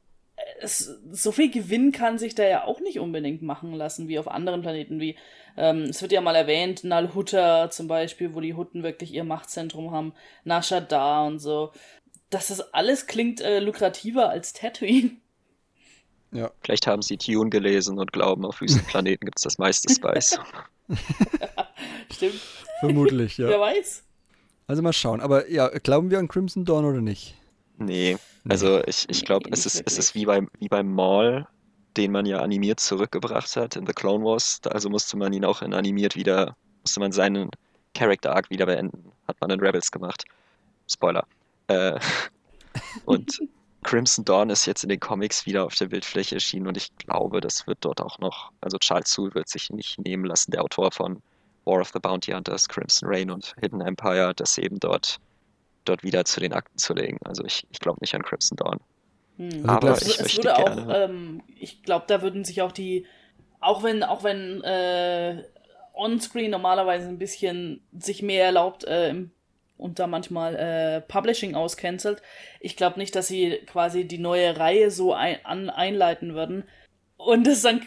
es, so viel Gewinn kann sich da ja auch nicht unbedingt machen lassen wie auf anderen Planeten. Wie ähm, es wird ja mal erwähnt, Nalhutta zum Beispiel, wo die Hutten wirklich ihr Machtzentrum haben, Nashadar und so. Das ist alles klingt äh, lukrativer als Tatooine. Ja. Vielleicht haben sie Dune gelesen und glauben, auf Wüstenplaneten gibt es das meiste Spice. Stimmt. Vermutlich, Wer ja. weiß? Also mal schauen. Aber ja, glauben wir an Crimson Dawn oder nicht? Nee, also ich, ich glaube, Nee, es ist, es ist wie beim, wie beim Maul, den man ja animiert zurückgebracht hat in The Clone Wars. Da- Also musste man ihn auch in animiert wieder, musste man seinen Character Arc wieder beenden. Hat man in Rebels gemacht. Spoiler. Äh, und Crimson Dawn ist jetzt in den Comics wieder auf der Bildfläche erschienen und ich glaube, das wird dort auch noch, also Charles Soule wird sich nicht nehmen lassen, der Autor von War of the Bounty Hunters, Crimson Reign und Hidden Empire, das eben dort, dort wieder zu den Akten zu legen. Also ich, ich glaube nicht an Crimson Dawn. Hm. Also Aber es, ich es möchte würde auch, gerne. ähm, ich glaube, da würden sich auch die, auch wenn, auch wenn äh, Onscreen normalerweise ein bisschen sich mehr erlaubt äh, im- und da manchmal äh, Publishing auscancelt, ich glaube nicht, dass sie quasi die neue Reihe so ein, an, einleiten würden und es dann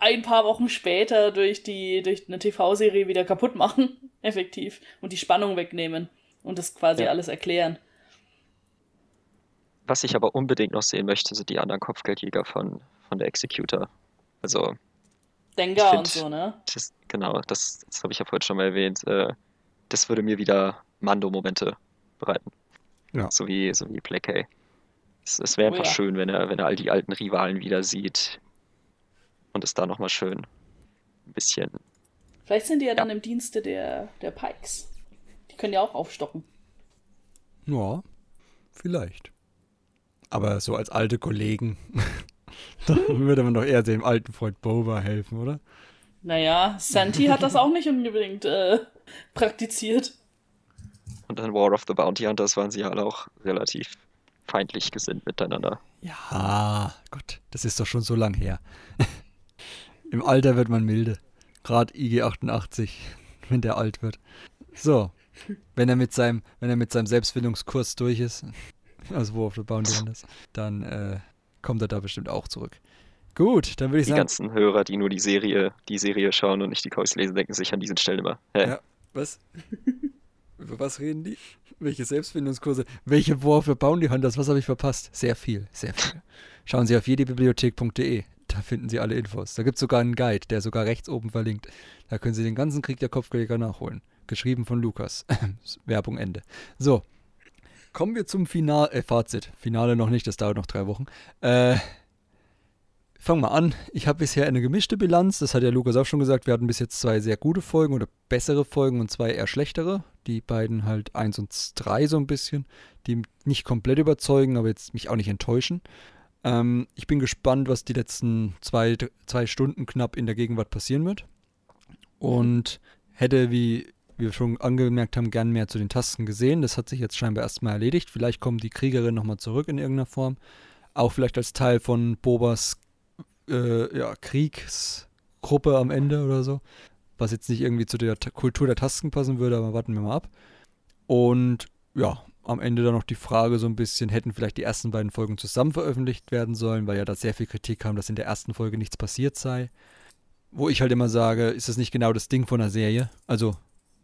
ein paar Wochen später durch die durch eine TV-Serie wieder kaputt machen, effektiv und die Spannung wegnehmen und das quasi Ja. alles erklären. Was ich aber unbedingt noch sehen möchte, sind die anderen Kopfgeldjäger von, von der Executor. Also, Dengar find- und so, ne? das, genau, das, das habe ich ja vorhin schon mal erwähnt. Äh, das würde mir wieder Mando-Momente bereiten. Ja. So wie, so wie Playkay. Es, es wäre Oh einfach ja. schön, wenn er, wenn er all die alten Rivalen wieder sieht. Und es da nochmal schön ein bisschen. Vielleicht sind die ja dann im Dienste der, der Pikes. Die können ja auch aufstocken. Ja, vielleicht. Aber so als alte Kollegen, da würde man doch eher dem alten Freund Boba helfen, oder? Naja, Santi hat das auch nicht unbedingt äh, praktiziert. Und dann War of the Bounty Hunters waren sie ja alle auch relativ feindlich gesinnt miteinander. Ja, Gott, das ist doch schon so lang her. Im Alter wird man milde. Gerade IG 88, wenn der alt wird. So, wenn er mit seinem, wenn er mit seinem Selbstfindungskurs durch ist, also wo auf der Bounty Hunters, dann äh, kommt er da bestimmt auch zurück. Gut, dann würde ich Die sagen, ganzen Hörer, die nur die Serie, die Serie schauen und nicht die Comics lesen, denken sich an diesen Stellen immer. Hä? Ja. Was? Über was reden die? Welche Selbstfindungskurse? Welche War für Bounty Hunters? Was habe ich verpasst? Sehr viel, sehr viel. Schauen Sie auf jedebibliothek.de. Da finden Sie alle Infos. Da gibt es sogar einen Guide, der sogar rechts oben verlinkt. Da können Sie den ganzen Krieg der Kopfgeldjäger nachholen. Geschrieben von Lukas. Werbung Ende. So. Kommen wir zum Final äh, Fazit. Finale noch nicht, das dauert noch drei Wochen. Äh, Fangen wir an. Ich habe bisher eine gemischte Bilanz. Das hat ja Lukas auch schon gesagt. Wir hatten bis jetzt zwei sehr gute Folgen oder bessere Folgen und zwei eher schlechtere. Die beiden halt eins und drei so ein bisschen, die nicht komplett überzeugen, aber jetzt mich auch nicht enttäuschen. Ähm, ich bin gespannt, was die letzten zwei, zwei Stunden knapp in der Gegenwart passieren wird. Und hätte, wie wir schon angemerkt haben, gern mehr zu den Tasten gesehen. Das hat sich jetzt scheinbar erstmal erledigt. Vielleicht kommen die Kriegerinnen nochmal zurück in irgendeiner Form. Auch vielleicht als Teil von Bobas äh, ja, Kriegsgruppe am Ende oder so. Was jetzt nicht irgendwie zu der Kultur der Tasken passen würde, aber warten wir mal ab. Und ja, am Ende dann noch die Frage so ein bisschen, hätten vielleicht die ersten beiden Folgen zusammen veröffentlicht werden sollen, weil ja da sehr viel Kritik kam, dass in der ersten Folge nichts passiert sei. Wo ich halt immer sage, ist das nicht genau das Ding von einer Serie? Also,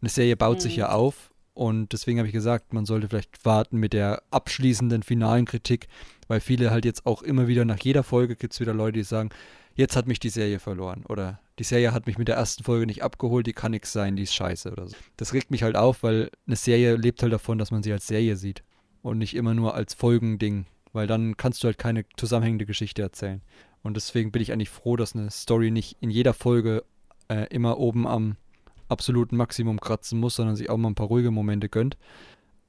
eine Serie baut sich Mhm. ja auf und deswegen habe ich gesagt, man sollte vielleicht warten mit der abschließenden finalen Kritik, weil viele halt jetzt auch immer wieder nach jeder Folge gibt es wieder Leute, die sagen, jetzt hat mich die Serie verloren oder die Serie hat mich mit der ersten Folge nicht abgeholt, die kann nix sein, die ist scheiße oder so. Das regt mich halt auf, weil eine Serie lebt halt davon, dass man sie als Serie sieht und nicht immer nur als Folgending, weil dann kannst du halt keine zusammenhängende Geschichte erzählen. Und deswegen bin ich eigentlich froh, dass eine Story nicht in jeder Folge äh, immer oben am absoluten Maximum kratzen muss, sondern sich auch mal ein paar ruhige Momente gönnt.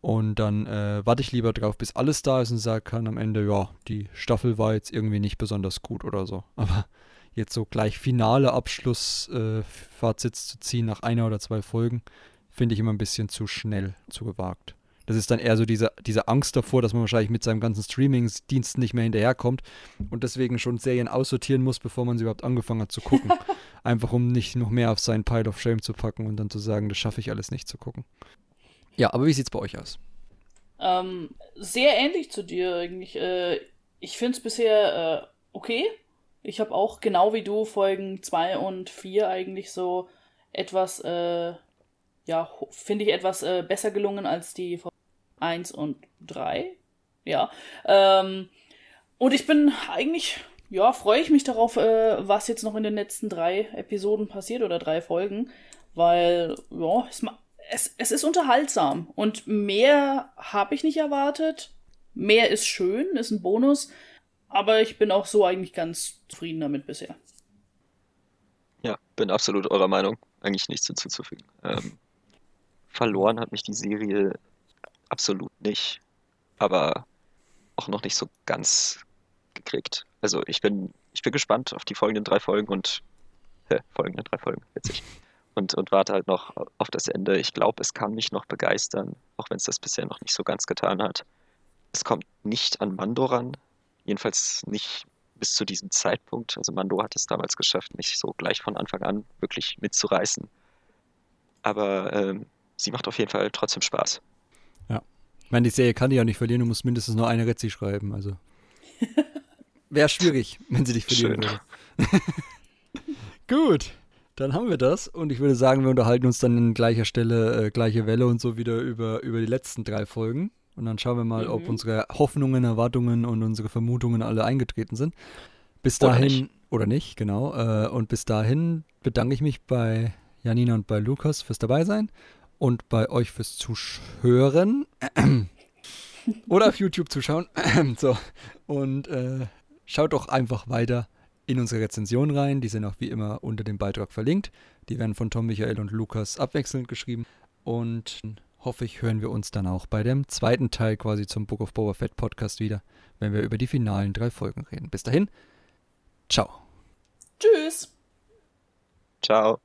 Und dann äh, warte ich lieber drauf, bis alles da ist und sage kann am Ende, ja, die Staffel war jetzt irgendwie nicht besonders gut oder so. Aber jetzt so gleich finale Abschlussfazits zu ziehen nach einer oder zwei Folgen, finde ich immer ein bisschen zu schnell, zu gewagt. Das ist dann eher so diese, diese Angst davor, dass man wahrscheinlich mit seinem ganzen Streaming-Dienst nicht mehr hinterherkommt und deswegen schon Serien aussortieren muss, bevor man sie überhaupt angefangen hat zu gucken. Einfach um nicht noch mehr auf seinen Pile of Shame zu packen und dann zu sagen, das schaffe ich alles nicht zu gucken. Ja, aber wie sieht's bei euch aus? Ähm, sehr ähnlich zu dir eigentlich. Äh, ich finde es bisher äh, okay. Ich habe auch genau wie du Folgen 2 und 4 eigentlich so etwas, äh, ja, finde ich etwas äh, besser gelungen als die Folgen 1 und 3. Ja. Ähm, und ich bin eigentlich, ja, freue ich mich darauf, äh, was jetzt noch in den letzten drei Episoden passiert oder drei Folgen, weil, ja, es, ma- es, es ist unterhaltsam und mehr habe ich nicht erwartet. Mehr ist schön, ist ein Bonus, aber ich bin auch so eigentlich ganz zufrieden damit bisher. Ja, bin absolut eurer Meinung. Eigentlich nichts hinzuzufügen. Ähm, verloren hat mich die Serie absolut nicht, aber auch noch nicht so ganz gekriegt. Also ich bin, ich bin gespannt auf die folgenden drei Folgen und äh, folgenden drei Folgen, witzig. Und, und warte halt noch auf das Ende. Ich glaube, es kann mich noch begeistern, auch wenn es das bisher noch nicht so ganz getan hat. Es kommt nicht an Mando ran, jedenfalls nicht bis zu diesem Zeitpunkt. Also Mando hat es damals geschafft, mich so gleich von Anfang an wirklich mitzureißen. Aber ähm, sie macht auf jeden Fall trotzdem Spaß. Ich meine, die Serie kann die ja nicht verlieren, du musst mindestens nur eine Rezi schreiben, also. Wäre schwierig, wenn sie dich verlieren Schön. würde. Gut, dann haben wir das und ich würde sagen, wir unterhalten uns dann an gleicher Stelle, äh, gleiche Welle und so wieder über, über die letzten drei Folgen Und dann schauen wir mal, ob Mhm. unsere Hoffnungen, Erwartungen und unsere Vermutungen alle eingetreten sind. Bis Oder dahin, nicht. oder nicht, genau. Äh, und bis dahin bedanke ich mich bei Janina und bei Lukas fürs Dabeisein und bei euch fürs Zuhören. oder auf YouTube zuschauen. so. Und äh, schaut doch einfach weiter in unsere Rezension rein. Die sind auch wie immer unter dem Beitrag verlinkt. Die werden von Tom, Michael und Lukas abwechselnd geschrieben. Und hoffe ich, hören wir uns dann auch bei dem zweiten Teil quasi zum Book of Boba Fett Podcast wieder, wenn wir über die finalen drei Folgen reden. Bis dahin, ciao. Tschüss. Ciao.